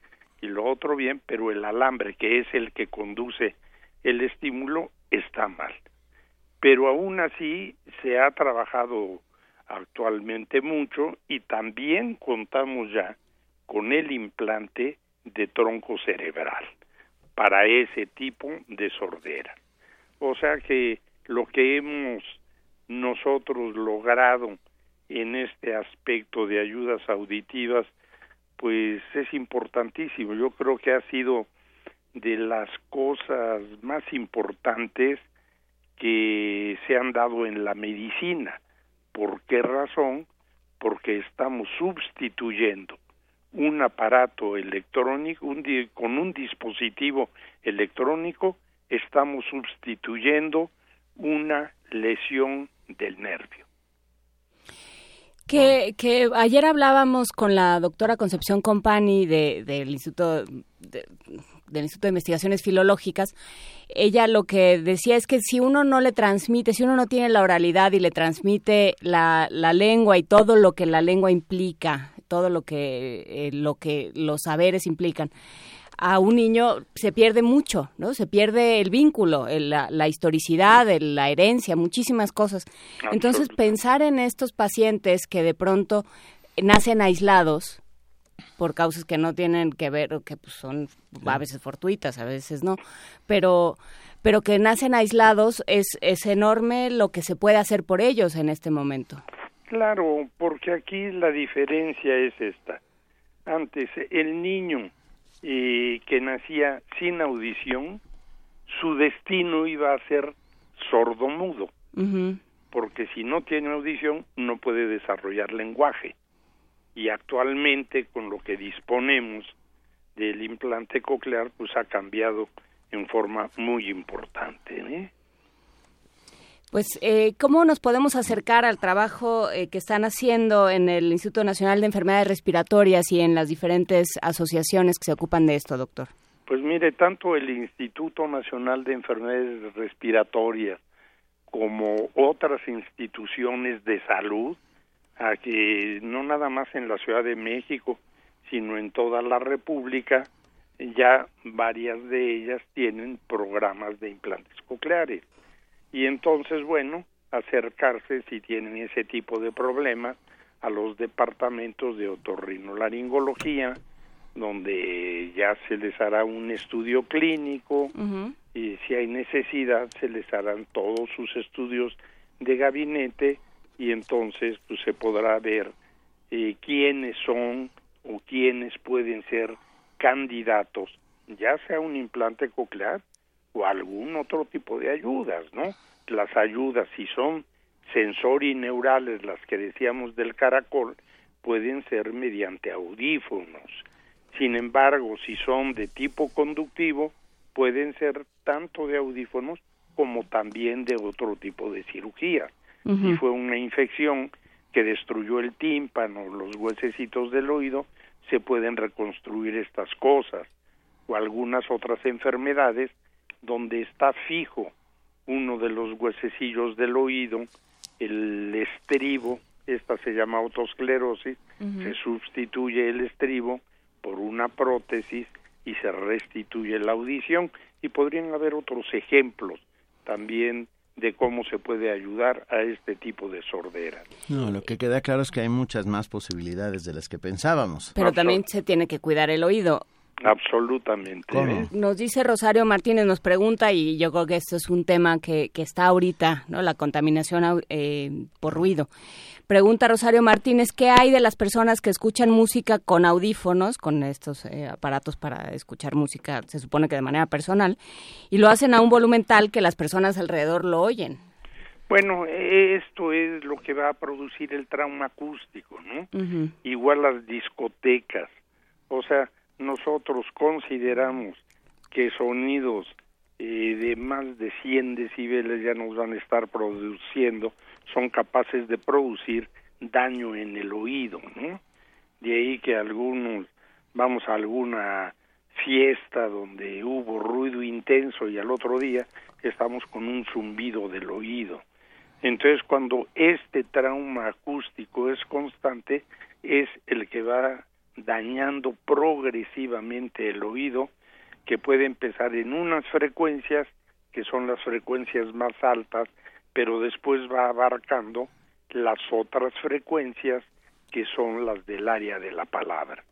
Speaker 23: y lo otro bien, pero el alambre que es el que conduce el estímulo está mal. Pero aún así se ha trabajado actualmente mucho y también contamos ya con el implante de tronco cerebral para ese tipo de sordera. O sea que lo que hemos nosotros logrado en este aspecto de ayudas auditivas, pues es importantísimo. Yo creo que ha sido de las cosas más importantes que se han dado en la medicina. ¿Por qué razón? Porque estamos sustituyendo un aparato electrónico, con un dispositivo electrónico, estamos sustituyendo una lesión del nervio.
Speaker 3: Que, que ayer hablábamos con la doctora Concepción Compani de, del Instituto de, del Instituto de Investigaciones Filológicas, ella lo que decía es que si uno no le transmite, si uno no tiene la oralidad y le transmite la, la lengua y todo lo que la lengua implica, todo lo que, eh, lo que los saberes implican, a un niño se pierde mucho, ¿no? Se pierde el vínculo, la, la, historicidad, la herencia, muchísimas cosas. Entonces, pensar en estos pacientes que de pronto nacen aislados por causas que no tienen que ver, o que pues, son a veces fortuitas, a veces no, pero pero que nacen aislados, es, es enorme lo que se puede hacer por ellos en este momento.
Speaker 23: Claro, porque aquí la diferencia es esta. Antes, el niño eh, que nacía sin audición, su destino iba a ser sordomudo, porque si no tiene audición no puede desarrollar lenguaje. Y actualmente con lo que disponemos del implante coclear, pues ha cambiado en forma muy importante. ¿eh?
Speaker 3: Pues, eh, ¿cómo nos podemos acercar al trabajo eh, que están haciendo en el Instituto Nacional de Enfermedades Respiratorias y en las diferentes asociaciones que se ocupan de esto, doctor?
Speaker 23: Pues mire, tanto el Instituto Nacional de Enfermedades Respiratorias como otras instituciones de salud, a que no nada más en la Ciudad de México, sino en toda la República, ya varias de ellas tienen programas de implantes cocleares y entonces, bueno, acercarse si tienen ese tipo de problemas a los departamentos de otorrinolaringología, donde ya se les hará un estudio clínico y si hay necesidad se les harán todos sus estudios de gabinete y entonces pues se podrá ver eh, quiénes son o quiénes pueden ser candidatos, ya sea un implante coclear o algún otro tipo de ayudas, ¿no? Las ayudas, si son sensorineurales, las que decíamos del caracol, pueden ser mediante audífonos. Sin embargo, si son de tipo conductivo, pueden ser tanto de audífonos como también de otro tipo de cirugía. Si fue una infección que destruyó el tímpano, los huesecitos del oído, se pueden reconstruir estas cosas o algunas otras enfermedades donde está fijo uno de los huesecillos del oído, el estribo, esta se llama autosclerosis, se sustituye el estribo por una prótesis y se restituye la audición. Y podrían haber otros ejemplos también de cómo se puede ayudar a este tipo de sordera.
Speaker 2: No, lo que queda claro es que hay muchas más posibilidades de las que pensábamos.
Speaker 3: Pero también se tiene que cuidar el oído.
Speaker 23: Absolutamente. ¿eh?
Speaker 3: Nos dice Rosario Martínez, nos pregunta, y yo creo que esto es un tema que, que está ahorita, ¿no? La contaminación eh, por ruido. Pregunta Rosario Martínez, ¿qué hay de las personas que escuchan música con audífonos, con estos eh, aparatos para escuchar música, se supone que de manera personal, y lo hacen a un volumen tal que las personas alrededor lo oyen?
Speaker 23: Bueno, esto es lo que va a producir el trauma acústico, ¿no? Igual las discotecas. O sea, nosotros consideramos que sonidos eh, de más de 100 decibeles ya nos van a estar produciendo, son capaces de producir daño en el oído, ¿no? De ahí que algunos, vamos a alguna fiesta donde hubo ruido intenso y al otro día estamos con un zumbido del oído. Entonces, cuando este trauma acústico es constante, es el que va dañando progresivamente el oído, que puede empezar en unas frecuencias, que son las frecuencias más altas, pero después va abarcando las otras frecuencias que son las del área de la palabra.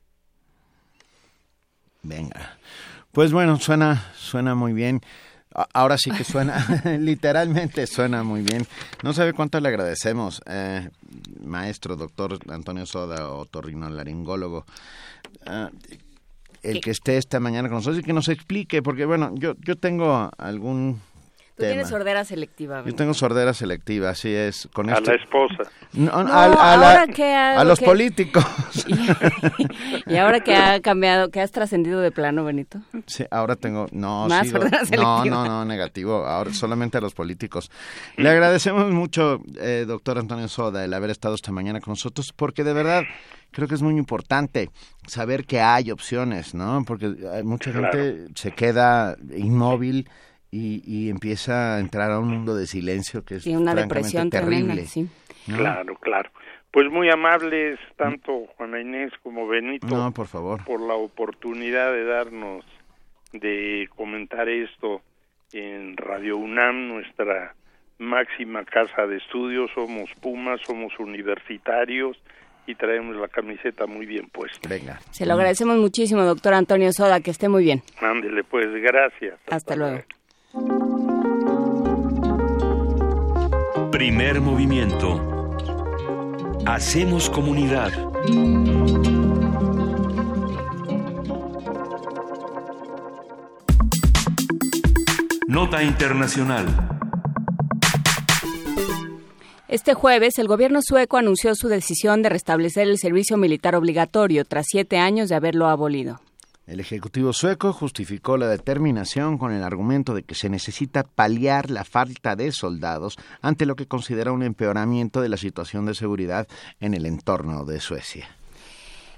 Speaker 2: Venga. Pues bueno, suena, suena muy bien. Ahora sí que suena, literalmente suena muy bien. No sabe cuánto le agradecemos, eh, maestro, doctor Antonio Soda, otorrinolaringólogo, eh, el que esté esta mañana con nosotros y que nos explique, porque bueno, yo, yo tengo algún
Speaker 3: Tú tienes sordera selectiva.
Speaker 2: Yo tengo sordera selectiva, así es. Con
Speaker 23: a la esposa.
Speaker 2: a, los políticos.
Speaker 3: Y, ahora que ha cambiado, que has trascendido de plano, Benito.
Speaker 2: Sí, ahora tengo, no,
Speaker 3: Más
Speaker 2: no, no, no, negativo, ahora solamente a los políticos. Le agradecemos mucho, eh, doctor Antonio Soda, el haber estado esta mañana con nosotros, porque de verdad creo que es muy importante saber que hay opciones, ¿no? Porque mucha gente se queda inmóvil y, empieza a entrar a un mundo de silencio que es una depresión terrible.
Speaker 3: sí.
Speaker 23: Claro, claro. Pues muy amables tanto Juana Inés como Benito.
Speaker 2: No, por favor.
Speaker 23: Por la oportunidad de darnos de comentar esto en Radio UNAM, nuestra máxima casa de estudios. Somos Pumas, somos universitarios y traemos la camiseta muy bien puesta.
Speaker 2: Venga.
Speaker 3: Se lo agradecemos muchísimo, doctor Antonio Soda, que esté muy bien.
Speaker 23: Ándele, pues, gracias.
Speaker 3: Hasta, luego.
Speaker 1: Primer movimiento. Hacemos comunidad. Nota Internacional.
Speaker 3: Este jueves, el gobierno sueco anunció su decisión de restablecer el servicio militar obligatorio tras siete años de haberlo abolido.
Speaker 2: El Ejecutivo sueco justificó la determinación con el argumento de que se necesita paliar la falta de soldados ante lo que considera un empeoramiento de la situación de seguridad en el entorno de Suecia.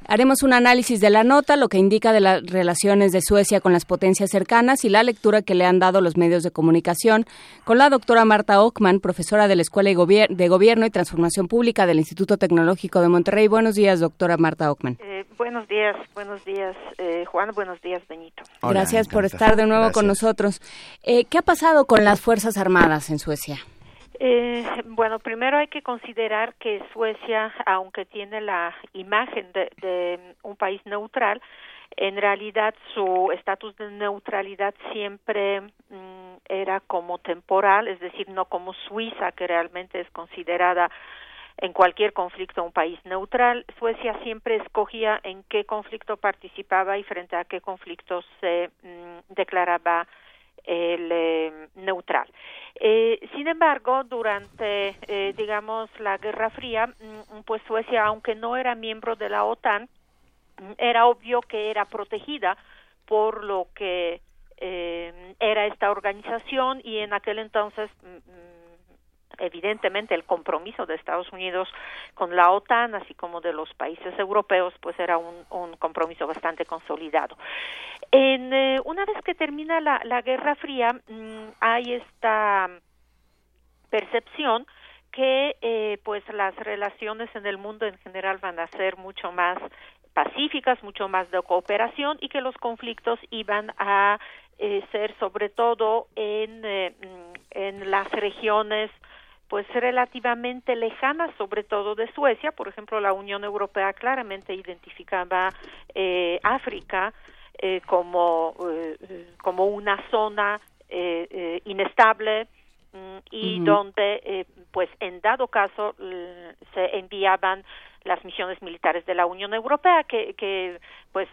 Speaker 3: Haremos un análisis de la nota, lo que indica de las relaciones de Suecia con las potencias cercanas y la lectura que le han dado los medios de comunicación con la doctora Marta Ockman, profesora de la Escuela de Gobierno y Transformación Pública del Instituto Tecnológico de Monterrey. Buenos días, doctora Marta Ockman.
Speaker 24: Eh, buenos días, buenos días, eh, Juan, buenos días, Benito.
Speaker 3: Gracias por estar de nuevo con nosotros. Eh, ¿Qué ha pasado con las Fuerzas Armadas en Suecia?
Speaker 24: Eh, bueno, primero hay que considerar que Suecia, aunque tiene la imagen de, un país neutral, en realidad su estatus de neutralidad siempre mm, era como temporal, es decir, no como Suiza, que realmente es considerada en cualquier conflicto un país neutral. Suecia siempre escogía en qué conflicto participaba y frente a qué conflicto se mm, declaraba el eh, neutral. Eh, sin embargo, durante, eh, digamos, la Guerra Fría, mm, pues Suecia, aunque no era miembro de la OTAN, mm, era obvio que era protegida por lo que era esta organización y en aquel entonces evidentemente el compromiso de Estados Unidos con la OTAN, así como de los países europeos, pues era un, compromiso bastante consolidado. En, eh, una vez que termina la, la Guerra Fría, mm, hay esta percepción que eh, pues las relaciones en el mundo en general van a ser mucho más pacíficas, mucho más de cooperación y que los conflictos iban a eh, ser sobre todo en, mm, en las regiones pues relativamente lejanas, sobre todo de Suecia. Por ejemplo, la Unión Europea claramente identificaba eh, África eh, como, eh, como una zona inestable mm, y donde, pues en dado caso, se enviaban las misiones militares de la Unión Europea que, que pues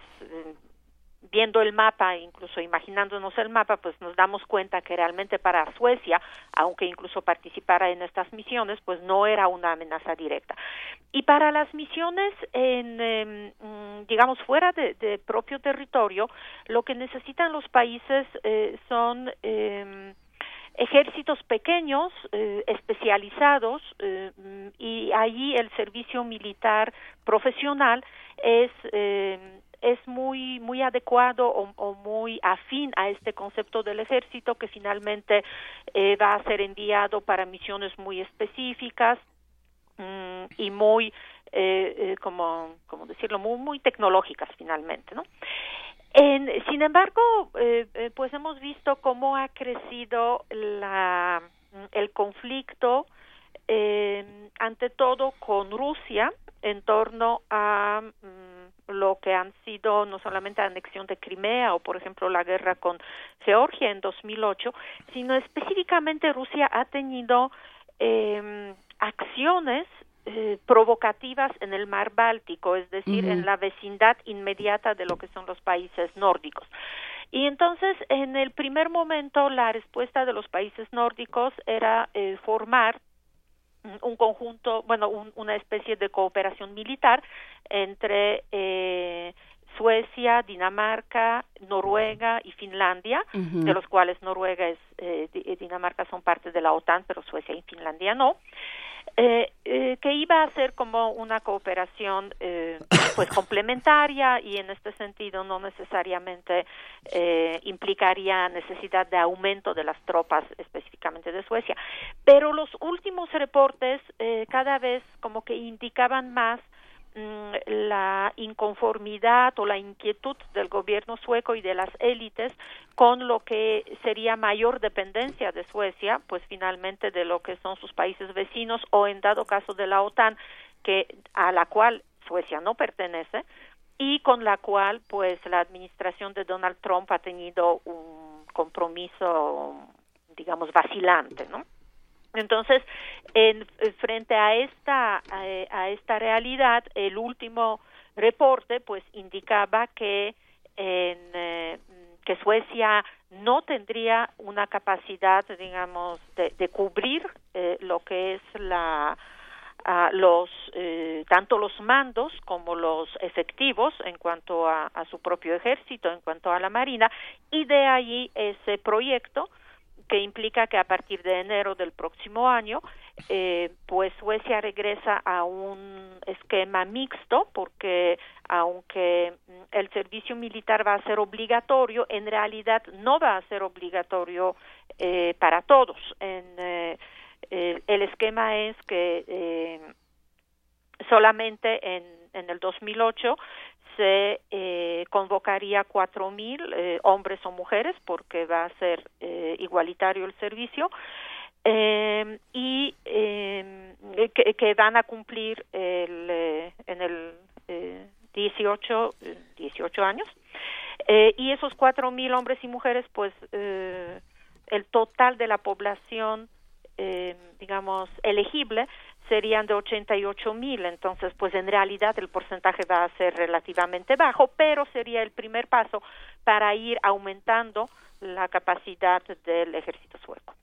Speaker 24: viendo el mapa, incluso imaginándonos el mapa, pues nos damos cuenta que realmente para Suecia, aunque incluso participara en estas misiones, pues no era una amenaza directa. Y para las misiones, en, mm, digamos, fuera de, propio territorio, lo que necesitan los países eh, son eh, ejércitos pequeños, eh, especializados, eh, y allí el servicio militar profesional es eh, es muy muy adecuado o, muy afín a este concepto del ejército que finalmente eh, va a ser enviado para misiones muy específicas mm, y muy eh, eh, como como decirlo muy muy tecnológicas finalmente no en, sin embargo pues hemos visto cómo ha crecido la el conflicto ante todo con Rusia en torno a mm, lo que han sido no solamente la anexión de Crimea o, por ejemplo, la guerra con Georgia en 2008, sino específicamente Rusia ha tenido eh, acciones eh, provocativas en el mar Báltico, es decir, en la vecindad inmediata de lo que son los países nórdicos. Y entonces, en el primer momento, la respuesta de los países nórdicos era eh, formar un conjunto, bueno, una especie de cooperación militar entre eh, Suecia, Dinamarca, Noruega y Finlandia, de los cuales Noruega y eh, Dinamarca son parte de la OTAN, pero Suecia y Finlandia no. Eh, eh, que iba a ser como una cooperación eh, pues complementaria y en este sentido no necesariamente eh, implicaría necesidad de aumento de las tropas específicamente de Suecia pero los últimos reportes eh, cada vez como que indicaban más la inconformidad o la inquietud del gobierno sueco y de las élites con lo que sería mayor dependencia de Suecia, pues finalmente de lo que son sus países vecinos o en dado caso de la OTAN, que a la cual Suecia no pertenece y con la cual pues la administración de Donald Trump ha tenido un compromiso digamos vacilante, ¿no? Entonces, en, frente a esta, a, esta realidad, el último reporte pues indicaba que en, eh, que Suecia no tendría una capacidad, digamos, de, cubrir eh, lo que es la los eh, tanto los mandos como los efectivos en cuanto a, a, su propio ejército, en cuanto a la marina, y de ahí ese proyecto que implica que a partir de enero del próximo año, eh, pues Suecia regresa a un esquema mixto, porque aunque el servicio militar va a ser obligatorio, en realidad no va a ser obligatorio eh, para todos. En, eh, el esquema es que solamente en, en el 2008 se eh, convocaría cuatro mil eh, hombres o mujeres porque va a ser eh, igualitario el servicio. Eh, y eh, que, que, van a cumplir el, eh, en el eh, 18 18 años. Y esos cuatro mil hombres y mujeres pues el total de la población digamos elegible serían de 88 mil, entonces pues en realidad el porcentaje va a ser relativamente bajo, pero sería el primer paso para ir aumentando la capacidad del ejército sueco.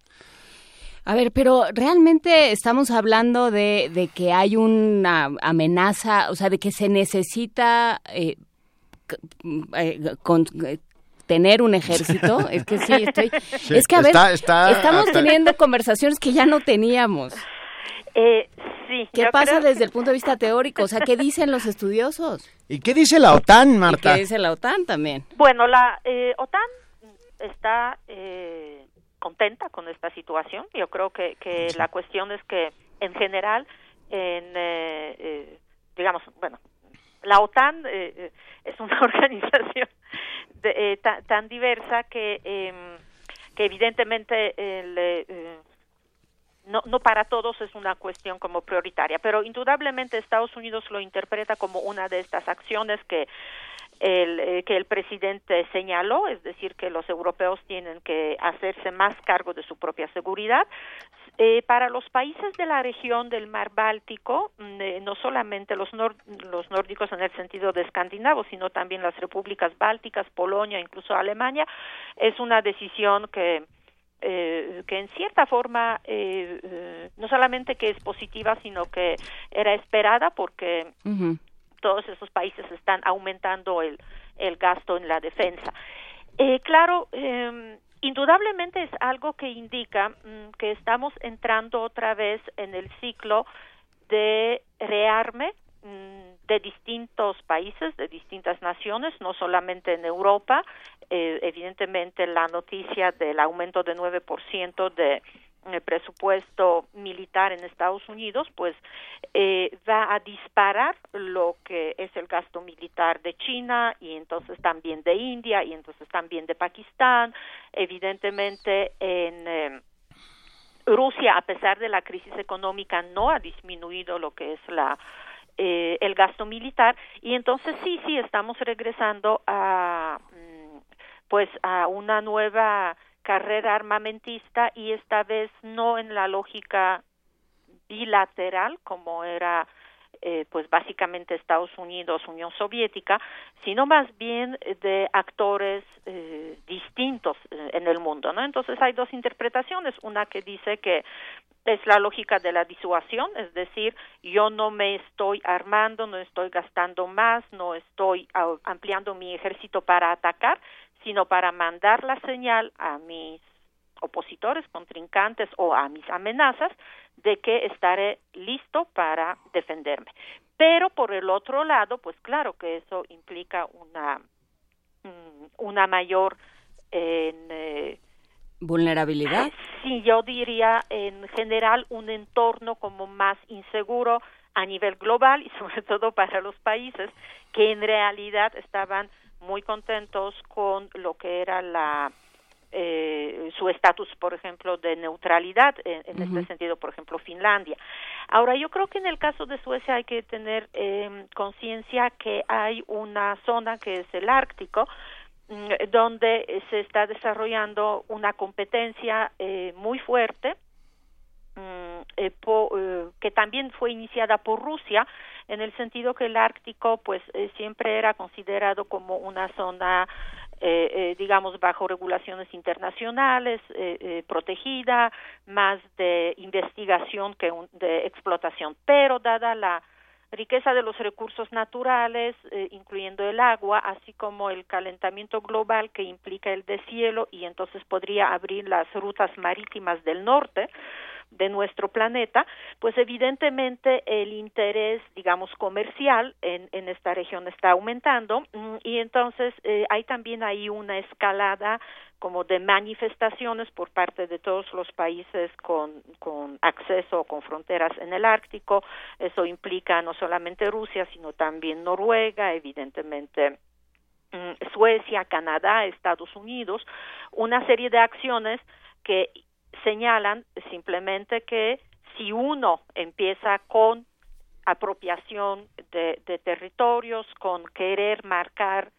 Speaker 3: A ver, pero realmente estamos hablando de, de que hay una amenaza, o sea, de que se necesita eh, eh, con, eh, tener un ejército. Es que sí, estoy.
Speaker 2: Sí,
Speaker 3: es que a ver,
Speaker 2: está- está-
Speaker 3: estamos
Speaker 2: hasta-
Speaker 3: teniendo conversaciones que ya no teníamos.
Speaker 24: Eh, sí.
Speaker 3: ¿Qué
Speaker 24: yo
Speaker 3: pasa
Speaker 24: creo-
Speaker 3: desde el punto de vista teórico? O sea, ¿qué dicen los estudiosos?
Speaker 2: ¿Y qué dice la OTAN,
Speaker 3: ¿Y
Speaker 2: Marta?
Speaker 3: qué dice la OTAN también?
Speaker 24: Bueno, la eh, OTAN está eh, contenta con esta situación. Yo creo que, que la cuestión es que, en general, en, eh, eh, digamos, bueno, la OTAN eh, es una organización de- eh, ta- tan diversa que, em, que evidentemente el, no, no para todos es una cuestión como prioritaria, pero indudablemente Estados Unidos lo interpreta como una de estas acciones que el, eh, que el presidente señaló, es decir, que los europeos tienen que hacerse más cargo de su propia seguridad. Eh, para los países de la región del mar Báltico, mm, eh, no solamente los, nor- los nórdicos en el sentido de escandinavos, sino también las repúblicas bálticas, Polonia, incluso Alemania, es una decisión que eh, que en cierta forma eh, eh, no solamente que es positiva, sino que era esperada porque todos esos países están aumentando el, el gasto en la defensa. Eh, claro, eh, indudablemente es algo que indica mm, que estamos entrando otra vez en el ciclo de rearme mm, de distintos países, de distintas naciones, no solamente en Europa. Eh, evidentemente, la noticia del aumento de 9% de el presupuesto militar en Estados Unidos, pues eh, va a disparar lo que es el gasto militar de China y entonces también de India y entonces también de Pakistán. Evidentemente en eh, Rusia, a pesar de la crisis económica, no ha disminuido lo que es la eh, el gasto militar y entonces sí, sí, estamos regresando a mm, pues a una nueva carrera armamentista y esta vez no en la lógica bilateral como era eh, pues básicamente Estados Unidos, Unión Soviética, sino más bien de actores eh, distintos eh, en el mundo, ¿no? Entonces hay dos interpretaciones, una que dice que es la lógica de la disuasión, es decir, yo no me estoy armando, no estoy gastando más, no estoy ampliando mi ejército para atacar, sino para mandar la señal a mis opositores, contrincantes o a mis amenazas de que estaré listo para defenderme. Pero por el otro lado, pues claro que eso implica una mm, una mayor eh,
Speaker 3: vulnerabilidad.
Speaker 24: Sí, yo diría en general un entorno como más inseguro a nivel global y sobre todo para los países que en realidad estaban muy contentos con lo que era la eh, su estatus, por ejemplo, de neutralidad, en, este sentido, por ejemplo, Finlandia. Ahora, yo creo que en el caso de Suecia hay que tener eh, conciencia que hay una zona que es el Ártico, mm, donde se está desarrollando una competencia eh, muy fuerte, mm, eh, que también fue iniciada por Rusia, en el sentido que el Ártico, pues, siempre era considerado como una zona eh, eh, digamos, bajo regulaciones internacionales, eh, eh, protegida, más de investigación que de explotación. Pero dada la riqueza de los recursos naturales, eh, incluyendo el agua, así como el calentamiento global que implica el deshielo y entonces podría abrir las rutas marítimas del norte, de nuestro planeta, pues evidentemente el interés, digamos, comercial en, en esta región está aumentando mm, y entonces eh, hay también ahí una escalada como de manifestaciones por parte de todos los países con, con acceso o con fronteras en el Ártico. Eso implica no solamente Rusia, sino también Noruega, evidentemente mm, Suecia, Canadá, Estados Unidos, una serie de acciones que señalan simplemente que si uno empieza con apropiación de, territorios, con querer marcar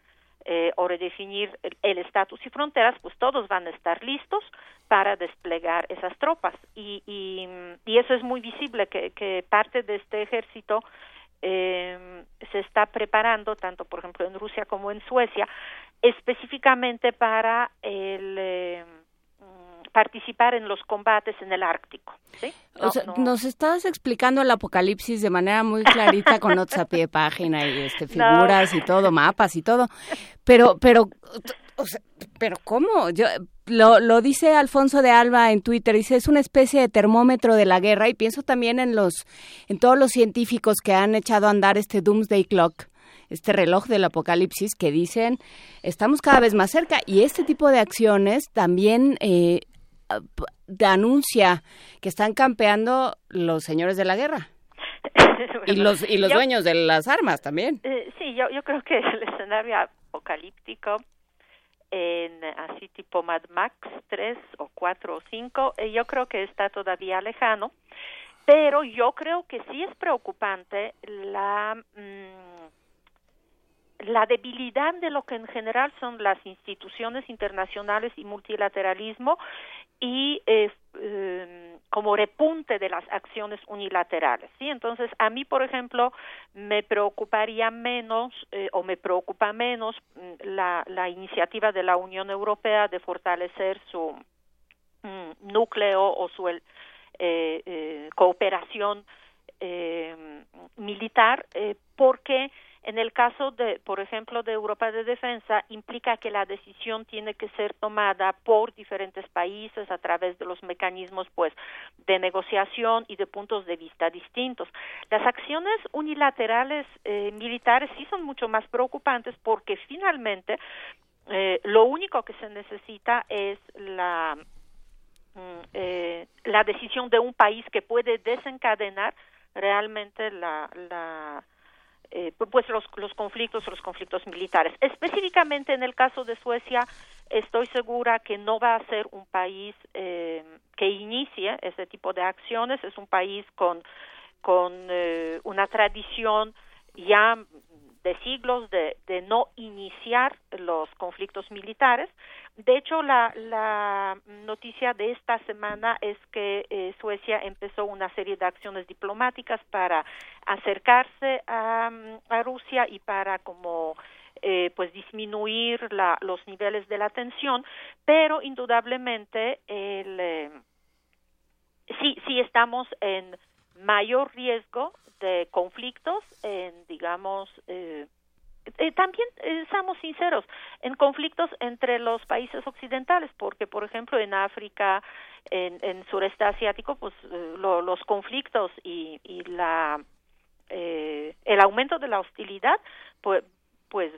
Speaker 24: eh, o redefinir el estatus y fronteras, pues todos van a estar listos para desplegar esas tropas. Y, y, eso es muy visible, que, que parte de este ejército eh, se está preparando, tanto por ejemplo en Rusia como en Suecia, específicamente para el... Eh, participar en los combates en el Ártico. ¿sí?
Speaker 3: Nos estás explicando el apocalipsis de manera muy clarita con notas a pie de página y este, figuras y todo, mapas y todo, pero, pero, pero ¿cómo? Yo, lo, lo dice Alfonso de Alba en Twitter, dice es una especie de termómetro de la guerra y pienso también en los, en todos los científicos que han echado a andar este Doomsday Clock este reloj del apocalipsis que dicen estamos cada vez más cerca y este tipo de acciones también eh, anuncia que están campeando los señores de la guerra. y los y los dueños de las armas también.
Speaker 24: Eh, sí, yo, yo creo que el escenario apocalíptico en así tipo Mad Max 3 o 4 o 5, eh, yo creo que está todavía lejano, pero yo creo que sí es preocupante la mm, la debilidad de lo que en general son las instituciones internacionales y multilateralismo y eh, como repunte de las acciones unilaterales. ¿sí? Entonces, a mí, por ejemplo, me preocuparía menos eh, o me preocupa menos mm, la, la iniciativa de la Unión Europea de fortalecer su mm, núcleo o su eh, eh, cooperación eh, militar, eh, porque en el caso de, por ejemplo, de Europa de Defensa, implica que la decisión tiene que ser tomada por diferentes países a través de los mecanismos, pues, de negociación y de puntos de vista distintos. Las acciones unilaterales eh, militares sí son mucho más preocupantes porque finalmente eh, lo único que se necesita es la mm, eh, la decisión de un país que puede desencadenar realmente la, la eh, pues los, los conflictos, los conflictos militares. Específicamente en el caso de Suecia, estoy segura que no va a ser un país eh, que inicie ese tipo de acciones, es un país con con una tradición ya de siglos de, de, no iniciar los conflictos militares. De hecho, la, la noticia de esta semana es que eh, Suecia empezó una serie de acciones diplomáticas para acercarse a, a Rusia y para como eh, pues disminuir la, los niveles de la tensión, pero indudablemente el, eh, sí, sí estamos en mayor riesgo de conflictos en, digamos, eh, eh, también eh, seamos sinceros, en conflictos entre los países occidentales, porque, por ejemplo, en África, en, en sureste asiático, pues eh, lo, los conflictos y, y la eh, el aumento de la hostilidad, pues, pues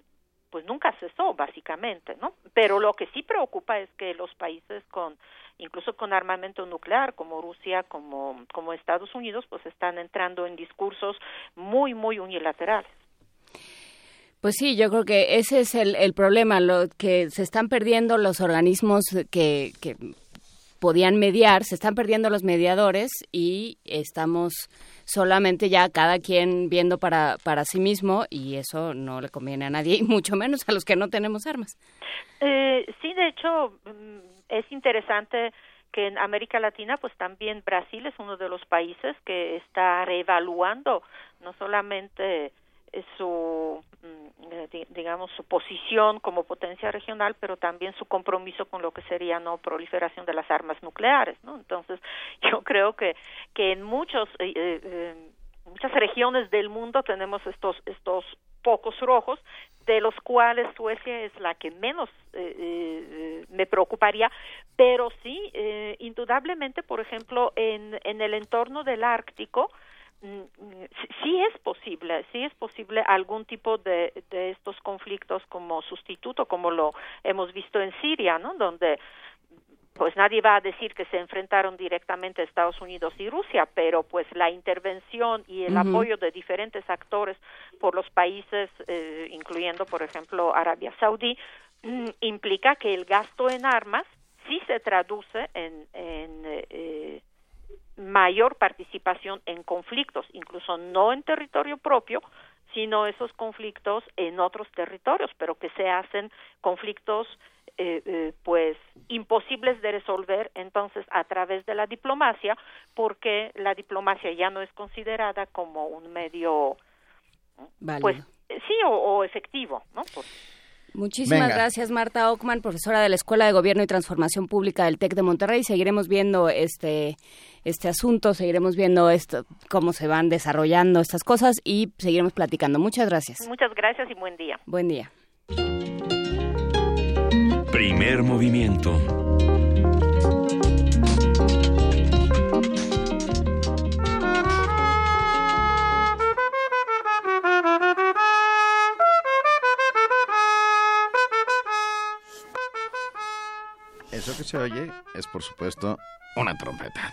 Speaker 24: pues nunca cesó básicamente, ¿no? Pero lo que sí preocupa es que los países con incluso con armamento nuclear como Rusia, como como Estados Unidos, pues están entrando en discursos muy muy unilaterales.
Speaker 3: Pues sí, yo creo que ese es el, el problema, lo que se están perdiendo los organismos que, que podían mediar, se están perdiendo los mediadores y estamos solamente ya cada quien viendo para, para sí mismo y eso no le conviene a nadie y mucho menos a los que no tenemos armas.
Speaker 24: Eh, sí, de hecho, es interesante que en América Latina, pues también Brasil es uno de los países que está reevaluando no solamente su digamos su posición como potencia regional pero también su compromiso con lo que sería no proliferación de las armas nucleares no entonces yo creo que que en muchos eh, eh, muchas regiones del mundo tenemos estos estos pocos rojos de los cuales Suecia es la que menos eh, eh, me preocuparía pero sí eh, indudablemente por ejemplo en en el entorno del Ártico sí es posible, sí es posible algún tipo de, de estos conflictos como sustituto, como lo hemos visto en Siria, ¿no? Donde pues nadie va a decir que se enfrentaron directamente Estados Unidos y Rusia, pero pues la intervención y el apoyo de diferentes actores por los países, eh, incluyendo por ejemplo Arabia Saudí, mm, implica que el gasto en armas sí se traduce en, en eh, mayor participación en conflictos, incluso no en territorio propio, sino esos conflictos en otros territorios, pero que se hacen conflictos eh, eh, pues imposibles de resolver entonces a través de la diplomacia, porque la diplomacia ya no es considerada como un medio, pues sí o, o efectivo, ¿no? Pues,
Speaker 3: Muchísimas
Speaker 2: Venga.
Speaker 3: gracias, Marta Ockman, profesora de la Escuela de Gobierno y Transformación Pública del TEC de Monterrey. Seguiremos viendo este, este asunto, seguiremos viendo esto, cómo se van desarrollando estas cosas y seguiremos platicando. Muchas gracias.
Speaker 24: Muchas gracias y buen día.
Speaker 3: Buen día.
Speaker 1: Primer movimiento.
Speaker 2: Eso que se oye es, por supuesto, una trompeta.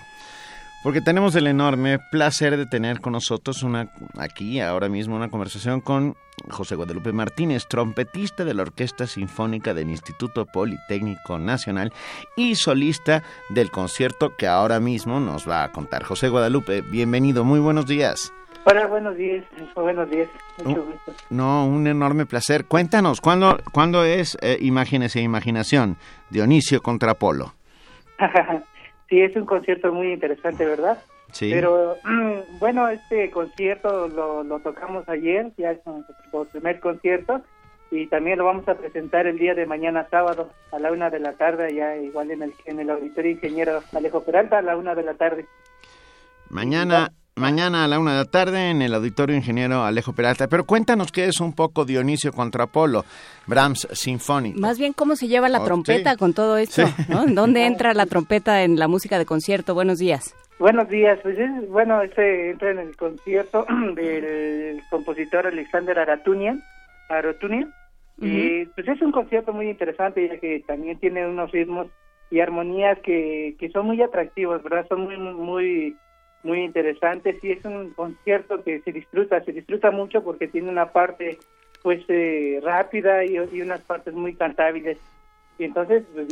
Speaker 2: Porque tenemos el enorme placer de tener con nosotros una, aquí, ahora mismo, una conversación con José Guadalupe Martínez, trompetista de la Orquesta Sinfónica del Instituto Politécnico Nacional y solista del concierto que ahora mismo nos va a contar. José Guadalupe, bienvenido, muy buenos días.
Speaker 25: Hola, buenos días. Buenos días. Mucho gusto.
Speaker 2: No, un enorme placer. Cuéntanos, ¿cuándo, ¿cuándo es eh, Imágenes e Imaginación? Dionisio contra Apolo.
Speaker 25: sí, es un concierto muy interesante, ¿verdad?
Speaker 2: Sí.
Speaker 25: Pero bueno, este concierto lo, lo tocamos ayer, ya es nuestro primer concierto, y también lo vamos a presentar el día de mañana sábado a la una de la tarde, ya igual en el, en el auditorio ingeniero Alejo Peralta a la una de la tarde.
Speaker 2: Mañana, mañana a la una de la tarde en el Auditorio Ingeniero Alejo Peralta. Pero cuéntanos qué es un poco Dionisio contra Apolo, Brahms Sinfónico.
Speaker 3: Más bien, ¿cómo se lleva la
Speaker 2: Oh,
Speaker 3: trompeta
Speaker 2: sí.
Speaker 3: con todo esto?
Speaker 2: Sí.
Speaker 3: ¿no? ¿Dónde entra la trompeta en la música de concierto? Buenos días.
Speaker 25: Buenos días, pues es, bueno, este entra en el concierto del compositor Alexander Aratunian, Aratunian, y pues es un concierto muy interesante ya que también tiene unos ritmos y armonías que, que son muy atractivos, ¿verdad? Son muy, muy, muy interesantes y es un concierto que se disfruta, se disfruta mucho porque tiene una parte pues eh, rápida y, y unas partes muy cantables y entonces pues,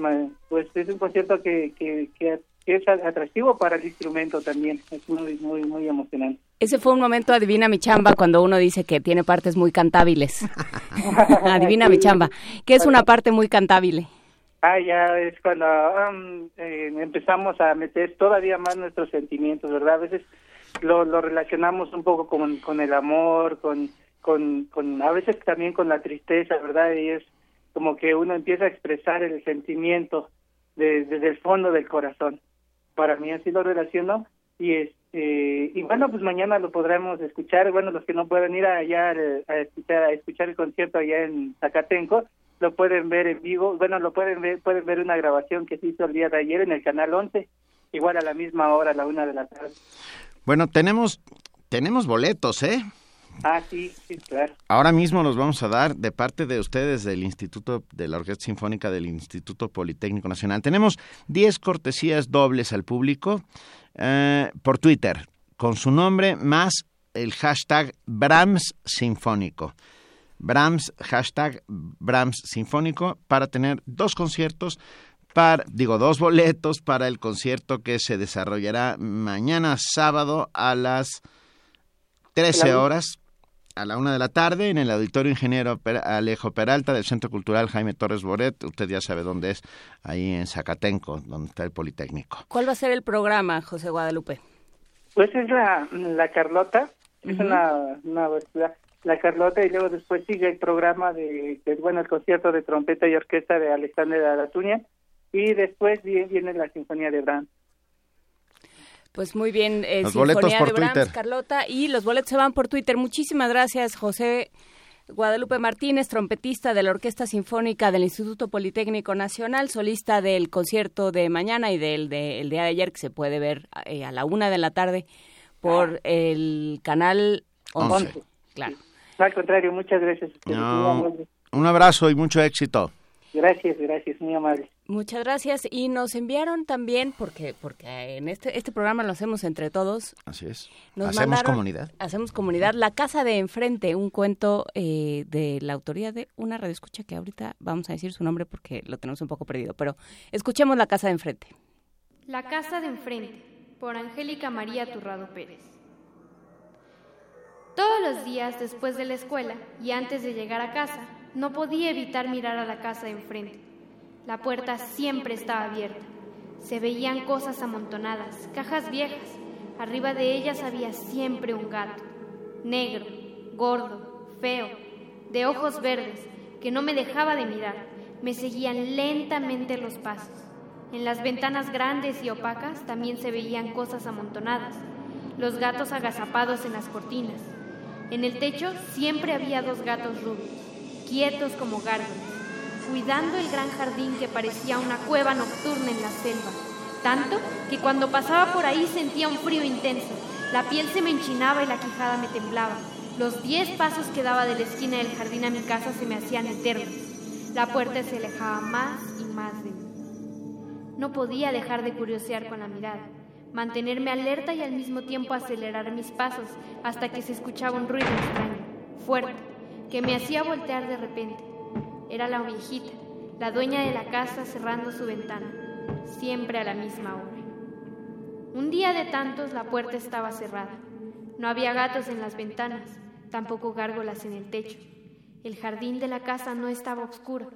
Speaker 25: pues es un concierto que, que, que, es atractivo para el instrumento también, es muy, muy, muy emocionante.
Speaker 3: Ese fue un momento adivina mi chamba cuando uno dice que tiene partes muy cantables. adivina mi chamba. ¿Qué es una parte muy cantable?
Speaker 25: Ah, ya es cuando um, empezamos a meter todavía más nuestros sentimientos, ¿verdad? A veces lo, lo relacionamos un poco con, con el amor, con, con, a veces también con la tristeza, ¿verdad? Y es como que uno empieza a expresar el sentimiento desde el fondo del corazón. Para mí así lo relaciono y este y bueno pues mañana lo podremos escuchar bueno los que no pueden ir allá a escuchar a escuchar el concierto allá en Zacatenco lo pueden ver en vivo bueno lo pueden ver pueden ver una grabación que se hizo el día de ayer en el canal 11 igual a la misma hora a la una de la tarde
Speaker 2: bueno tenemos tenemos boletos eh
Speaker 25: Ah, sí, sí, claro.
Speaker 2: Ahora mismo los vamos a dar de parte de ustedes del Instituto de la Orquesta Sinfónica del Instituto Politécnico Nacional. Tenemos 10 cortesías dobles al público eh, por Twitter con su nombre más el hashtag Brahms Sinfónico. Brahms, hashtag Brahms Sinfónico, para tener dos conciertos, para, digo, dos boletos para el concierto que se desarrollará mañana sábado a las 13 horas a la una de la tarde en el Auditorio Ingeniero Alejo Peralta del Centro Cultural Jaime Torres Boret. Usted ya sabe dónde es, ahí en Zacatenco, donde está el Politécnico.
Speaker 3: ¿Cuál va a ser el programa, José Guadalupe?
Speaker 25: Pues es la, la Carlota, es una, una la Carlota y luego después sigue el programa de, bueno, el concierto de trompeta y orquesta de Alexander Aratuña y después viene, la Sinfonía de Brahms.
Speaker 3: Pues muy bien, eh, los boletos por Twitter. Carlota, y los boletos se van por Twitter. Muchísimas gracias, José Guadalupe Martínez, trompetista de la Orquesta Sinfónica del Instituto Politécnico Nacional, solista del concierto de mañana y del de, día de ayer, que se puede ver eh, a la una de la tarde por el canal 11. Claro.
Speaker 25: Al contrario, muchas gracias.
Speaker 2: un abrazo y mucho éxito.
Speaker 25: Gracias, gracias, muy amable.
Speaker 3: Muchas gracias y nos enviaron también porque porque en este este programa lo hacemos entre todos.
Speaker 2: Así es. hacemos comunidad.
Speaker 3: Hacemos comunidad. La casa de enfrente, un cuento eh, de la autoría de una radioescucha que ahorita vamos a decir su nombre porque lo tenemos un poco perdido, pero escuchemos la casa de enfrente.
Speaker 26: La casa de enfrente por Angélica María Turrado Pérez. Todos los días después de la escuela y antes de llegar a casa, no podía evitar mirar a la casa de enfrente la puerta siempre estaba abierta. Se veían cosas amontonadas, cajas viejas. Arriba de ellas había siempre un gato, negro, gordo, feo, de ojos verdes, que no me dejaba de mirar. Me seguían lentamente los pasos. En las ventanas grandes y opacas también se veían cosas amontonadas, los gatos agazapados en las cortinas. En el techo siempre había dos gatos rubios, quietos como gárgolas cuidando el gran jardín que parecía una cueva nocturna en la selva, tanto que cuando pasaba por ahí sentía un frío intenso, la piel se me enchinaba y la quijada me temblaba. Los diez pasos que daba de la esquina del jardín a mi casa se me hacían eternos. La puerta se alejaba más y más de mí. No podía dejar de curiosear con la mirada, mantenerme alerta y al mismo tiempo acelerar mis pasos hasta que se escuchaba un ruido extraño, fuerte, que me hacía voltear de repente. Era la viejita, la dueña de la casa cerrando su ventana, siempre a la misma hora. Un día de tantos la puerta estaba cerrada. No había gatos en las ventanas, tampoco gárgolas en el techo. El jardín de la casa no estaba oscuro,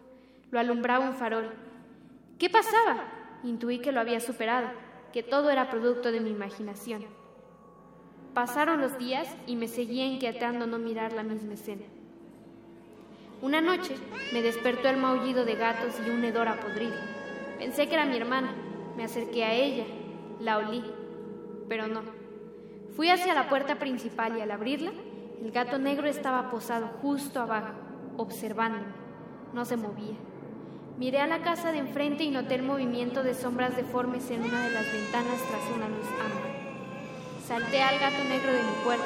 Speaker 26: lo alumbraba un farol. ¿Qué pasaba? Intuí que lo había superado, que todo era producto de mi imaginación. Pasaron los días y me seguía inquietando no mirar la misma escena. Una noche me despertó el maullido de gatos y un hedor a podrido. Pensé que era mi hermana. Me acerqué a ella, la olí, pero no. Fui hacia la puerta principal y al abrirla, el gato negro estaba posado justo abajo, observándome. No se movía. Miré a la casa de enfrente y noté el movimiento de sombras deformes en una de las ventanas tras una luz ámbar. Salté al gato negro de mi puerta.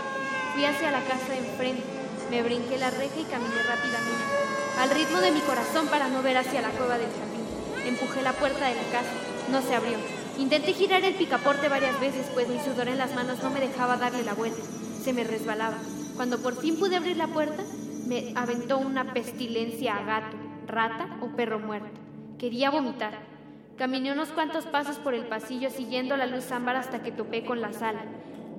Speaker 26: Fui hacia la casa de enfrente me brinqué la reja y caminé rápidamente, al ritmo de mi corazón para no ver hacia la cueva del jardín. Empujé la puerta de la casa, no se abrió. Intenté girar el picaporte varias veces, pues mi sudor en las manos no me dejaba darle la vuelta. Se me resbalaba. Cuando por fin pude abrir la puerta, me aventó una pestilencia a gato, rata o perro muerto. Quería vomitar. Caminé unos cuantos pasos por el pasillo siguiendo la luz ámbar hasta que topé con la sala,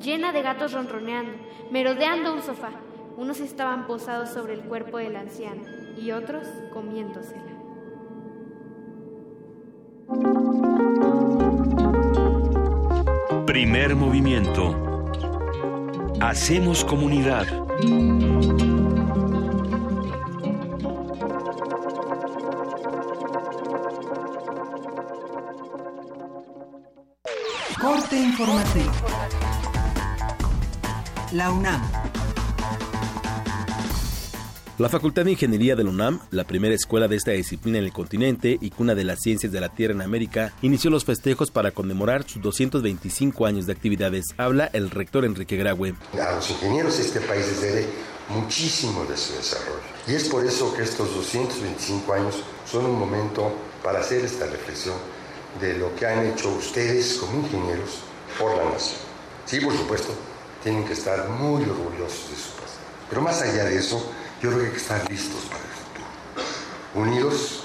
Speaker 26: llena de gatos ronroneando, merodeando un sofá. Unos estaban posados sobre el cuerpo del anciano y otros comiéndosela.
Speaker 1: Primer movimiento. Hacemos comunidad.
Speaker 14: Informativo. La UNAM.
Speaker 11: La Facultad de Ingeniería de la UNAM, la primera escuela de esta disciplina en el continente y cuna de las ciencias de la Tierra en América, inició los festejos para conmemorar sus 225 años de actividades. Habla el rector Enrique Graue.
Speaker 27: A los ingenieros de este país les debe muchísimo de su desarrollo. Y es por eso que estos 225 años son un momento para hacer esta reflexión de lo que han hecho ustedes como ingenieros por la nación. Sí, por supuesto, tienen que estar muy orgullosos de su pasado. Pero más allá de eso, yo creo que hay que estar listos para el futuro. Unidos,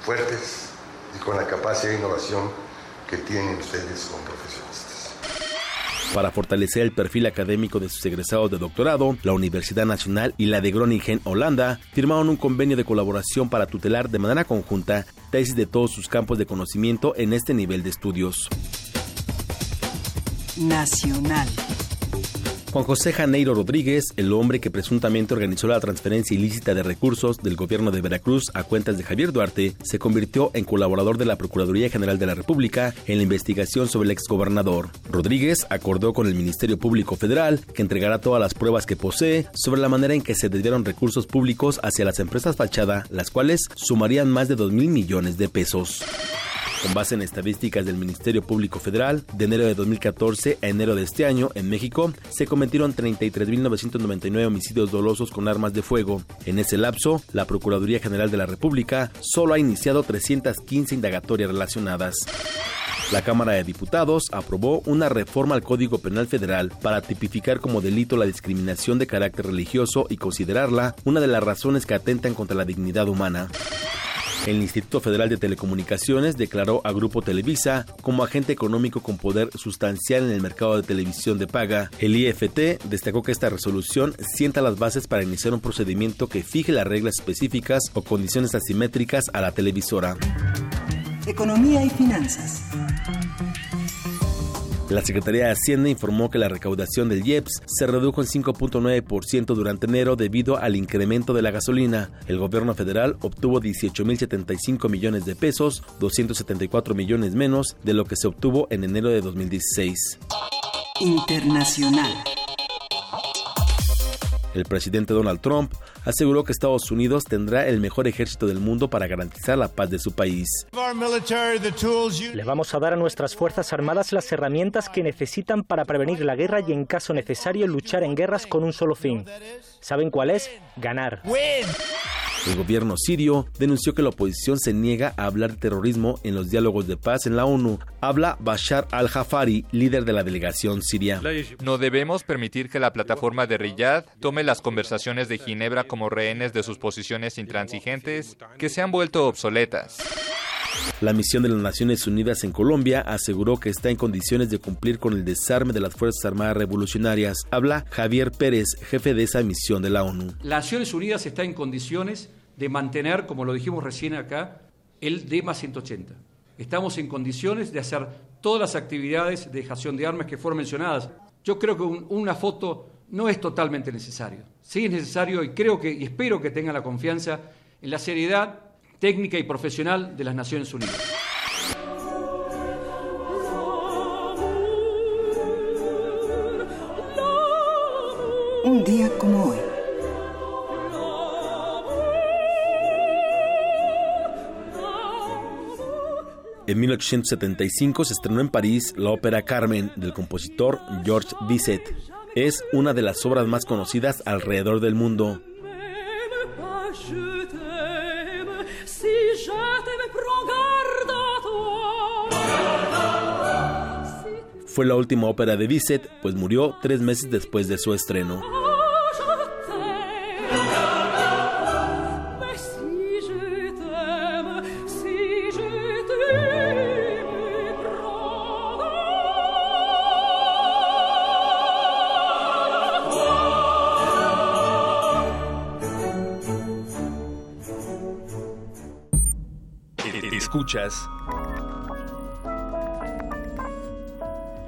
Speaker 27: fuertes y con la capacidad de innovación que tienen ustedes como profesionistas.
Speaker 11: Para fortalecer el perfil académico de sus egresados de doctorado, la Universidad Nacional y la de Groningen, Holanda, firmaron un convenio de colaboración para tutelar de manera conjunta tesis de todos sus campos de conocimiento en este nivel de estudios.
Speaker 14: Nacional.
Speaker 11: Juan José Janeiro Rodríguez, el hombre que presuntamente organizó la transferencia ilícita de recursos del gobierno de Veracruz a cuentas de Javier Duarte, se convirtió en colaborador de la Procuraduría General de la República en la investigación sobre el exgobernador. Rodríguez acordó con el Ministerio Público Federal que entregará todas las pruebas que posee sobre la manera en que se desviaron recursos públicos hacia las empresas fachada, las cuales sumarían más de 2 mil millones de pesos. Con base en estadísticas del Ministerio Público Federal, de enero de 2014 a enero de este año, en México, se cometieron 33.999 homicidios dolosos con armas de fuego. En ese lapso, la Procuraduría General de la República solo ha iniciado 315 indagatorias relacionadas. La Cámara de Diputados aprobó una reforma al Código Penal Federal para tipificar como delito la discriminación de carácter religioso y considerarla una de las razones que atentan contra la dignidad humana. El Instituto Federal de Telecomunicaciones declaró a Grupo Televisa como agente económico con poder sustancial en el mercado de televisión de paga. El IFT destacó que esta resolución sienta las bases para iniciar un procedimiento que fije las reglas específicas o condiciones asimétricas a la televisora.
Speaker 14: Economía y finanzas.
Speaker 11: La Secretaría de Hacienda informó que la recaudación del IEPS se redujo en 5.9% durante enero debido al incremento de la gasolina. El gobierno federal obtuvo 18.075 millones de pesos, 274 millones menos de lo que se obtuvo en enero de 2016.
Speaker 14: Internacional.
Speaker 11: El presidente Donald Trump aseguró que Estados Unidos tendrá el mejor ejército del mundo para garantizar la paz de su país.
Speaker 28: Le vamos a dar a nuestras Fuerzas Armadas las herramientas que necesitan para prevenir la guerra y en caso necesario luchar en guerras con un solo fin. ¿Saben cuál es? Ganar.
Speaker 11: El gobierno sirio denunció que la oposición se niega a hablar de terrorismo en los diálogos de paz en la ONU. Habla Bashar al-Jafari, líder de la delegación siria.
Speaker 29: No debemos permitir que la plataforma de Riyadh tome las conversaciones de Ginebra como rehenes de sus posiciones intransigentes que se han vuelto obsoletas.
Speaker 11: La misión de las Naciones Unidas en Colombia aseguró que está en condiciones de cumplir con el desarme de las Fuerzas Armadas Revolucionarias. Habla Javier Pérez, jefe de esa misión de la ONU.
Speaker 30: Las Naciones Unidas está en condiciones de mantener, como lo dijimos recién acá, el DEMA 180. Estamos en condiciones de hacer todas las actividades de dejación de armas que fueron mencionadas. Yo creo que un, una foto no es totalmente necesario. Sí es necesario y creo que y espero que tengan la confianza en la seriedad técnica y profesional de las Naciones Unidas.
Speaker 14: Un día como hoy.
Speaker 11: En 1875 se estrenó en París la ópera Carmen del compositor Georges Bizet. Es una de las obras más conocidas alrededor del mundo. fue la última ópera de Bizet, pues murió tres meses después de su estreno.
Speaker 1: Escuchas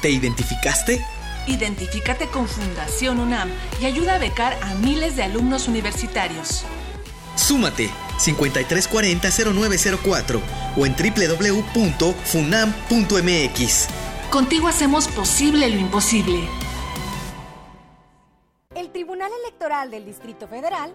Speaker 31: ¿Te identificaste?
Speaker 32: Identifícate con Fundación UNAM y ayuda a becar a miles de alumnos universitarios.
Speaker 31: Súmate 5340-0904 o en www.funam.mx.
Speaker 32: Contigo hacemos posible lo imposible.
Speaker 33: El Tribunal Electoral del Distrito Federal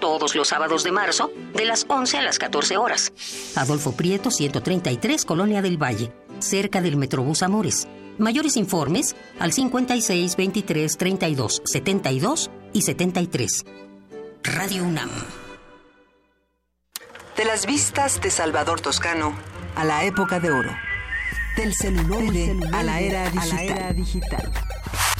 Speaker 18: todos los sábados de marzo, de las 11 a las 14 horas. Adolfo Prieto, 133, Colonia del Valle, cerca del Metrobús Amores. Mayores informes al 56 23 32 72 y 73. Radio UNAM.
Speaker 19: De las vistas de Salvador Toscano a la época de oro. Del celular a la era digital.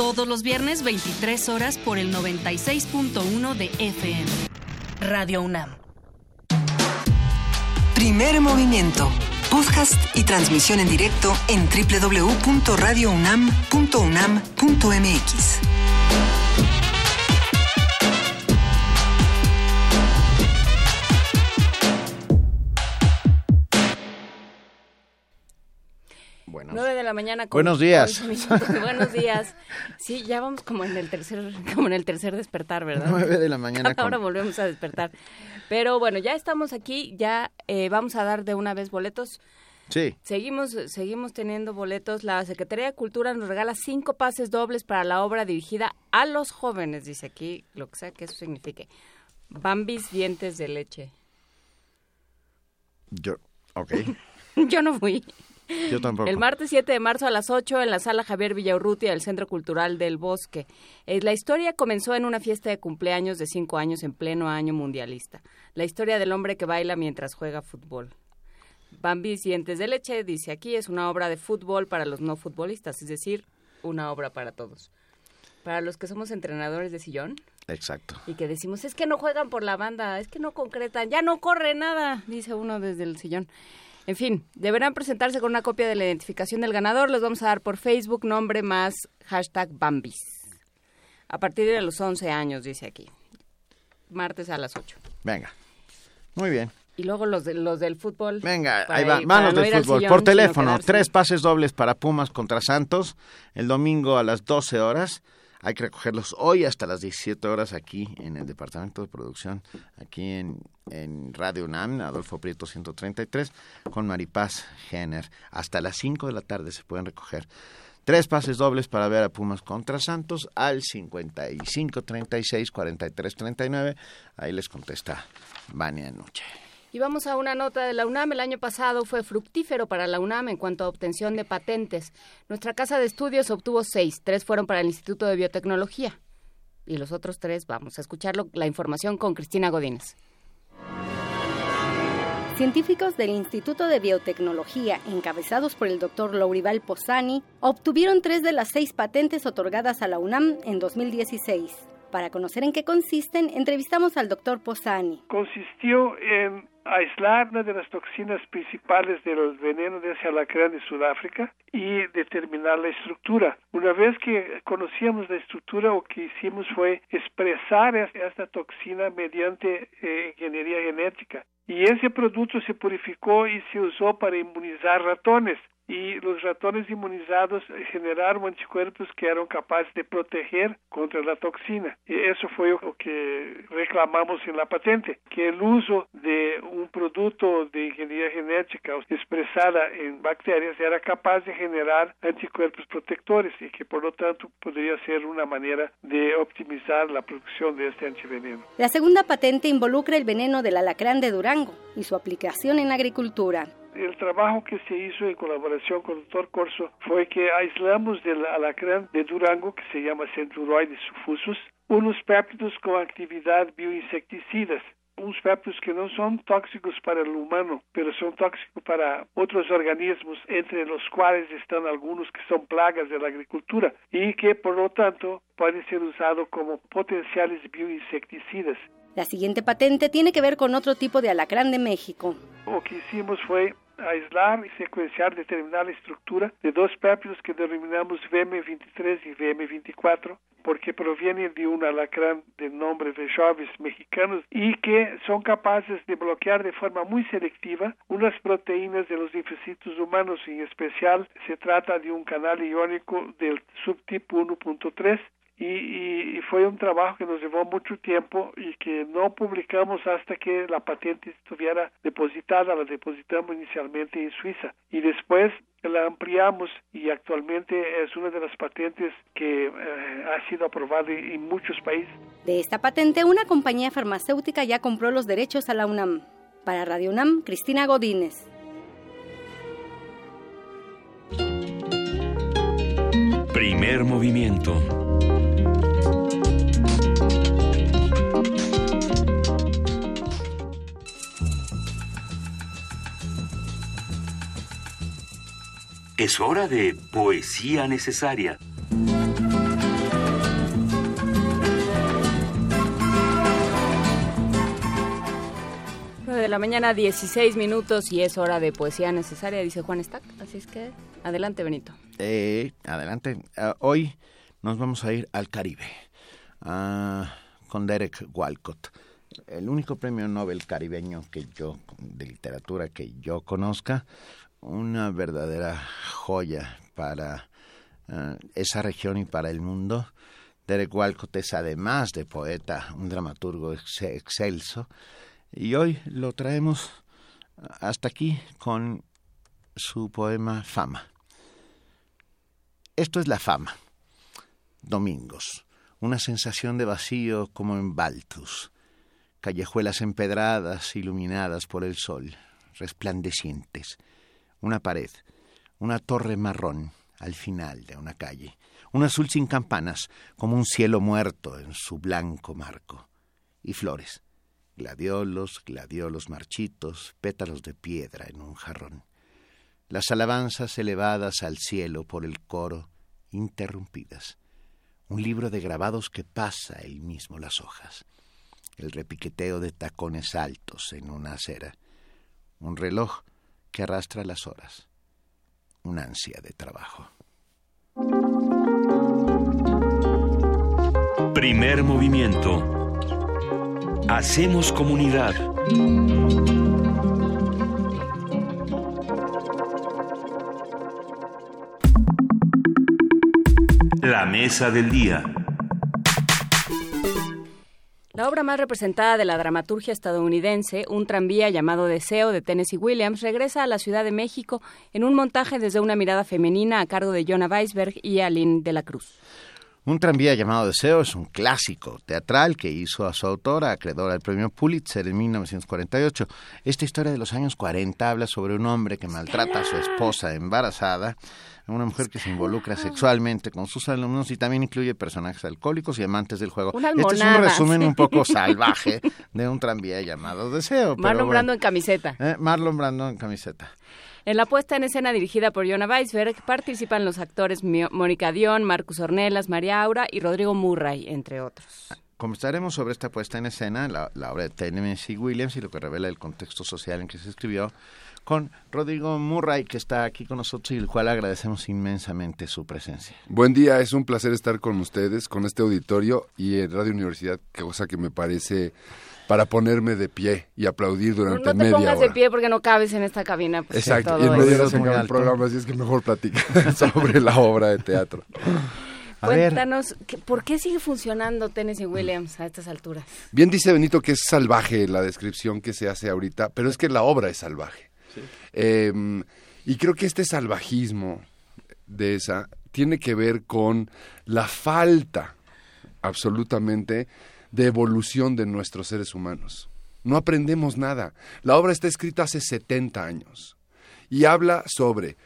Speaker 20: todos los viernes 23 horas por el 96.1 de FM. Radio UNAM.
Speaker 19: Primer movimiento. Podcast y transmisión en directo en www.radiounam.unam.mx.
Speaker 3: 9 de la mañana.
Speaker 2: Con Buenos días.
Speaker 3: Buenos días. Sí, ya vamos como en el tercer, como en el tercer despertar, ¿verdad?
Speaker 2: 9 de la mañana.
Speaker 3: Ahora volvemos a despertar. Pero bueno, ya estamos aquí, ya eh, vamos a dar de una vez boletos.
Speaker 2: Sí.
Speaker 3: Seguimos, seguimos teniendo boletos. La Secretaría de Cultura nos regala cinco pases dobles para la obra dirigida a los jóvenes, dice aquí, lo que sea que eso signifique. Bambis dientes de leche.
Speaker 2: Yo, ok.
Speaker 3: Yo no fui.
Speaker 2: Yo tampoco.
Speaker 3: El martes 7 de marzo a las 8 en la sala Javier Villaurrutia del Centro Cultural del Bosque. Eh, la historia comenzó en una fiesta de cumpleaños de cinco años en pleno año mundialista. La historia del hombre que baila mientras juega fútbol. Bambis Dientes de Leche, dice aquí, es una obra de fútbol para los no futbolistas, es decir, una obra para todos. Para los que somos entrenadores de sillón.
Speaker 2: Exacto.
Speaker 3: Y que decimos, es que no juegan por la banda, es que no concretan, ya no corre nada, dice uno desde el sillón. En fin, deberán presentarse con una copia de la identificación del ganador. Les vamos a dar por Facebook nombre más hashtag Bambis. A partir de los 11 años, dice aquí. Martes a las 8.
Speaker 2: Venga. Muy bien.
Speaker 3: Y luego los, de, los del fútbol.
Speaker 2: Venga, ahí va. Manos del fútbol. por teléfono, tres pases dobles para Pumas contra Santos. El domingo a las 12 horas. Hay que recogerlos hoy hasta las 17 horas aquí en el Departamento de Producción, aquí en, Radio UNAM, Adolfo Prieto 133, con Maripaz Jenner. Hasta las 5 de la tarde se pueden recoger. Tres pases dobles para ver a Pumas contra Santos al 55 36 43 39. Ahí les contesta Vania Noche.
Speaker 3: Y vamos a una nota de la UNAM. El año pasado fue fructífero para la UNAM en cuanto a obtención de patentes. Nuestra casa de estudios obtuvo seis, tres fueron para el Instituto de Biotecnología. Y los otros tres, vamos a escucharlo, la información con Cristina Godínez.
Speaker 34: Científicos del Instituto de Biotecnología, encabezados por el doctor Laurival Posani, obtuvieron tres de las seis patentes otorgadas a la UNAM en 2016. Para conocer en qué consisten, entrevistamos al doctor Posani.
Speaker 35: Consistió en aislar una de las toxinas principales del veneno de ese alacrán de Sudáfrica y determinar la estructura. Una vez que conocíamos la estructura, lo que hicimos fue expresar esta toxina mediante eh, ingeniería genética. Y ese producto se purificó y se usó para inmunizar ratones y los ratones inmunizados generaron anticuerpos que eran capaces de proteger contra la toxina. Y eso fue lo que reclamamos en la patente, que el uso de un producto de ingeniería genética expresada en bacterias era capaz de generar anticuerpos protectores y que por lo tanto podría ser una manera de optimizar la producción de este antiveneno.
Speaker 34: La segunda patente involucra el veneno del alacrán de Durango y su aplicación en agricultura.
Speaker 35: El trabajo que se hizo en colaboración con el doctor Corso fue que aislamos del alacrán de Durango, que se llama Centuroides suffusus, unos péptidos con actividad bioinsecticidas unos péptidos que no son tóxicos para el humano, pero son tóxicos para otros organismos, entre los cuales están algunos que son plagas de la agricultura y que por lo tanto pueden ser usados como potenciales bioinsecticidas.
Speaker 34: La siguiente patente tiene que ver con otro tipo de alacrán de México.
Speaker 35: Lo que hicimos fue aislar y secuenciar, determinar la estructura de dos péptidos que denominamos VM23 y VM24, porque provienen de un alacrán de nombre de Chaves mexicanos y que son capaces de bloquear de forma muy selectiva unas proteínas de los linfocitos humanos. En especial, se trata de un canal iónico del subtipo 1.3 y, fue un trabajo que nos llevó mucho tiempo y que no publicamos hasta que la patente estuviera depositada. La depositamos inicialmente en Suiza y después la ampliamos y actualmente es una de las patentes que eh, ha sido aprobada en muchos países.
Speaker 34: De esta patente, una compañía farmacéutica ya compró los derechos a la UNAM. Para Radio UNAM, Cristina Godínez.
Speaker 1: Primer movimiento Es hora de poesía necesaria.
Speaker 3: de la mañana, 16 minutos y es hora de poesía necesaria, dice Juan Stack. Así es que adelante, Benito.
Speaker 2: Eh, adelante. Ah, hoy nos vamos a ir al Caribe ah, con Derek Walcott. El único premio Nobel caribeño que yo, de literatura que yo conozca, una verdadera joya para eh, esa región y para el mundo. Derek Walcott es además de poeta, un dramaturgo excelso, y hoy lo traemos hasta aquí con su poema Fama. Esto es la fama. Domingos. Una sensación de vacío como en Baltus. Callejuelas empedradas, iluminadas por el sol, resplandecientes. Una pared, una torre marrón al final de una calle. Un azul sin campanas, como un cielo muerto en su blanco marco. Y flores. Gladiolos, gladiolos marchitos, pétalos de piedra en un jarrón las alabanzas elevadas al cielo por el coro, interrumpidas. Un libro de grabados que pasa él mismo las hojas. El repiqueteo de tacones altos en una acera. Un reloj que arrastra las horas. Una ansia de trabajo.
Speaker 1: Primer movimiento. Hacemos comunidad. La mesa del día.
Speaker 3: La obra más representada de la dramaturgia estadounidense, Un tranvía llamado Deseo de Tennessee Williams, regresa a la Ciudad de México en un montaje desde una mirada femenina a cargo de Jonah Weisberg y Aline de la Cruz.
Speaker 2: Un tranvía llamado Deseo es un clásico teatral que hizo a su autora, acreedora del premio Pulitzer en 1948. Esta historia de los años 40 habla sobre un hombre que maltrata a su esposa embarazada, una mujer que se involucra sexualmente con sus alumnos y también incluye personajes alcohólicos y amantes del juego. este es un resumen un poco salvaje de un tranvía llamado Deseo.
Speaker 3: Marlon Brando en camiseta.
Speaker 2: Eh, Marlon Brando en camiseta.
Speaker 3: En la puesta en escena dirigida por Jonah Weisberg participan los actores Mónica Dion, Marcus Ornelas, María Aura y Rodrigo Murray, entre otros.
Speaker 2: Conversaremos sobre esta puesta en escena, la, obra de Tennessee Williams y lo que revela el contexto social en que se escribió, con Rodrigo Murray, que está aquí con nosotros y el cual agradecemos inmensamente su presencia.
Speaker 36: Buen día, es un placer estar con ustedes, con este auditorio y en Radio Universidad, cosa que me parece para ponerme de pie y aplaudir durante media hora. No te pongas
Speaker 3: de pie porque no cabes en esta cabina.
Speaker 36: Pues, Exacto, y en medio de programa, así es que mejor platica sobre la obra de teatro.
Speaker 3: Cuéntanos, ¿por qué sigue funcionando Tennessee Williams a estas alturas?
Speaker 36: Bien dice Benito que es salvaje la descripción que se hace ahorita, pero es que la obra es salvaje. Em, y creo que este salvajismo de esa tiene que ver con la falta absolutamente de evolución de nuestros seres humanos. No aprendemos nada. La obra está escrita hace 70 años y habla sobre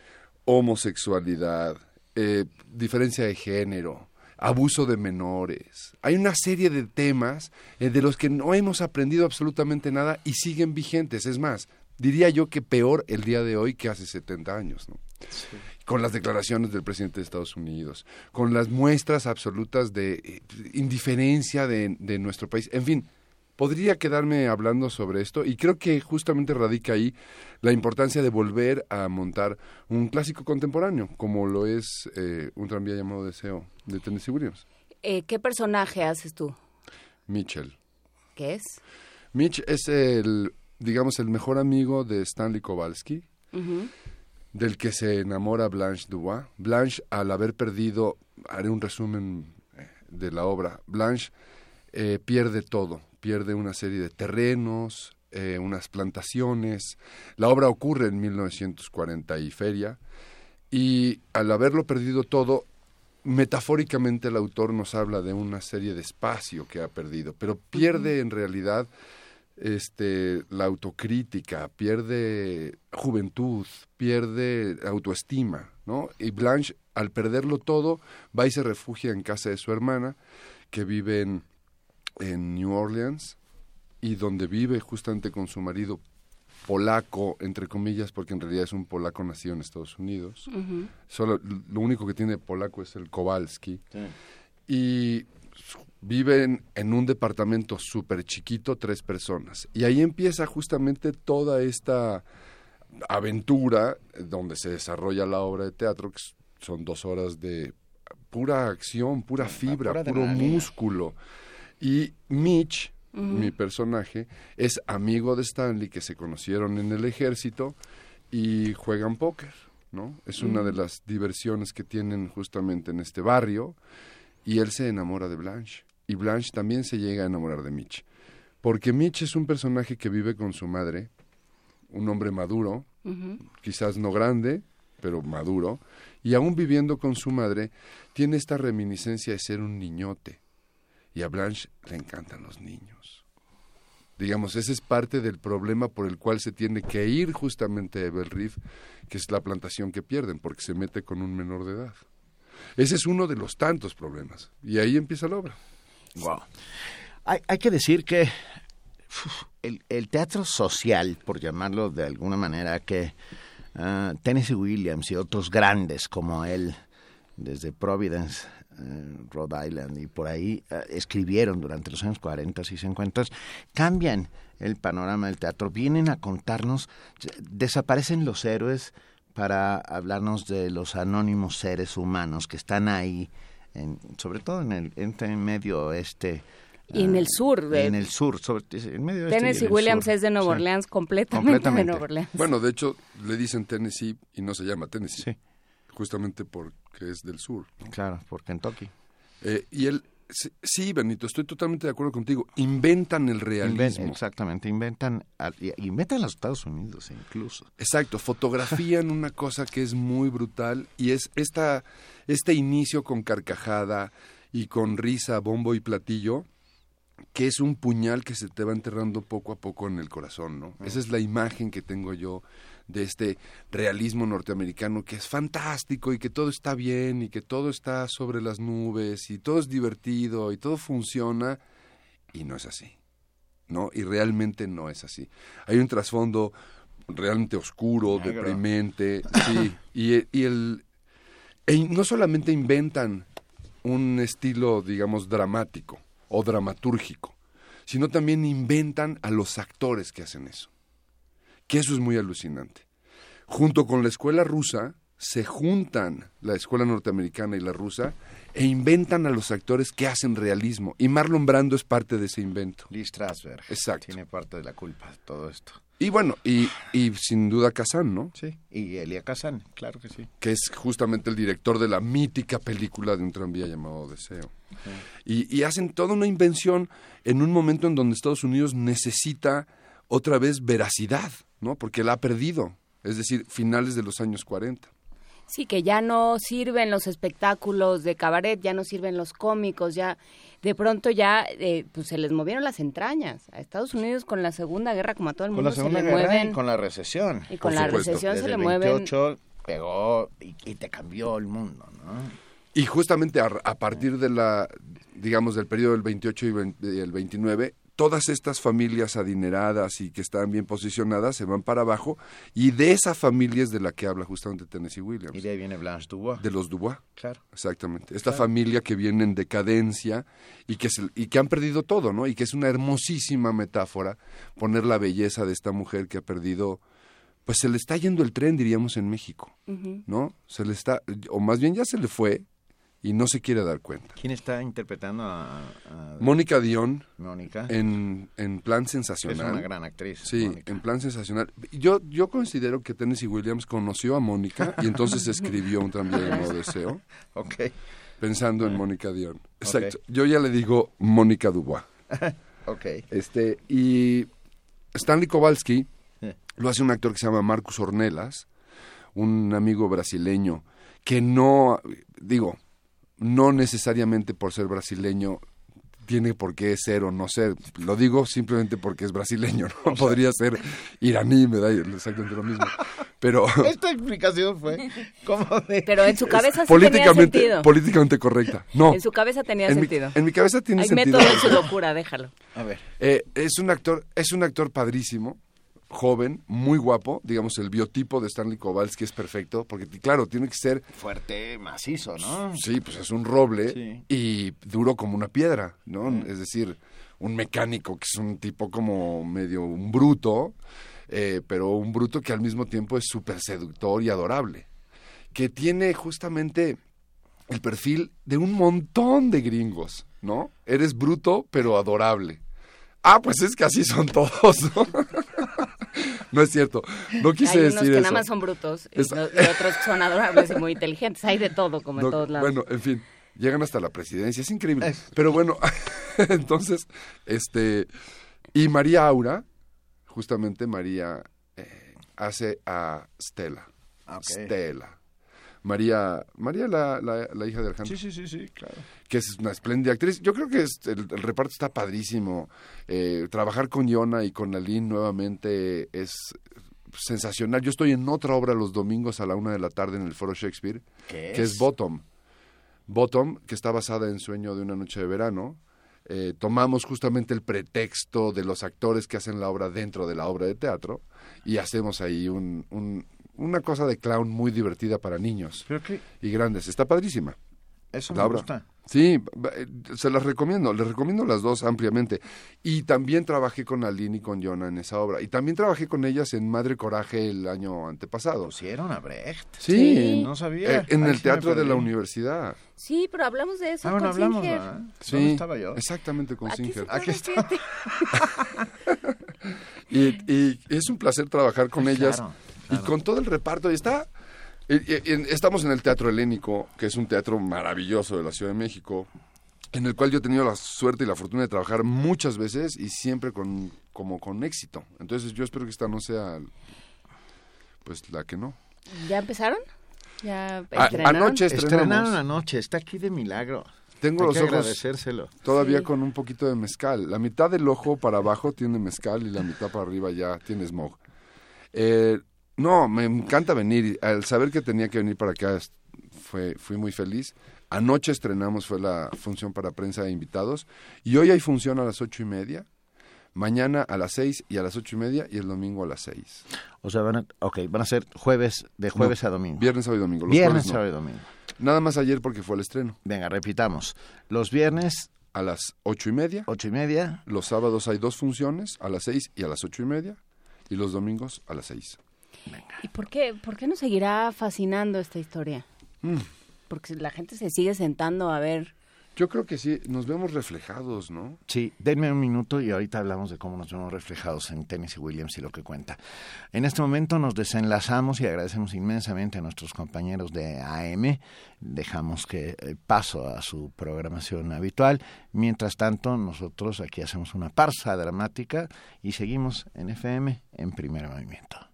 Speaker 36: homosexualidad, eh, diferencia de género, abuso de menores. Hay una serie de temas eh, de los que no hemos aprendido absolutamente nada y siguen vigentes. Es más, diría yo que peor el día de hoy que hace 70 años. ¿no? con las declaraciones del presidente de Estados Unidos, con las muestras absolutas de eh, indiferencia de, de, nuestro país. En fin, podría quedarme hablando sobre esto y creo que justamente radica ahí la importancia de volver a montar un clásico contemporáneo, como lo es eh, un tranvía llamado Deseo de Tennessee Williams.
Speaker 3: Eh, ¿Qué personaje haces tú?
Speaker 36: Mitchell.
Speaker 3: ¿Qué es?
Speaker 36: Mitch es el, digamos, el mejor amigo de Stanley Kowalski del que se enamora Blanche Dubois. Blanche, al haber perdido, haré un resumen eh, de la obra, Blanche eh, pierde todo, pierde una serie de terrenos, eh, unas plantaciones. La obra ocurre en 1940 y feria, y al haberlo perdido todo, metafóricamente el autor nos habla de una serie de espacio que ha perdido, pero pierde en realidad este, la autocrítica, pierde juventud, pierde autoestima, ¿no? Y Blanche, al perderlo todo, va y se refugia en casa de su hermana, que vive en, en New Orleans, y donde vive justamente con su marido polaco, entre comillas, porque en realidad es un polaco nacido en Estados Unidos. Solo lo único que tiene polaco es el Kowalski. Y viven en un departamento súper chiquito tres personas. Y ahí empieza justamente toda esta aventura donde se desarrolla la obra de teatro, que son dos horas de pura acción, pura fibra, puro músculo. Y Mitch, mi personaje, es amigo de Stanley, que se conocieron en el ejército, y juegan póker, ¿no? Es una de las diversiones que tienen justamente en este barrio y él se enamora de Blanche y Blanche también se llega a enamorar de Mitch. Porque Mitch es un personaje que vive con su madre, un hombre maduro, quizás no grande, pero maduro, y aún viviendo con su madre, tiene esta reminiscencia de ser un niñote. Y a Blanche le encantan los niños. Digamos, ese es parte del problema por el cual se tiene que ir justamente a Ebel Reef, que es la plantación que pierden, porque se mete con un menor de edad. Ese es uno de los tantos problemas. Y ahí empieza la obra.
Speaker 2: Wow. Hay, hay que decir que el, el, teatro social, por llamarlo de alguna manera, que uh, Tennessee Williams y otros grandes como él, desde Providence, uh, Rhode Island y por ahí, uh, escribieron durante los años 40 y 50, cambian el panorama del teatro, vienen a contarnos, desaparecen los héroes para hablarnos de los anónimos seres humanos que están ahí, en, sobre todo en el en medio oeste
Speaker 3: y en el sur. De,
Speaker 2: en el sur, sobre, en medio
Speaker 3: Tennessee Williams es de Nueva Orleans, completamente, de Nueva Orleans.
Speaker 36: Bueno, de hecho, le dicen Tennessee y no se llama Tennessee. Sí. Justamente porque es del sur.
Speaker 2: Claro, por Kentucky.
Speaker 36: Eh, y él, sí, Benito, estoy totalmente de acuerdo contigo. Inventan el realismo.
Speaker 2: exactamente, inventan, inventan los Estados Unidos incluso.
Speaker 36: Exacto, fotografían una cosa que es muy brutal y es esta, este inicio con carcajada y con risa, bombo y platillo que es un puñal que se te va enterrando poco a poco en el corazón, ¿no? Esa es la imagen que tengo yo de este realismo norteamericano que es fantástico y que todo está bien y que todo está sobre las nubes y todo es divertido y todo funciona y no es así, ¿no? Y realmente no es así. Hay un trasfondo realmente oscuro, deprimente, sí, y, y el... E no solamente inventan un estilo, digamos, dramático, o dramatúrgico, sino también inventan a los actores que hacen eso. Que eso es muy alucinante. Junto con la escuela rusa, se juntan la escuela norteamericana y la rusa e inventan a los actores que hacen realismo. Y Marlon Brando es parte de ese invento.
Speaker 2: Lee Strasberg.
Speaker 36: Exacto.
Speaker 2: Tiene parte de la culpa de todo esto.
Speaker 36: Y bueno, y, y sin duda Kazan, ¿no?
Speaker 2: Sí, y Elia Kazan, claro que sí.
Speaker 36: Que es justamente el director de la mítica película de un tranvía llamado Deseo. Y, y hacen toda una invención en un momento en donde Estados Unidos necesita otra vez veracidad, ¿no? Porque la ha perdido, es decir, finales de los años 40.
Speaker 3: Sí, que ya no sirven los espectáculos de cabaret, ya no sirven los cómicos, ya de pronto ya eh, pues se les movieron las entrañas. A Estados Unidos con la Segunda Guerra, como a todo el mundo,
Speaker 2: con la
Speaker 3: se le mueven.
Speaker 2: Y con la recesión.
Speaker 3: Y con la recesión se le mueven.
Speaker 2: pegó y, y, te cambió el mundo, ¿no?
Speaker 36: Y justamente a, a, partir de la, digamos, del periodo del 28 y el 29, todas estas familias adineradas y que están bien posicionadas se van para abajo y de esa familia es de la que habla justamente Tennessee Williams.
Speaker 2: Y de ahí viene Blanche Dubois.
Speaker 36: De los Dubois.
Speaker 2: Claro.
Speaker 36: Exactamente. Esta familia que viene en decadencia y que, se, y que han perdido todo, ¿no? Y que es una hermosísima metáfora poner la belleza de esta mujer que ha perdido pues se le está yendo el tren, diríamos, en México, uh -huh. ¿no? Se le está, o más bien ya se le fue, y no se quiere dar cuenta.
Speaker 2: ¿Quién está interpretando a...? a...
Speaker 36: Mónica Dion.
Speaker 2: Mónica.
Speaker 36: En, en Plan Sensacional.
Speaker 2: Es una gran actriz.
Speaker 36: Sí,
Speaker 2: Mónica.
Speaker 36: en Plan Sensacional. Yo, yo considero que Tennessee Williams conoció a Mónica y entonces escribió un tranvía de modo deseo.
Speaker 2: ok.
Speaker 36: Pensando en Mónica Dion. Exacto. Okay. Yo ya le digo Mónica Dubois.
Speaker 2: ok.
Speaker 36: Este, y Stanley Kowalski lo hace un actor que se llama Marcus Ornelas, un amigo brasileño que no, digo, no necesariamente por ser brasileño tiene por qué ser o no ser. Lo digo simplemente porque es brasileño, ¿no? O sea, Podría ser iraní, me da exactamente lo mismo. Pero...
Speaker 2: Esta explicación fue como de...
Speaker 3: Pero en su cabeza sí políticamente, tenía sentido.
Speaker 36: Políticamente correcta. No.
Speaker 3: En su cabeza tenía
Speaker 36: en
Speaker 3: sentido.
Speaker 36: Mi, en mi cabeza tiene
Speaker 3: Hay
Speaker 36: sentido.
Speaker 3: Hay método en su locura, déjalo.
Speaker 2: A ver.
Speaker 36: Eh, es un actor, es un actor padrísimo joven, muy guapo, digamos, el biotipo de Stanley Kowalski es perfecto, porque claro, tiene que ser...
Speaker 2: Fuerte, macizo, ¿no?
Speaker 36: Sí, pues es un roble
Speaker 2: sí.
Speaker 36: y duro como una piedra, ¿no? Mm. Es decir, un mecánico que es un tipo como medio un bruto, eh, pero un bruto que al mismo tiempo es súper seductor y adorable, que tiene justamente el perfil de un montón de gringos, ¿no? Eres bruto, pero adorable. Ah, pues es que así son todos, ¿no? no es cierto. No quise
Speaker 3: hay
Speaker 36: decir
Speaker 3: unos que
Speaker 36: eso.
Speaker 3: nada más son brutos y, otros son adorables y muy inteligentes. Hay de todo, como en todos lados.
Speaker 36: Bueno, en fin, llegan hasta la presidencia, es increíble. Pero bueno, entonces, este, y María Aura, justamente María eh, hace a Stella. Okay. Stella. María, María la, la, la, hija de Alejandro.
Speaker 2: Sí, sí, sí, sí, claro.
Speaker 36: Que es una espléndida actriz. Yo creo que es, el, el, reparto está padrísimo. Eh, trabajar con Yona y con Aline nuevamente es sensacional. Yo estoy en otra obra los domingos a la una de la tarde en el Foro Shakespeare,
Speaker 2: ¿Qué
Speaker 36: que es Bottom. Bottom, que está basada en Sueño de una noche de verano. Eh, tomamos justamente el pretexto de los actores que hacen la obra dentro de la obra de teatro y hacemos ahí un, un, una cosa de clown muy divertida para niños
Speaker 2: qué?
Speaker 36: y grandes. Está padrísima.
Speaker 2: Eso
Speaker 36: la
Speaker 2: me
Speaker 36: obra.
Speaker 2: gusta.
Speaker 36: Sí, se las recomiendo, les recomiendo las dos ampliamente. Y también trabajé con Aline y con Jonah en esa obra. Y también trabajé con ellas en Madre Coraje el año antepasado.
Speaker 2: Pusieron a Brecht.
Speaker 36: Sí,
Speaker 2: sí. no sabía.
Speaker 36: Eh, en
Speaker 2: Ay,
Speaker 36: el
Speaker 2: sí
Speaker 36: teatro de la universidad.
Speaker 3: Sí, pero hablamos de eso
Speaker 2: ah, bueno,
Speaker 3: con
Speaker 2: hablamos,
Speaker 3: Singer.
Speaker 2: ¿verdad?
Speaker 36: Sí,
Speaker 2: ¿Dónde estaba yo?
Speaker 36: Exactamente con
Speaker 3: Aquí
Speaker 36: Singer.
Speaker 2: Aquí está.
Speaker 36: y, y, es un placer trabajar con
Speaker 2: Ay,
Speaker 36: ellas
Speaker 2: claro,
Speaker 36: y con todo el reparto. Y está, y- y- y estamos en el Teatro Helénico, que es un teatro maravilloso de la Ciudad de México, en el cual yo he tenido la suerte y la fortuna de trabajar muchas veces y siempre con, como con éxito. Entonces yo espero que esta no sea, pues, la que no.
Speaker 3: ¿Ya empezaron? ¿Ya
Speaker 36: A-
Speaker 3: estrenaron?
Speaker 36: anoche estrenamos.
Speaker 2: Estrenaron anoche, está aquí de milagro.
Speaker 36: Tengo
Speaker 2: Hay
Speaker 36: los
Speaker 2: que
Speaker 36: ojos
Speaker 2: agradecérselo.
Speaker 36: todavía
Speaker 3: Sí.
Speaker 36: con un poquito de mezcal. La mitad del ojo para abajo tiene mezcal y la mitad para arriba ya tiene smog. Eh, no, me encanta venir. Al saber que tenía que venir para acá, fue, fui muy feliz. Anoche estrenamos, fue la función para prensa e invitados. Y hoy hay función a las ocho y media. Mañana a las seis y a las ocho y media y el domingo a las seis.
Speaker 2: O sea, van a, okay, van a ser jueves, de jueves
Speaker 36: No,
Speaker 2: a domingo.
Speaker 36: Viernes, sábado y domingo. Los
Speaker 2: Viernes,
Speaker 36: jueves no.
Speaker 2: sábado y domingo.
Speaker 36: Nada más ayer porque fue el estreno.
Speaker 2: Venga, repitamos. Los viernes,
Speaker 36: A las ocho y media.
Speaker 2: ocho y media.
Speaker 36: Los sábados hay dos funciones, a las seis y a las ocho y media. Y los domingos a las seis.
Speaker 3: ¿Y por qué, por qué nos seguirá fascinando esta historia?
Speaker 36: Mm.
Speaker 3: Porque la gente se sigue sentando a ver.
Speaker 36: Yo creo que sí, nos vemos reflejados, ¿no?
Speaker 2: Sí, denme un minuto y ahorita hablamos de cómo nos vemos reflejados en Tennessee Williams y lo que cuenta. En este momento nos desenlazamos y agradecemos inmensamente a nuestros compañeros de AM. Dejamos que eh, paso a su programación habitual. Mientras tanto, nosotros aquí hacemos una parsa dramática y seguimos en FM en primer movimiento.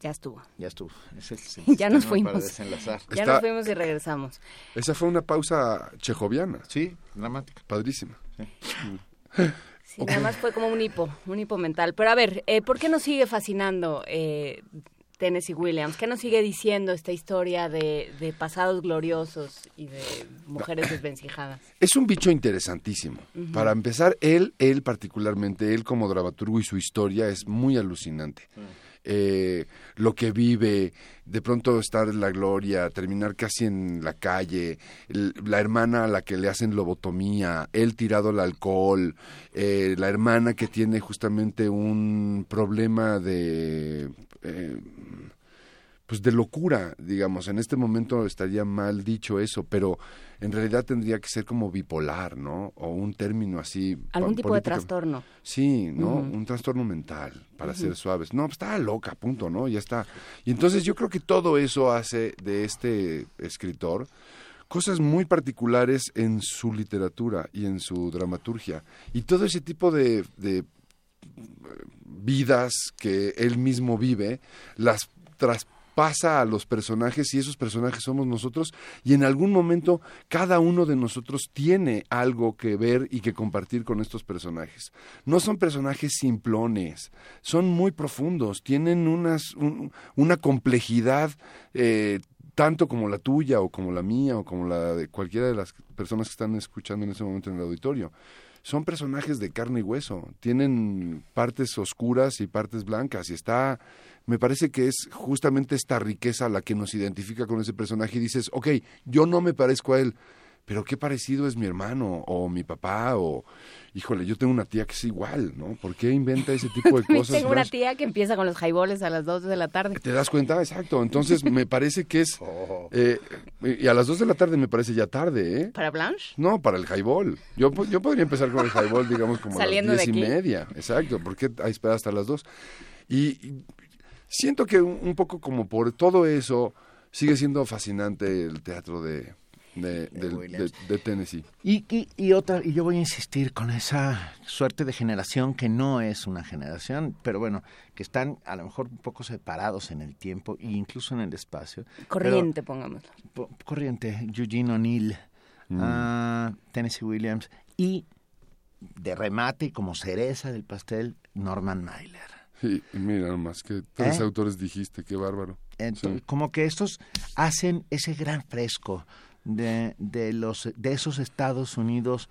Speaker 3: Ya estuvo.
Speaker 2: Ya estuvo. Es el
Speaker 3: Ya nos fuimos.
Speaker 2: Para desenlazar.
Speaker 3: Ya
Speaker 36: Está-
Speaker 3: nos fuimos y regresamos.
Speaker 36: Esa fue una pausa chejoviana.
Speaker 2: Sí, dramática.
Speaker 36: Padrísima.
Speaker 3: Sí, nada más fue como un hipo, un hipo mental. Pero a ver, eh, ¿por qué nos sigue fascinando eh, Tennessee Williams? ¿Qué nos sigue diciendo esta historia de, de pasados gloriosos y de mujeres desvencijadas?
Speaker 36: Es un bicho interesantísimo. Para empezar, él, él particularmente, él como dramaturgo y su historia es muy alucinante. Eh, lo que vive, de pronto estar en la gloria, terminar casi en la calle, la hermana a la que le hacen lobotomía, él tirado al alcohol, eh, la hermana que tiene justamente un problema de... eh, pues de locura, digamos. En este momento estaría mal dicho eso, pero en realidad tendría que ser como bipolar, ¿no? O un término así.
Speaker 3: Algún
Speaker 36: po-
Speaker 3: tipo de trastorno.
Speaker 36: Sí, ¿no? Un trastorno mental, para ser suaves. No, pues estaba loca, punto, ¿no? Ya está. Y entonces yo creo que todo eso hace de este escritor cosas muy particulares en su literatura y en su dramaturgia. Y todo ese tipo de, de vidas que él mismo vive, las traspasa a los personajes y esos personajes somos nosotros y en algún momento cada uno de nosotros tiene algo que ver y que compartir con estos personajes. No son personajes simplones, son muy profundos, tienen unas, un- una complejidad eh, tanto como la tuya o como la mía o como la de cualquiera de las personas que están escuchando en ese momento en el auditorio son personajes de carne y hueso, tienen partes oscuras y partes blancas y está, me parece que es justamente esta riqueza la que nos identifica con ese personaje y dices, ok, yo no me parezco a él, pero qué parecido es mi hermano o mi papá o híjole, yo tengo una tía que es igual, ¿no? ¿Por qué inventa ese tipo de cosas?
Speaker 3: tengo una tía que empieza con los highballs a las 2 de la tarde.
Speaker 36: ¿Te das cuenta? Exacto. Entonces me parece que es... Oh. Eh, y a las 2 de la tarde me parece ya tarde, ¿eh?
Speaker 3: ¿Para Blanche?
Speaker 36: No, para el highball. Yo, yo podría empezar con el highball, digamos, como a las 10 y media. Exacto. ¿Por qué hay esperar hasta las 2? Y, siento que un poco como por todo eso sigue siendo fascinante el teatro de de, Tennessee.
Speaker 2: Y, y, otra, y yo voy a insistir con esa suerte de generación que no es una generación, pero bueno, que están a lo mejor un poco separados en el tiempo e incluso en el espacio.
Speaker 3: Corriente, pongámoslo.
Speaker 2: corriente, Eugene O'Neill, mm. ah, Tennessee Williams y de remate y como cereza del pastel, Norman Mailer.
Speaker 36: Sí, mira más que tres ¿Eh? autores dijiste, qué bárbaro.
Speaker 2: Como que estos hacen ese gran fresco de, de, los, de esos Estados Unidos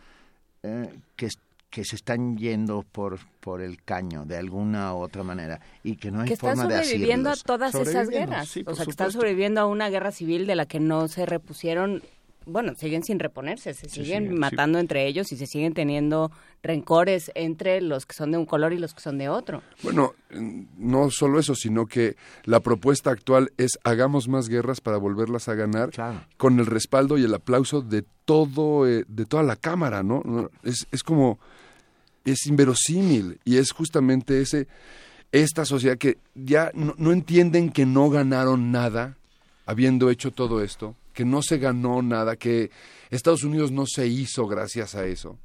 Speaker 2: eh, que, que se están yendo por, por el caño de alguna u otra manera y que no hay forma de
Speaker 3: están sobreviviendo a todas esas guerras. o sea, que están sobreviviendo a una guerra civil de la que no se repusieron bueno, siguen sin reponerse, se siguen matando entre ellos y se siguen teniendo rencores entre los que son de un color y los que son de otro.
Speaker 36: Bueno, no solo eso, sino que la propuesta actual es hagamos más guerras para volverlas a ganar con el respaldo y el aplauso de todo eh, de toda la cámara, ¿no? Es, es como es inverosímil y es justamente ese esta sociedad que ya no entienden que no ganaron nada habiendo hecho todo esto que no se ganó nada, que Estados Unidos no se hizo gracias a eso.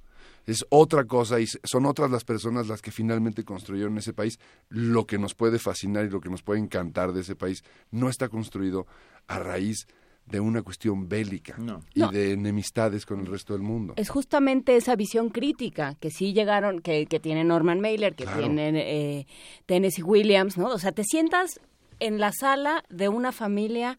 Speaker 36: Es otra cosa y son otras las personas las que finalmente construyeron ese país. Lo que nos puede fascinar y lo que nos puede encantar de ese país no está construido a raíz de una cuestión bélica y de enemistades con el resto del mundo.
Speaker 3: Es justamente esa visión crítica que sí llegaron, que, que tiene Norman Mailer, que tiene eh, Tennessee Williams, ¿no? O sea, te sientas en la sala de una familia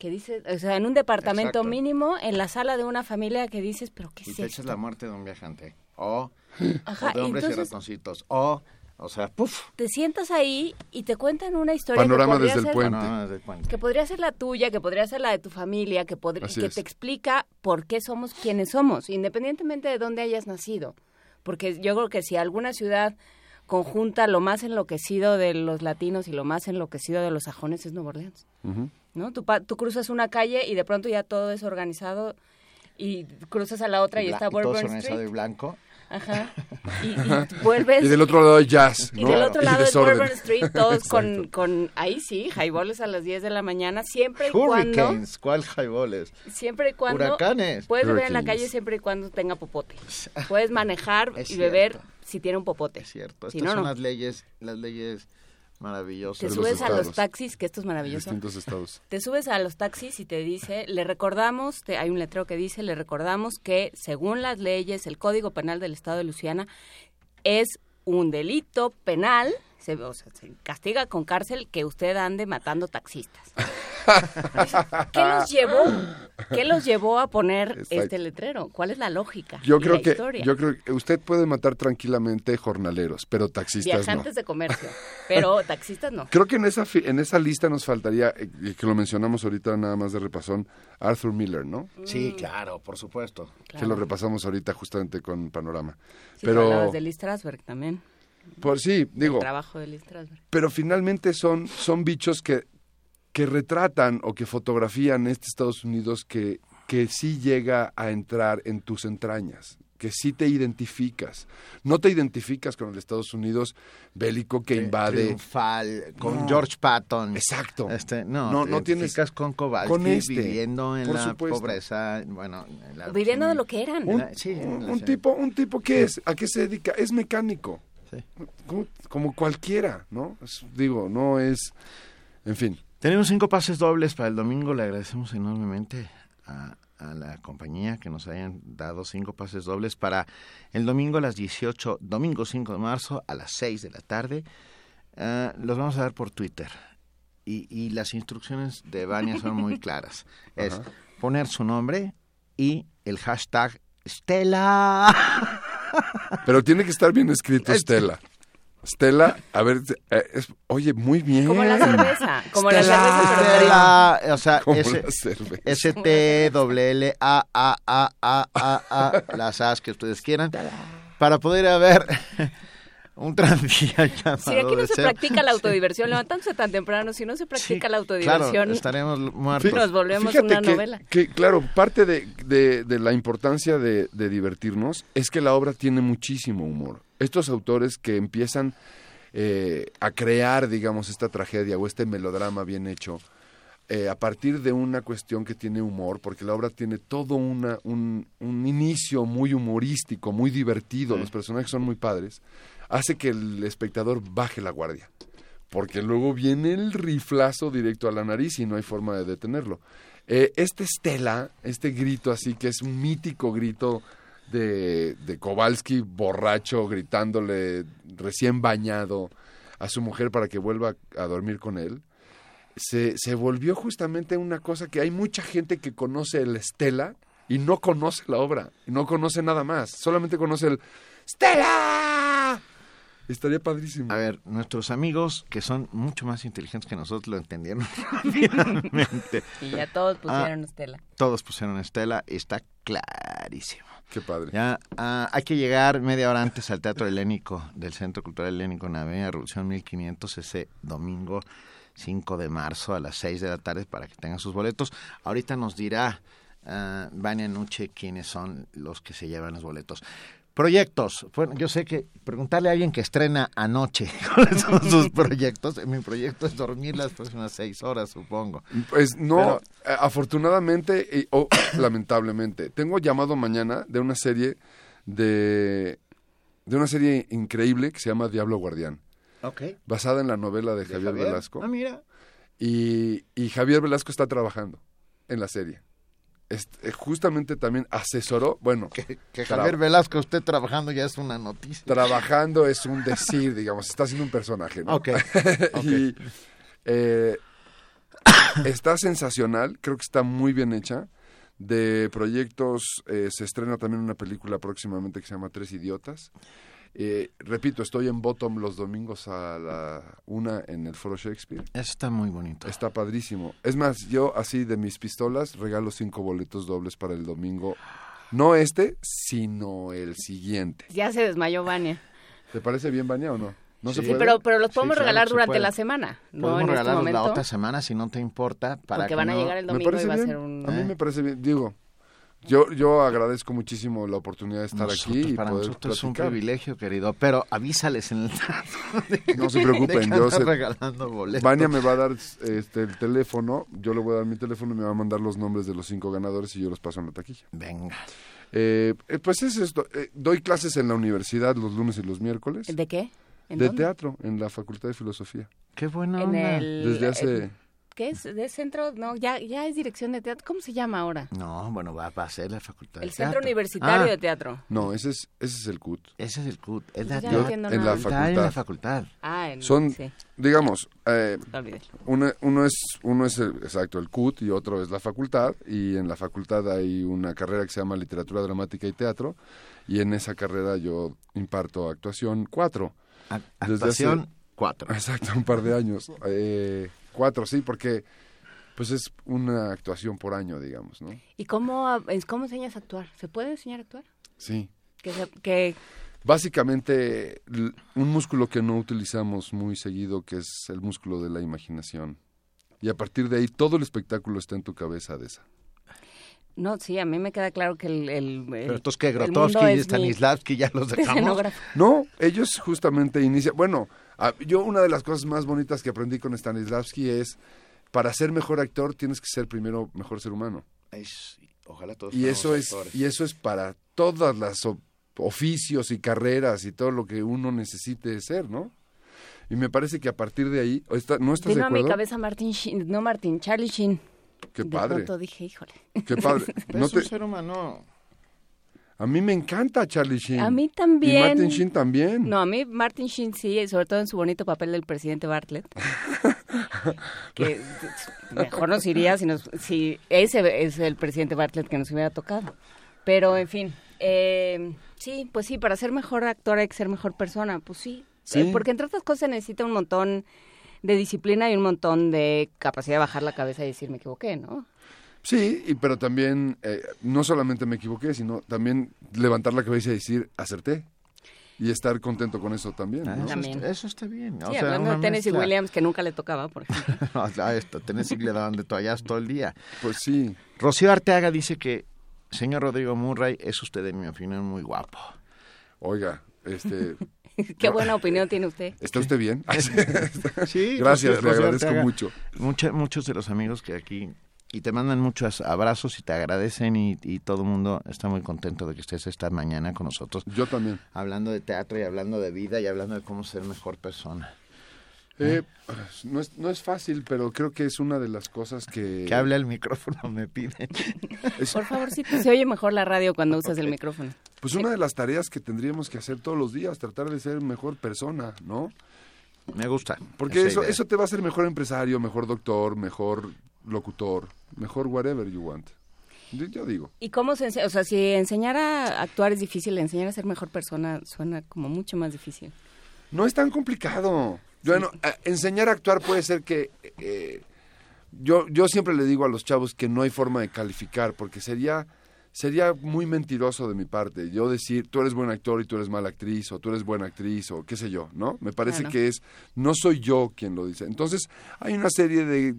Speaker 3: que dices, o sea, en un departamento mínimo, en la sala de una familia que dices, pero ¿qué es
Speaker 2: y te echas la muerte de un viajante, o, de hombres y ratoncitos, o... O sea, puff.
Speaker 3: Te sientas ahí y te cuentan una historia
Speaker 36: Panorama
Speaker 3: que
Speaker 36: desde,
Speaker 3: el
Speaker 36: puente.
Speaker 3: Que podría ser la tuya, que podría ser la de tu familia, que, que te explica por qué somos quienes somos, independientemente de dónde hayas nacido. Porque yo creo que si alguna ciudad conjunta lo más enloquecido de los latinos y lo más enloquecido de los sajones es Nueva Orleans. ¿No? Tú, tú cruzas una calle y de pronto ya todo es organizado y cruzas a la otra y, está Bourbon Street.
Speaker 2: de blanco.
Speaker 3: Ajá. Y, vuelves.
Speaker 36: Y del otro lado jazz.
Speaker 3: Y del otro lado es Bourbon Street, todos con, con. Ahí sí, highballs a las 10 de la mañana, siempre y cuando.
Speaker 2: ¿cuál highballs?
Speaker 3: Siempre y cuando.
Speaker 2: Huracanes.
Speaker 3: Puedes beber en la calle siempre y cuando tenga popote. Puedes manejar y beber si tiene un popote.
Speaker 2: Es cierto. Estas son las leyes, las leyes maravillosas.
Speaker 3: Te subes a los taxis, que esto es maravilloso.
Speaker 36: estados.
Speaker 3: Te subes a los taxis y te dice, le recordamos, te, hay un letrero que dice, le recordamos que según las leyes, el Código Penal del Estado de Luciana es un delito penal se, se castiga con cárcel que usted ande matando taxistas. ¿Qué los llevó? ¿Qué los llevó a poner este letrero? ¿Cuál es la lógica?
Speaker 36: Yo creo que yo creo que usted puede matar tranquilamente jornaleros, pero taxistas
Speaker 3: Viajantes de comercio, pero taxistas no.
Speaker 36: Creo que en esa en esa lista nos faltaría eh, que lo mencionamos ahorita nada más de repasón Arthur Miller, ¿no?
Speaker 2: Sí, claro, por supuesto.
Speaker 36: Que lo repasamos ahorita justamente con Panorama.
Speaker 3: Sí, pero de Lee Strasberg también.
Speaker 36: Por sí, digo.
Speaker 3: trabajo de
Speaker 36: Pero finalmente son, son bichos que, que retratan o que fotografían este Estados Unidos que, que sí llega a entrar en tus entrañas, que sí te identificas. No te identificas con el Estados Unidos bélico que invade.
Speaker 2: Triunfal, con George Patton.
Speaker 36: Exacto.
Speaker 2: Este, no, no, no tienes con Kowalski con este, viviendo en la pobreza, bueno,
Speaker 3: viviendo de lo que eran.
Speaker 36: Un, un tipo, un tipo que es, ¿a qué se dedica? Es mecánico. Como, cualquiera, ¿no? digo, no es, en fin.
Speaker 2: Tenemos cinco pases dobles para el domingo, le agradecemos enormemente a, la compañía que nos hayan dado cinco pases dobles para el domingo a las 18, domingo 5 de marzo a las 6 de la tarde. Ah, los vamos a dar por Twitter. Y, las instrucciones de Vania son muy claras. Es poner su nombre y el hashtag Stella.
Speaker 36: Pero tiene que estar bien escrito Estela. Stella, a ver, eh, oye, muy bien.
Speaker 3: Como la cerveza, como la cerveza. Stella,
Speaker 2: o sea, S-T-W-L-A-A-A-A-A, las As que ustedes quieran, para poder ver un tranvía llamado
Speaker 3: Si aquí no se practica la autodiversión, levantándose tan temprano, si no se practica la autodiversión,
Speaker 2: claro, estaremos muertos.
Speaker 3: Nos volvemos una novela.
Speaker 36: Que, claro, parte de, de, la importancia de, de, divertirnos es que la obra tiene muchísimo humor. Estos autores que empiezan eh, a crear, digamos, esta tragedia o este melodrama bien hecho, eh, a partir de una cuestión que tiene humor, porque la obra tiene todo una, un, un inicio muy humorístico, muy divertido, los personajes son muy padres hace que el espectador baje la guardia. Porque luego viene el riflazo directo a la nariz y no hay forma de detenerlo. Eh, este Stella, este grito así, que es un mítico grito de, de Kowalski borracho, gritándole recién bañado a su mujer para que vuelva a dormir con él, se, se volvió justamente una cosa que hay mucha gente que conoce el Stella y no conoce la obra, y no conoce nada más, solamente conoce el Stella Estaría padrísimo.
Speaker 2: A ver, nuestros amigos que son mucho más inteligentes que nosotros lo entendieron rápidamente.
Speaker 3: Y ya todos pusieron ah, Estela.
Speaker 2: Todos pusieron Estela y está clarísimo.
Speaker 36: Qué padre.
Speaker 2: Ya ah, hay que llegar media hora antes al Teatro Helénico del Centro Cultural Helénico en la Avenida Revolución 1500 ese domingo 5 de marzo a las 6 de la tarde para que tengan sus boletos. Ahorita nos dirá uh, Vania Nuche quiénes son los que se llevan los boletos. Proyectos. Bueno, yo sé que preguntarle a alguien que estrena anoche cuáles son sus proyectos. Mi proyecto es dormir las próximas seis horas, supongo.
Speaker 36: Pues no, eh, afortunadamente o lamentablemente. Tengo llamado mañana de una serie de, de una serie increíble que se llama Diablo Guardián.
Speaker 2: Okay.
Speaker 36: Basada en la novela de, Javier, Velasco.
Speaker 2: Ah, mira.
Speaker 36: Y, y Javier Velasco está trabajando en la serie. Eh, justamente también asesoró, bueno...
Speaker 2: Que, Javier Velasco esté trabajando ya es una noticia.
Speaker 36: Trabajando es un decir, digamos, está haciendo un personaje, ¿no?
Speaker 2: Ok.
Speaker 36: y eh, está sensacional, creo que está muy bien hecha. De proyectos, eh, se estrena también una película próximamente que se llama Tres Idiotas. Eh, repito, estoy en Bottom los domingos a la una en el Foro Shakespeare.
Speaker 2: Está muy bonito.
Speaker 36: Está padrísimo. Es más, yo así de mis pistolas regalo cinco boletos dobles para el domingo. No este, sino el siguiente.
Speaker 3: Ya se desmayó Vania.
Speaker 36: ¿Te parece bien Vania o no? ¿No
Speaker 3: sí, pero, pero los podemos regalar durante la semana.
Speaker 2: Podemos no regalarlos la otra semana si no te importa. Para
Speaker 3: Porque van a llegar el domingo y va a ser un...
Speaker 36: A mí me parece bien. Digo, yo, yo agradezco muchísimo la oportunidad de estar aquí y
Speaker 2: para nosotros es un privilegio, querido, pero avísales en el
Speaker 36: No se preocupen, yo sé.
Speaker 2: regalando boletos.
Speaker 36: Vania me va a dar este el teléfono, yo le voy a dar mi teléfono y me va a mandar los nombres de los cinco ganadores y yo los paso en la taquilla.
Speaker 2: Venga.
Speaker 36: Eh, eh pues es esto, eh, doy clases en la universidad los lunes y los miércoles.
Speaker 3: ¿De qué?
Speaker 36: de teatro, en la Facultad de Filosofía.
Speaker 2: Qué bueno.
Speaker 36: Desde hace...
Speaker 3: ¿Qué es? ¿De centro? No, ya, ya es dirección de teatro. ¿Cómo se llama ahora?
Speaker 2: No, bueno, va, a ser la facultad
Speaker 3: El Centro Universitario
Speaker 2: ah.
Speaker 3: de Teatro.
Speaker 36: No, ese es, ese es el CUT.
Speaker 2: Ese es el CUT. Es la,
Speaker 3: en,
Speaker 36: la facultad.
Speaker 2: en la facultad.
Speaker 3: Ah, en,
Speaker 36: Son, digamos, eh, uno, uno, es, uno es el, exacto, el CUT y otro es la facultad. Y en la facultad hay una carrera que se llama Literatura Dramática y Teatro. Y en esa carrera yo imparto actuación cuatro.
Speaker 2: actuación cuatro.
Speaker 36: Exacto, un par de años. Eh, cuatro, sí, porque pues es una actuación por año, digamos, ¿no?
Speaker 3: ¿Y cómo, cómo enseñas a actuar? ¿Se puede enseñar a actuar?
Speaker 36: Sí.
Speaker 3: Que,
Speaker 36: Básicamente, un músculo que no utilizamos muy seguido, que es el músculo de la imaginación. Y a partir de ahí, todo el espectáculo está en tu cabeza de esa.
Speaker 3: No, sí, a mí me queda claro que el... el,
Speaker 2: Pero estos que Grotowski y Stanislavski ya los dejamos.
Speaker 36: No, ellos justamente inician... Bueno, yo una de las cosas más bonitas que aprendí con Stanislavski es para ser mejor actor tienes que ser primero mejor ser humano.
Speaker 2: ojalá todos
Speaker 36: y eso es y eso es para todas las oficios y carreras y todo lo que uno necesite ser, ¿no? Y me parece que a partir de ahí, ¿no estás de acuerdo?
Speaker 3: a mi cabeza Martin no Martin, Charlie Sheen.
Speaker 36: Qué padre.
Speaker 3: De dije, híjole.
Speaker 36: Qué padre.
Speaker 2: no es un ser humano
Speaker 36: a mí me encanta Charlie Sheen.
Speaker 3: A mí también.
Speaker 36: Y Martin Sheen también.
Speaker 3: No, a mí Martin Sheen sí, sobre todo en su bonito papel del presidente Bartlett. que mejor nos iría si, nos, si ese es el presidente Bartlett que nos hubiera tocado. Pero, en fin, eh, sí, pues sí, para ser mejor actor hay que ser mejor persona. Pues sí, Sí. Eh, porque entre otras cosas se necesita un montón de disciplina y un montón de capacidad de bajar la cabeza y decir me equivoqué, ¿no?
Speaker 36: Sí, y, pero también eh, no solamente me equivoqué, sino también levantar la cabeza y decir acerté y estar contento con eso también.
Speaker 2: ¿no? Eso, está, bien.
Speaker 3: Sí, hablando de Tennessee Williams, que nunca le tocaba, por ejemplo.
Speaker 2: no, esto, Tennessee le daban de toallas todo el día.
Speaker 36: Pues sí.
Speaker 2: Rocío Arteaga dice que, señor Rodrigo Murray, es usted, en mi opinión, muy guapo.
Speaker 36: Oiga, este...
Speaker 3: Qué buena opinión tiene usted.
Speaker 36: ¿Está usted bien?
Speaker 2: sí.
Speaker 36: Gracias, le agradezco mucho.
Speaker 2: muchos de los amigos que aquí y te mandan muchos abrazos y te agradecen y, todo el mundo está muy contento de que estés esta mañana con nosotros.
Speaker 36: Yo también.
Speaker 2: Hablando de teatro y hablando de vida y hablando de cómo ser mejor persona.
Speaker 36: Eh, no, es, no es fácil, pero creo que es una de las cosas que...
Speaker 2: Que hable el micrófono, me piden.
Speaker 3: Por favor, sí, se oye mejor la radio cuando usas el micrófono.
Speaker 36: Pues una de las tareas que tendríamos que hacer todos los días, tratar de ser mejor persona, ¿no?
Speaker 2: Me gusta.
Speaker 36: Porque eso, eso te va a hacer mejor empresario, mejor doctor, mejor locutor, mejor whatever you want. Yo, digo.
Speaker 3: ¿Y cómo se enseña? O sea, si enseñar a actuar es difícil, enseñar a ser mejor persona suena como mucho más difícil.
Speaker 36: No es tan complicado. Bueno, enseñar a actuar puede ser que... Eh, yo, yo siempre le digo a los chavos que no hay forma de calificar, porque sería, sería muy mentiroso de mi parte yo decir, tú eres buen actor y tú eres mala actriz, o tú eres buena actriz, o qué sé yo, ¿no? Me parece que es, no soy yo quien lo dice. Entonces, hay una serie de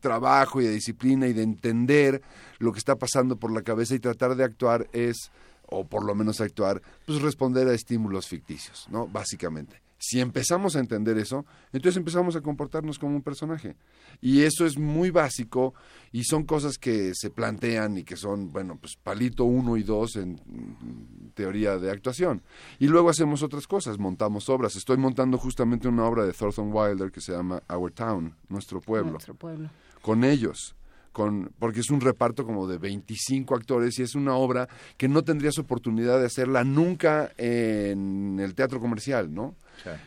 Speaker 36: trabajo y de disciplina y de entender lo que está pasando por la cabeza y tratar de actuar es, o por lo menos actuar, pues responder a estímulos ficticios, ¿no? Básicamente. Si empezamos a entender eso, entonces empezamos a comportarnos como un personaje. Y eso es muy básico y son cosas que se plantean y que son, bueno, pues palito uno y dos en teoría de actuación. Y luego hacemos otras cosas, montamos obras. Estoy montando justamente una obra de Thornton Wilder que se llama Our Town, Nuestro Pueblo.
Speaker 3: Nuestro Pueblo
Speaker 36: con ellos. Con, porque es un reparto como de 25 actores y es una obra que no tendrías oportunidad de hacerla nunca en el teatro comercial, ¿no?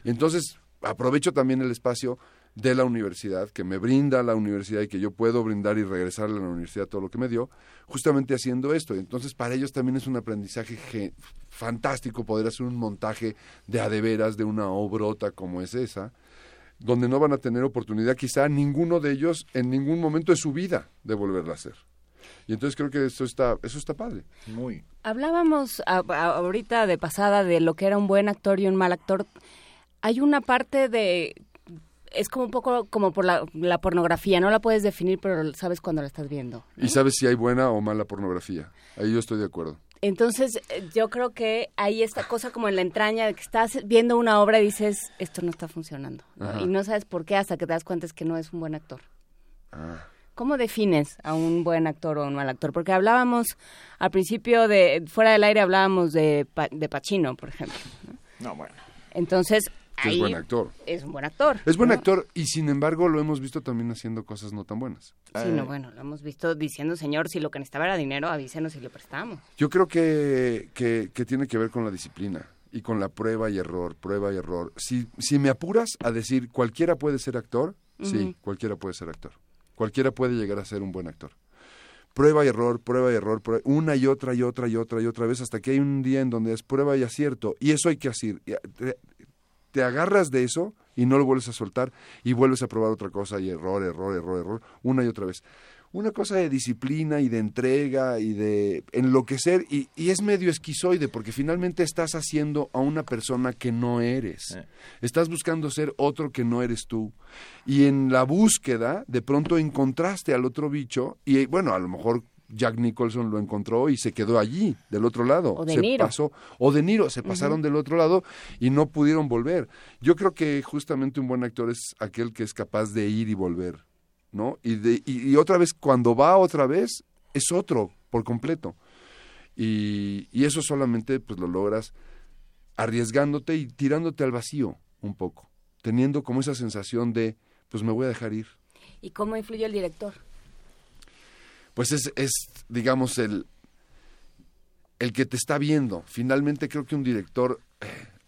Speaker 36: Entonces aprovecho también el espacio de la universidad, que me brinda la universidad y que yo puedo brindar y regresarle a la universidad todo lo que me dio, justamente haciendo esto. Entonces para ellos también es un aprendizaje fantástico poder hacer un montaje de adeveras de una obrota como es esa, donde no van a tener oportunidad quizá ninguno de ellos en ningún momento de su vida de volverla a hacer. Y entonces creo que eso está, eso está padre.
Speaker 2: Muy.
Speaker 3: Hablábamos ahorita de pasada de lo que era un buen actor y un mal actor. Hay una parte de es como un poco como por la, la, pornografía, no la puedes definir, pero sabes cuando la estás viendo.
Speaker 36: Y sabes si hay buena o mala pornografía. Ahí yo estoy de acuerdo.
Speaker 3: Entonces, eh, yo creo que hay esta cosa como en la entraña de que estás viendo una obra y dices, esto no está funcionando. Y no sabes por qué hasta que te das cuenta es que no es un buen actor. Ah. ¿Cómo defines a un buen actor o un mal actor? Porque hablábamos al principio de, fuera del aire hablábamos de, de Pacino, por ejemplo.
Speaker 2: No, bueno.
Speaker 3: Entonces,
Speaker 36: es buen actor.
Speaker 3: Es un buen actor.
Speaker 36: Es buen actor y sin embargo lo hemos visto también haciendo cosas no tan buenas.
Speaker 3: Sí, no, bueno, lo hemos visto diciendo, señor, si lo que necesitaba era dinero, avísenos y le prestamos.
Speaker 36: Yo creo que, que, tiene que ver con la disciplina y con la prueba y error, prueba y error. Si, si me apuras a decir cualquiera puede ser actor, sí, cualquiera puede ser actor. Cualquiera puede llegar a ser un buen actor prueba y error, prueba y error, una y otra y otra y otra y otra vez hasta que hay un día en donde es prueba y acierto. Y eso hay que hacer te agarras de eso y no lo vuelves a soltar y vuelves a probar otra cosa y error, error, error, error, una y otra vez. Una cosa de disciplina y de entrega y de enloquecer y, y es medio esquizoide porque finalmente estás haciendo a una persona que no eres. Eh. Estás buscando ser otro que no eres tú. Y en la búsqueda de pronto encontraste al otro bicho y bueno, a lo mejor Jack Nicholson lo encontró y se quedó allí, del otro lado.
Speaker 3: O de
Speaker 36: se
Speaker 3: Niro.
Speaker 36: Pasó, o de Niro, se pasaron del otro lado y no pudieron volver. Yo creo que justamente un buen actor es aquel que es capaz de ir y volver, ¿no? Y, de, y, otra vez, cuando va otra vez, es otro por completo. Y, y eso solamente pues lo logras arriesgándote y tirándote al vacío un poco, teniendo como esa sensación de, pues me voy a dejar ir.
Speaker 3: ¿Y cómo influye el director?
Speaker 36: pues es, es digamos, el, el que te está viendo. Finalmente creo que un director,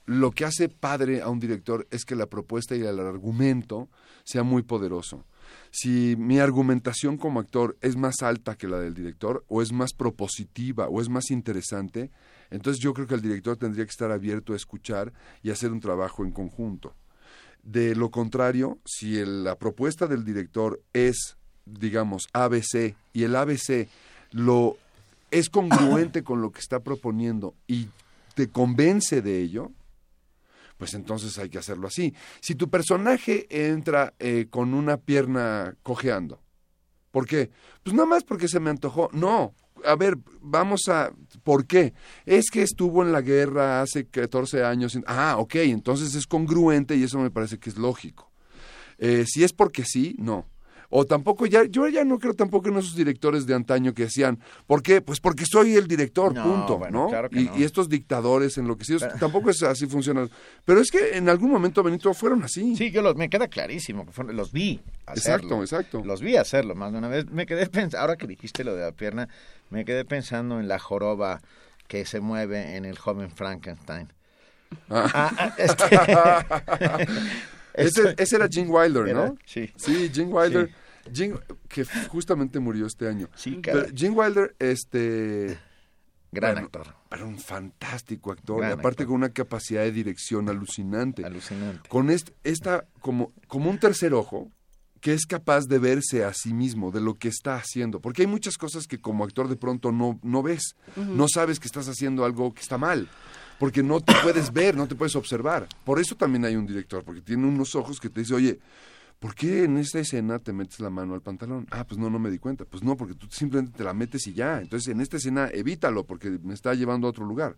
Speaker 36: lo que hace padre a un director es que la propuesta y el argumento sea muy poderoso. Si mi argumentación como actor es más alta que la del director, o es más propositiva, o es más interesante, entonces yo creo que el director tendría que estar abierto a escuchar y hacer un trabajo en conjunto. De lo contrario, si la propuesta del director es, digamos, ABC y el ABC lo es congruente con lo que está proponiendo y te convence de ello, pues entonces hay que hacerlo así. Si tu personaje entra eh, con una pierna cojeando, ¿por qué? Pues nada más porque se me antojó. No, a ver, vamos a... ¿Por qué? Es que estuvo en la guerra hace 14 años. Ah, ok, entonces es congruente y eso me parece que es lógico. Eh, si es porque sí, no. O tampoco ya, yo ya no creo tampoco en esos directores de antaño que decían, ¿por qué? Pues porque soy el director, punto, ¿no? y, estos dictadores enloquecidos, tampoco es así funciona. Pero es que en algún momento, Benito, fueron así.
Speaker 2: Sí, yo los, me queda clarísimo, que los vi
Speaker 36: hacerlo. Exacto, exacto.
Speaker 2: Los vi hacerlo más de una vez. Me quedé pensando, ahora que dijiste lo de la pierna, me quedé pensando en la joroba que se mueve en el joven Frankenstein. Ah. Ah, ah,
Speaker 36: este, ese, era Gene Wilder, ¿no?
Speaker 2: sí.
Speaker 36: Sí, Gene Wilder. que justamente murió este año.
Speaker 2: Sí,
Speaker 36: Pero Gene Wilder, este...
Speaker 2: Gran actor.
Speaker 36: Era un fantástico actor. y aparte con una capacidad de dirección alucinante.
Speaker 2: Alucinante.
Speaker 36: Con este, esta, como, como un tercer ojo, que es capaz de verse a sí mismo, de lo que está haciendo. Porque hay muchas cosas que como actor de pronto no, no ves. No sabes que estás haciendo algo que está mal porque no te puedes ver, no te puedes observar. Por eso también hay un director, porque tiene unos ojos que te dice, oye, ¿por qué en esta escena te metes la mano al pantalón? Ah, pues no, no me di cuenta. Pues no, porque tú simplemente te la metes y ya. Entonces en esta escena evítalo, porque me está llevando a otro lugar.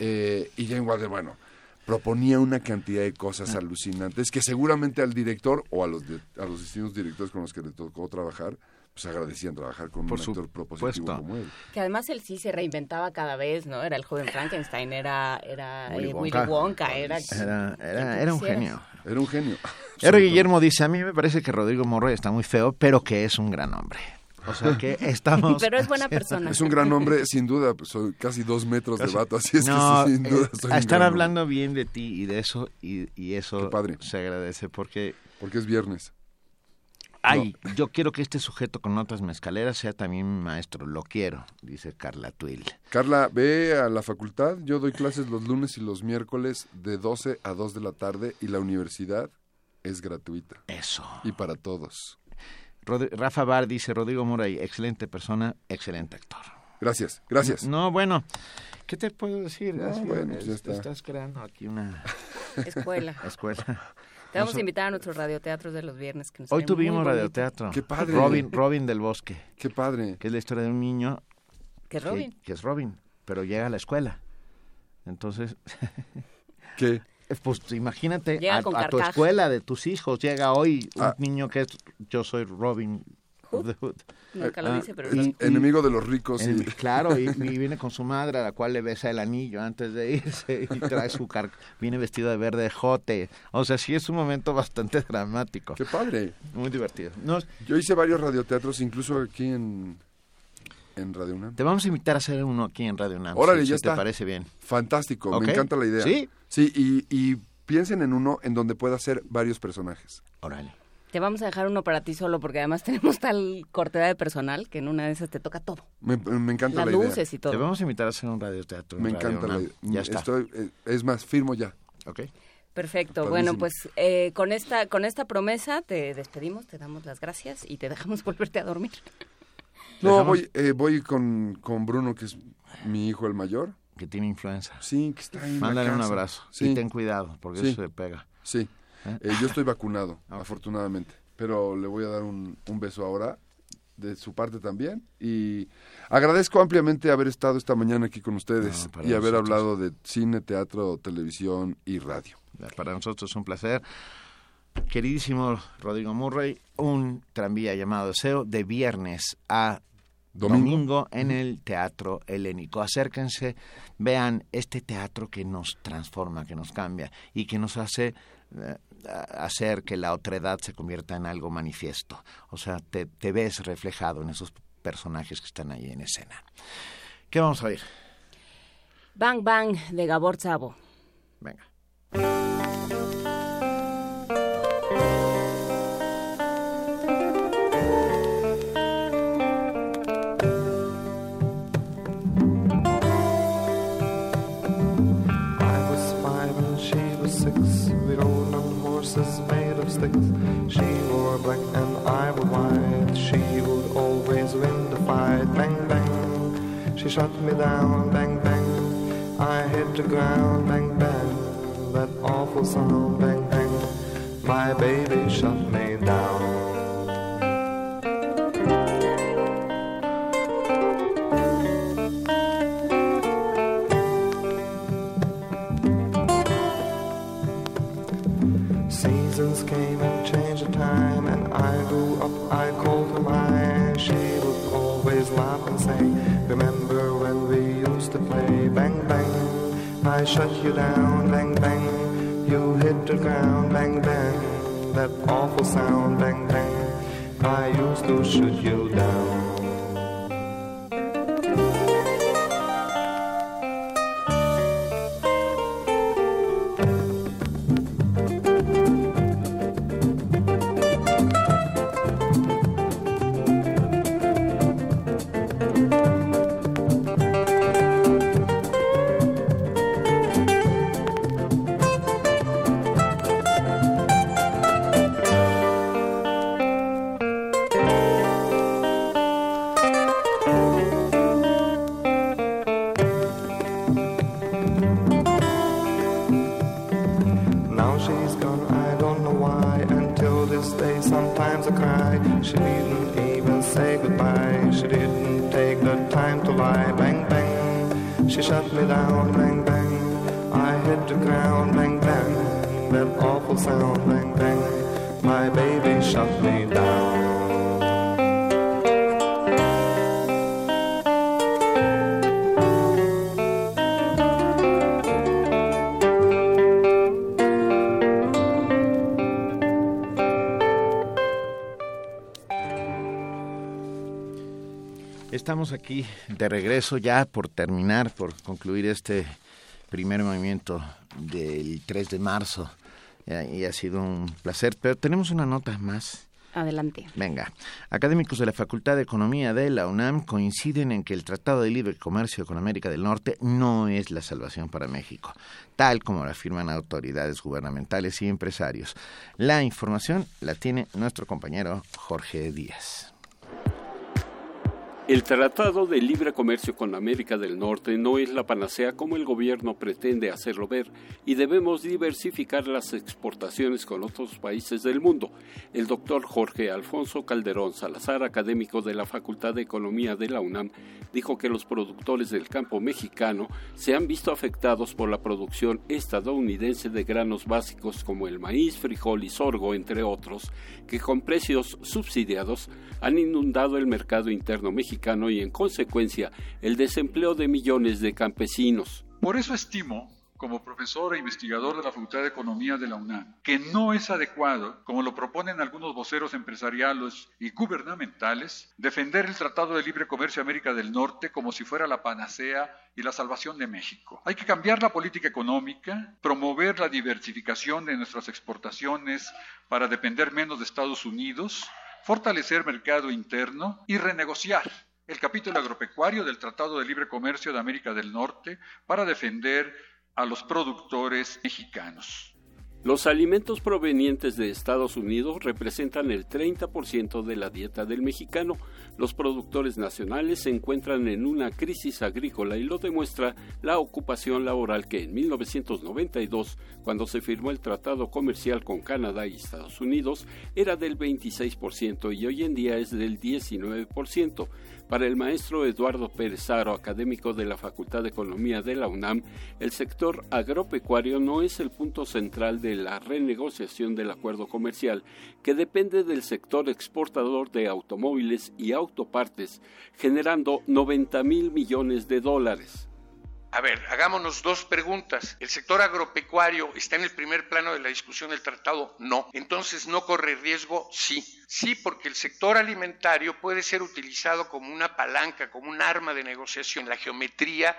Speaker 36: Eh, y Jane Wilder, bueno, proponía una cantidad de cosas alucinantes que seguramente al director o a los, a los distintos directores con los que le tocó trabajar, pues agradecían trabajar con un actor propositivo como él.
Speaker 3: Que además él sí se reinventaba cada vez, ¿no? Era el joven Frankenstein, era, era Willy, eh, Wonka. era,
Speaker 2: era, era, un genio.
Speaker 36: Era un genio.
Speaker 2: Era Guillermo dice, a mí me parece que Rodrigo Morroy está muy feo, pero que es un gran hombre. O sea que estamos...
Speaker 3: Pero es buena persona.
Speaker 36: Es un gran hombre, sin duda. Pues, soy casi dos metros de vato, así es que sin duda
Speaker 2: eh, A estar hablando bien de ti y de eso, y, y eso se agradece porque...
Speaker 36: Porque es viernes.
Speaker 2: Ay, yo quiero que este sujeto con notas mezcaleras sea también mi maestro, lo quiero, dice Carla Twill.
Speaker 36: Carla, ve a la facultad, yo doy clases los lunes y los miércoles de 12 a 2 de la tarde y la universidad es gratuita.
Speaker 2: Eso.
Speaker 36: Y para todos.
Speaker 2: Rafa Bar dice, Rodrigo Moray, excelente persona, excelente actor.
Speaker 36: Gracias, gracias.
Speaker 2: No, bueno, ¿qué te puedo decir?
Speaker 36: bueno, pues ya está.
Speaker 2: Estás creando aquí una...
Speaker 3: Escuela.
Speaker 2: Escuela.
Speaker 3: Te vamos a invitar a nuestros radioteatros de los viernes. Que
Speaker 2: Hoy tuvimos radioteatro.
Speaker 36: Qué padre.
Speaker 2: Robin, Robin del Bosque.
Speaker 36: Qué padre.
Speaker 2: Que es la historia de un niño.
Speaker 3: Que es Robin.
Speaker 2: Que, es Robin, pero llega a la escuela. Entonces...
Speaker 36: ¿Qué?
Speaker 2: Pues imagínate a, tu escuela de tus hijos llega hoy un ah. niño que es yo soy Robin
Speaker 36: enemigo de los ricos.
Speaker 2: Claro, y, viene con su madre a la cual le besa el anillo antes de irse y trae su car viene vestido de verde jote. O sea, sí es un momento bastante dramático.
Speaker 36: Qué padre.
Speaker 2: Muy divertido.
Speaker 36: Yo hice varios radioteatros, incluso aquí en, en Radio UNAM.
Speaker 2: Te vamos a invitar a hacer uno aquí en Radio UNAM.
Speaker 36: Órale, ya está.
Speaker 2: ¿Te parece bien?
Speaker 36: Fantástico, me encanta la idea.
Speaker 2: Sí.
Speaker 36: Sí, y, y piensen en uno en donde pueda ser varios personajes.
Speaker 2: Órale.
Speaker 3: Te vamos a dejar uno para ti solo porque además tenemos tal cortedad de personal que en una de esas te toca todo.
Speaker 36: Me, encanta
Speaker 3: Las
Speaker 36: la
Speaker 3: luces y todo.
Speaker 2: Te vamos a invitar a hacer un radioteatro.
Speaker 36: Me encanta la idea.
Speaker 2: Ya está.
Speaker 36: Eh, es más, firmo ya.
Speaker 2: Ok.
Speaker 3: Perfecto. Bueno, pues eh, con esta con esta promesa te despedimos, te damos las gracias y te dejamos volverte a dormir.
Speaker 36: No, voy eh, voy con, con Bruno, que es mi hijo el mayor.
Speaker 2: Que tiene influenza.
Speaker 36: Sí, que está ahí
Speaker 2: Mándale
Speaker 36: un
Speaker 2: abrazo. Sí. Y ten cuidado, porque eso se pega.
Speaker 36: Sí. Yo estoy vacunado, afortunadamente pero le voy a dar un, un beso ahora de su parte también y agradezco ampliamente haber estado esta mañana aquí con ustedes y haber hablado de cine, teatro, televisión y radio.
Speaker 2: Para nosotros es un placer. Queridísimo Rodrigo Murray, un tranvía llamado Deseo de viernes a domingo. en el Teatro Helénico. Acérquense, vean este teatro que nos transforma, que nos cambia y que nos hace eh, hacer que la otredad se convierta en algo manifiesto. O sea, te, te ves reflejado en esos personajes que están ahí en escena. ¿Qué vamos a oír?
Speaker 3: Bang Bang de Gabor Szabo.
Speaker 2: Venga.
Speaker 37: Ground. Bang, bang. That awful sound.
Speaker 38: Estamos aquí de regreso ya por terminar, por concluir este primer movimiento del 3 de marzo. Y ha sido un placer, pero tenemos una nota más.
Speaker 39: Adelante.
Speaker 38: Venga. Académicos de la Facultad de Economía de la UNAM coinciden en que el Tratado de Libre Comercio con América del Norte no es la salvación para México, tal como lo afirman autoridades gubernamentales y empresarios. La información la tiene nuestro compañero Jorge Díaz.
Speaker 40: El Tratado de Libre Comercio con América del Norte no es la panacea como el gobierno pretende hacerlo ver y debemos diversificar las exportaciones con otros países del mundo. El doctor Jorge Alfonso Calderón Salazar, académico de la Facultad de Economía de la UNAM, dijo que los productores del campo mexicano se han visto afectados por la producción estadounidense de granos básicos como el maíz, frijol y sorgo, entre otros, que con precios subsidiados han inundado el mercado interno mexicano y en consecuencia el desempleo de millones de campesinos.
Speaker 41: Por eso estimo como profesor e investigador de la Facultad de Economía de la UNAM, que no es adecuado, como lo proponen algunos voceros empresariales y gubernamentales, defender el Tratado de Libre Comercio América del Norte como si fuera la panacea y la salvación de México. Hay que cambiar la política económica, promover la diversificación de nuestras exportaciones para depender menos de Estados Unidos, fortalecer mercado interno y renegociar el capítulo agropecuario del Tratado de Libre Comercio de América del Norte para defender a los productores mexicanos.
Speaker 40: Los alimentos provenientes de Estados Unidos representan el 30% de la dieta del mexicano. Los productores nacionales se encuentran en una crisis agrícola y lo demuestra la ocupación laboral que en 1992, cuando se firmó el tratado comercial con Canadá y Estados Unidos, era del 26% y hoy en día es del 19%. Para el maestro Eduardo Pérez Aro, académico de la Facultad de Economía de la UNAM, el sector agropecuario no es el punto central de la renegociación del acuerdo comercial, que depende del sector exportador de automóviles y autopartes, generando 90 mil millones de dólares.
Speaker 42: A ver, hagámonos dos preguntas. ¿El sector agropecuario está en el primer plano de la discusión del tratado? No. Entonces, ¿no corre riesgo? Sí. Sí, porque el sector alimentario puede ser utilizado como una palanca, como un arma de negociación. La geometría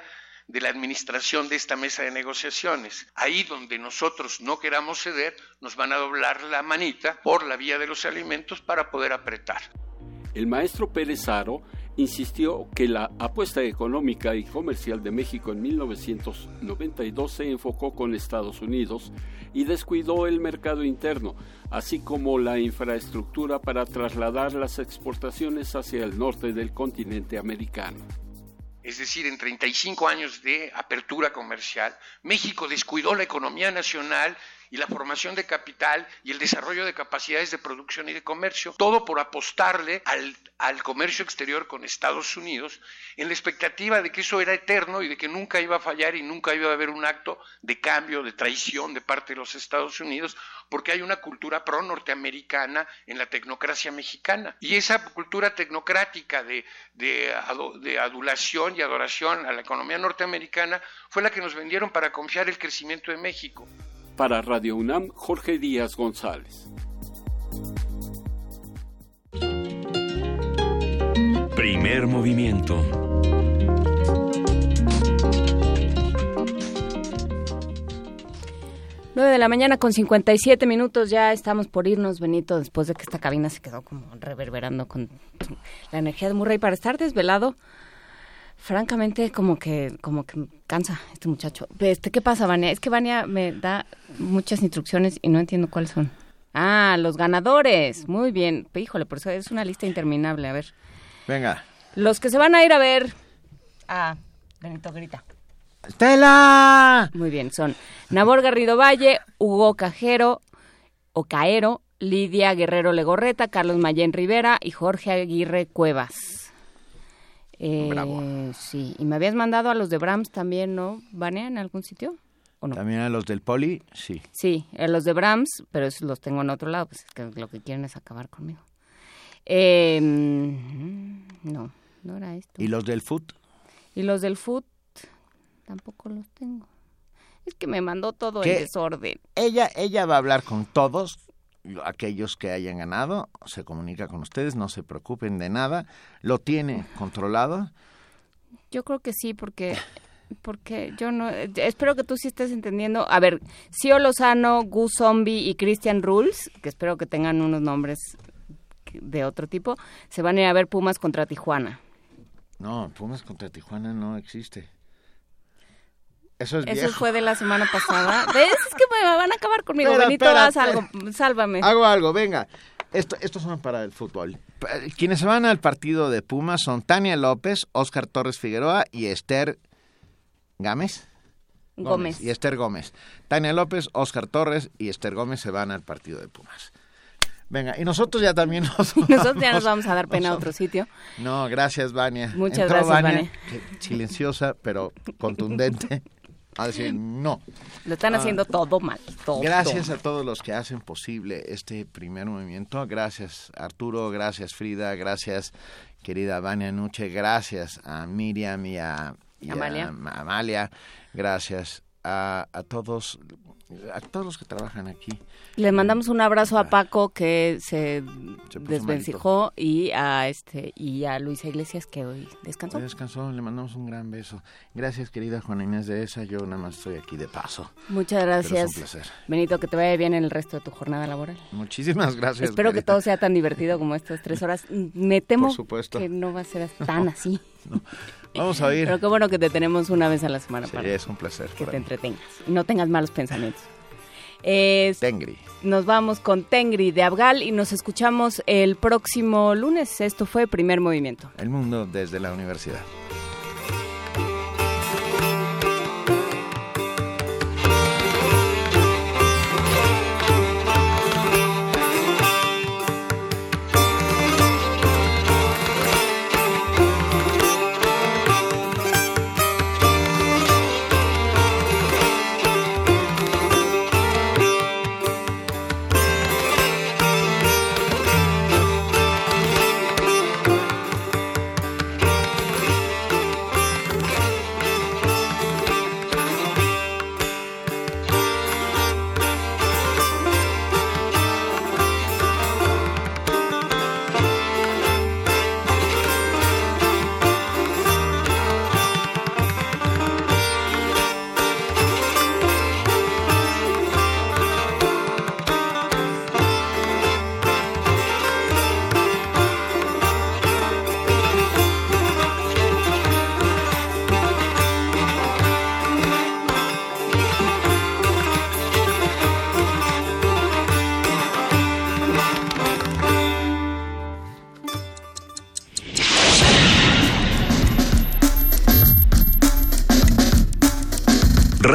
Speaker 42: de la administración de esta mesa de negociaciones. Ahí donde nosotros no queramos ceder, nos van a doblar la manita por la vía de los alimentos para poder apretar.
Speaker 40: El maestro Pérez Aro insistió que la apuesta económica y comercial de México en 1992 se enfocó con Estados Unidos y descuidó el mercado interno, así como la infraestructura para trasladar las exportaciones hacia el norte del continente americano.
Speaker 42: Es decir, en 35 años de apertura comercial, México descuidó la economía nacional y la formación de capital y el desarrollo de capacidades de producción y de comercio, todo por apostarle al, al, comercio exterior con Estados Unidos en la expectativa de que eso era eterno y de que nunca iba a fallar y nunca iba a haber un acto de cambio, de traición de parte de los Estados Unidos, porque hay una cultura pro-norteamericana en la tecnocracia mexicana. Y esa cultura tecnocrática de, de, de adulación y adoración a la economía norteamericana fue la que nos vendieron para confiar el crecimiento de México.
Speaker 40: Para Radio UNAM, Jorge Díaz González.
Speaker 1: Primer movimiento.
Speaker 3: Nueve de la mañana con 57 minutos, ya estamos por irnos, Benito, después de que esta cabina se quedó como reverberando con la energía de Murray para estar desvelado francamente como que como que cansa este muchacho. Este, ¿qué pasa, Vania? Es que Vania me da muchas instrucciones y no entiendo cuáles son. Ah, los ganadores. Muy bien. Híjole, por eso es una lista interminable. A ver.
Speaker 2: Venga.
Speaker 3: Los que se van a ir a ver a Benito Grita.
Speaker 2: ¡Estela!
Speaker 3: Muy bien, son Nabor Garrido Valle, Hugo Cajero o Caero, Lidia Guerrero Legorreta, Carlos Mayén Rivera y Jorge Aguirre Cuevas. Eh, Sí, y me habías mandado a los de Brahms también, ¿no? ¿Vania en algún sitio? ¿O no?
Speaker 2: También a los del Poli, sí.
Speaker 3: Sí, a los de Brahms, pero esos los tengo en otro lado, pues es que lo que quieren es acabar conmigo. Eh, no, no era esto.
Speaker 2: ¿Y los del Foot?
Speaker 3: Y los del Foot tampoco los tengo. Es que me mandó todo en desorden.
Speaker 2: Ella, ella va a hablar con todos aquellos que hayan ganado, se comunica con ustedes, no se preocupen de nada, lo tiene controlado.
Speaker 3: Yo creo que sí, porque porque yo no espero que tú sí estés entendiendo. A ver, Sio Lozano, Gus Zombie y Christian Rules, que espero que tengan unos nombres de otro tipo, se van a ir a ver Pumas contra Tijuana.
Speaker 2: No, Pumas contra Tijuana no existe. Eso,
Speaker 3: fue de la semana pasada. ¿Ves? Es que me van a acabar conmigo. Benito, haz algo. Sálvame.
Speaker 2: Hago algo, venga. Esto, estos son para el fútbol. Quienes se van al partido de Pumas son Tania López, Oscar Torres Figueroa y Esther Gámez.
Speaker 3: Gómez.
Speaker 2: Y Esther Gómez. Tania López, Oscar Torres y Esther Gómez se van al partido de Pumas. Venga, y nosotros ya también nos
Speaker 3: Nosotros ya nos vamos a dar pena a otro sitio.
Speaker 2: No, gracias, Vania.
Speaker 3: Muchas gracias, Vania.
Speaker 2: Silenciosa, pero contundente a decir no.
Speaker 3: Lo están haciendo ah, todo mal.
Speaker 2: gracias a todos los que hacen posible este primer movimiento. Gracias Arturo, gracias Frida, gracias querida Vania Nuche, gracias a Miriam y a, Amalia. Gracias a, a todos a todos los que trabajan aquí.
Speaker 3: Le mandamos un abrazo a Paco que se, desvencijó y a este y a Luisa Iglesias que hoy descansó.
Speaker 2: descansó, le mandamos un gran beso. Gracias querida Juana Inés de esa, yo nada más estoy aquí de paso.
Speaker 3: Muchas gracias. Benito, que te vaya bien en el resto de tu jornada laboral.
Speaker 2: Muchísimas gracias.
Speaker 3: Espero que todo sea tan divertido como estas tres horas. Me temo que no va a ser tan así.
Speaker 2: Vamos a ir.
Speaker 3: Pero qué bueno que te tenemos una vez a la semana.
Speaker 2: Sí, es un placer.
Speaker 3: Que te entretengas y no tengas malos pensamientos. Es,
Speaker 2: Tengri.
Speaker 3: Nos vamos con Tengri de Abgal y nos escuchamos el próximo lunes. Esto fue Primer Movimiento.
Speaker 2: El mundo desde la universidad.